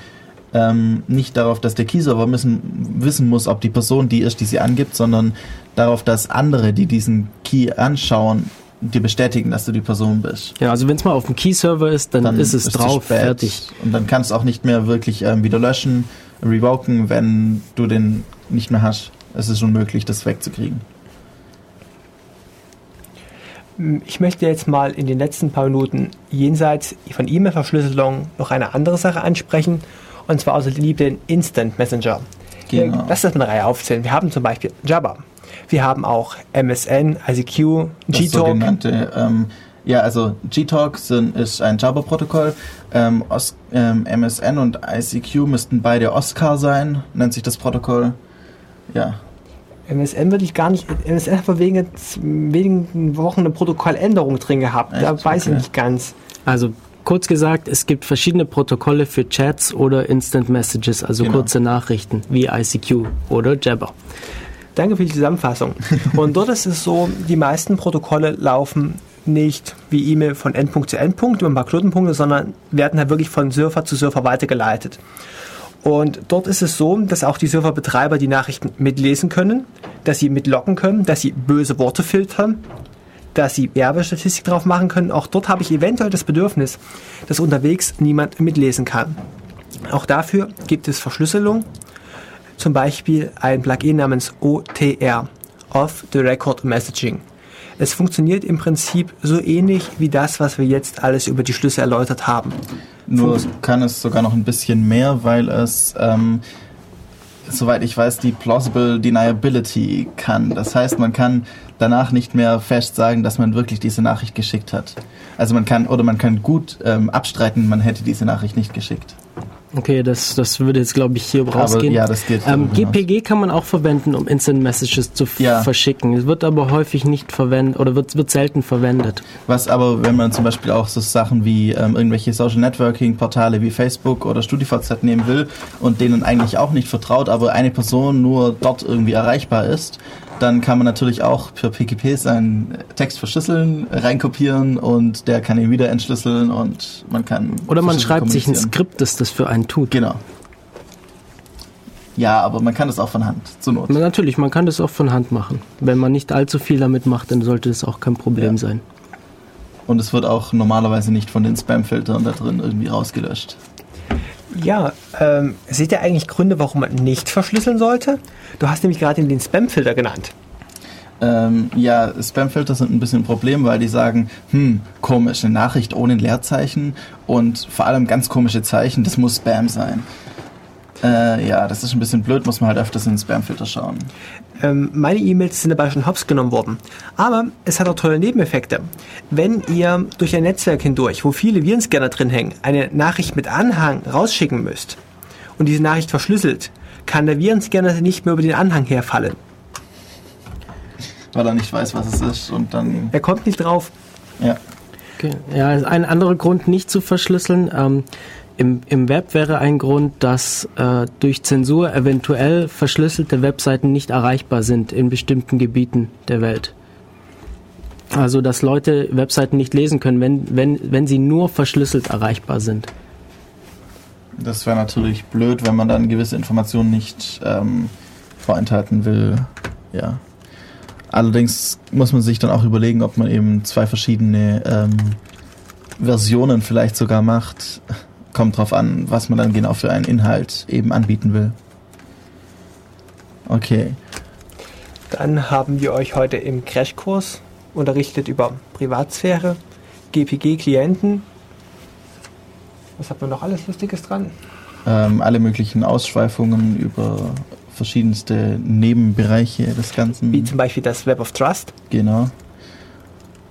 ähm, nicht darauf, dass der Key-Server wissen muss, ob die Person die ist, die sie angibt, sondern darauf, dass andere, die diesen Key anschauen, dir bestätigen, dass du die Person bist. Ja, also wenn es mal auf dem Key-Server ist, dann, dann ist es ist drauf, fertig. Und dann kannst du auch nicht mehr wirklich ähm, wieder löschen, revoken, wenn du den nicht mehr hast. Es ist unmöglich, das wegzukriegen. Ich möchte jetzt mal in den letzten paar Minuten jenseits von E-Mail-Verschlüsselung noch eine andere Sache ansprechen, und zwar also den Instant Messenger. Genau. Lass das mal eine Reihe aufzählen. Wir haben zum Beispiel Jabba. Wir haben auch MSN, ICQ, G-Talk. Ähm, ja, also G-Talk ist ein Java-Protokoll. Ähm, ähm, MSN und ICQ müssten beide Oscar sein, nennt sich das Protokoll. Ja. MSN würde ich gar nicht. MSN hat vor wenigen, wenigen Wochen eine Protokolländerung drin gehabt. Echt? Da weiß okay. ich nicht ganz. Also kurz gesagt, es gibt verschiedene Protokolle für Chats oder Instant Messages, also genau. kurze Nachrichten wie ICQ oder Jabber. Danke für die Zusammenfassung. Und dort ist es so, die meisten Protokolle laufen nicht wie E-Mail von Endpunkt zu Endpunkt über ein paar Knotenpunkte, sondern werden halt wirklich von Surfer zu Surfer weitergeleitet. Und dort ist es so, dass auch die Surferbetreiber die Nachrichten mitlesen können, dass sie mitlocken können, dass sie böse Worte filtern, dass sie Werbestatistik drauf machen können. Auch dort habe ich eventuell das Bedürfnis, dass unterwegs niemand mitlesen kann. Auch dafür gibt es Verschlüsselung zum Beispiel ein Plugin namens OTR, Off the Record Messaging. Es funktioniert im Prinzip so ähnlich wie das, was wir jetzt alles über die Schlüssel erläutert haben. Nur kann es sogar noch ein bisschen mehr, weil es, ähm, soweit ich weiß, die Plausible Deniability kann. Das heißt, man kann danach nicht mehr fest sagen, dass man wirklich diese Nachricht geschickt hat. Also man kann, oder man kann gut ähm, abstreiten, man hätte diese Nachricht nicht geschickt. Okay, das, das würde jetzt, glaube ich, hier rausgehen. ja, das geht. Ähm, GPG kann man auch verwenden, um Instant Messages zu Ja. verschicken. Es wird aber häufig nicht verwendet oder wird, wird selten verwendet. Was aber, wenn man zum Beispiel auch so Sachen wie ähm, irgendwelche Social Networking Portale wie Facebook oder StudiVZ nehmen will und denen eigentlich auch nicht vertraut, aber eine Person nur dort irgendwie erreichbar ist, dann kann man natürlich auch per PGP seinen Text verschlüsseln, reinkopieren und der kann ihn wieder entschlüsseln und man kann. Oder man schreibt sich ein. Skript, das das für einen tut. Genau. Ja, aber man kann das auch von Hand, zur Not. Na, Natürlich, man kann das auch von Hand machen. Wenn man nicht allzu viel damit macht, dann sollte das auch kein Problem Ja. sein. Und es wird auch normalerweise nicht von den Spam-Filtern da drin irgendwie rausgelöscht. Ja, ähm, seht ihr eigentlich Gründe, warum man nicht verschlüsseln sollte? Du hast nämlich gerade den Spam-Filter genannt. Ähm, ja, Spamfilter sind ein bisschen ein Problem, weil die sagen, hm, komisch, eine Nachricht ohne Leerzeichen und vor allem ganz komische Zeichen, das muss Spam sein. Äh, ja, das ist ein bisschen blöd, muss man halt öfters in den Spamfilter schauen. Ähm, meine E-Mails sind dabei schon hops genommen worden. Aber es hat auch tolle Nebeneffekte. Wenn ihr durch ein Netzwerk hindurch, wo viele Virenscanner drin hängen, eine Nachricht mit Anhang rausschicken müsst und diese Nachricht verschlüsselt, kann der Virenscanner nicht mehr über den Anhang herfallen. Weil er nicht weiß, was es ist und dann, Er kommt nicht drauf. ja. Okay. Ja, ein anderer Grund, nicht zu verschlüsseln. Ähm, im, Im Web wäre ein Grund, dass äh, durch Zensur eventuell verschlüsselte Webseiten nicht erreichbar sind in bestimmten Gebieten der Welt. Also, dass Leute Webseiten nicht lesen können, wenn, wenn, wenn sie nur verschlüsselt erreichbar sind. Das wäre natürlich blöd, wenn man dann gewisse Informationen nicht ähm, vorenthalten will. Ja. Allerdings muss man sich dann auch überlegen, ob man eben zwei verschiedene ähm, Versionen vielleicht sogar macht. Kommt drauf an, was man dann genau für einen Inhalt eben anbieten will. Okay. Dann haben wir euch heute im Crashkurs unterrichtet über Privatsphäre, GPG-Klienten. Was hat man noch alles Lustiges dran? Ähm, alle möglichen Ausschweifungen über verschiedenste Nebenbereiche des Ganzen. Wie zum Beispiel das Web of Trust. Genau.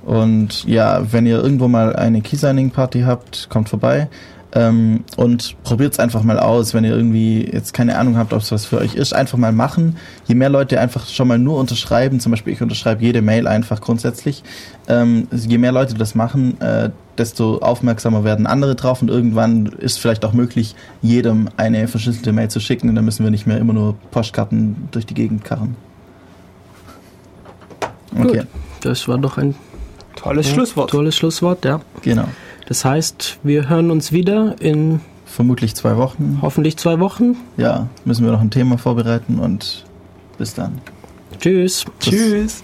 Und ja, wenn ihr irgendwo mal eine Keysigning-Party habt, kommt vorbei. Ähm, und probiert es einfach mal aus, wenn ihr irgendwie jetzt keine Ahnung habt, ob es was für euch ist, einfach mal machen. Je mehr Leute einfach schon mal nur unterschreiben, zum Beispiel ich unterschreibe jede Mail einfach grundsätzlich, ähm, je mehr Leute das machen, äh, desto aufmerksamer werden andere drauf und irgendwann ist vielleicht auch möglich, jedem eine verschlüsselte Mail zu schicken und dann müssen wir nicht mehr immer nur Postkarten durch die Gegend karren. Okay, Gut. Das war doch ein Tolles ja, Schlusswort. tolles Schlusswort, ja. genau. Das heißt, wir hören uns wieder in Vermutlich zwei Wochen. hoffentlich zwei Wochen. Ja, müssen wir noch ein Thema vorbereiten und bis dann. Tschüss. Tschüss.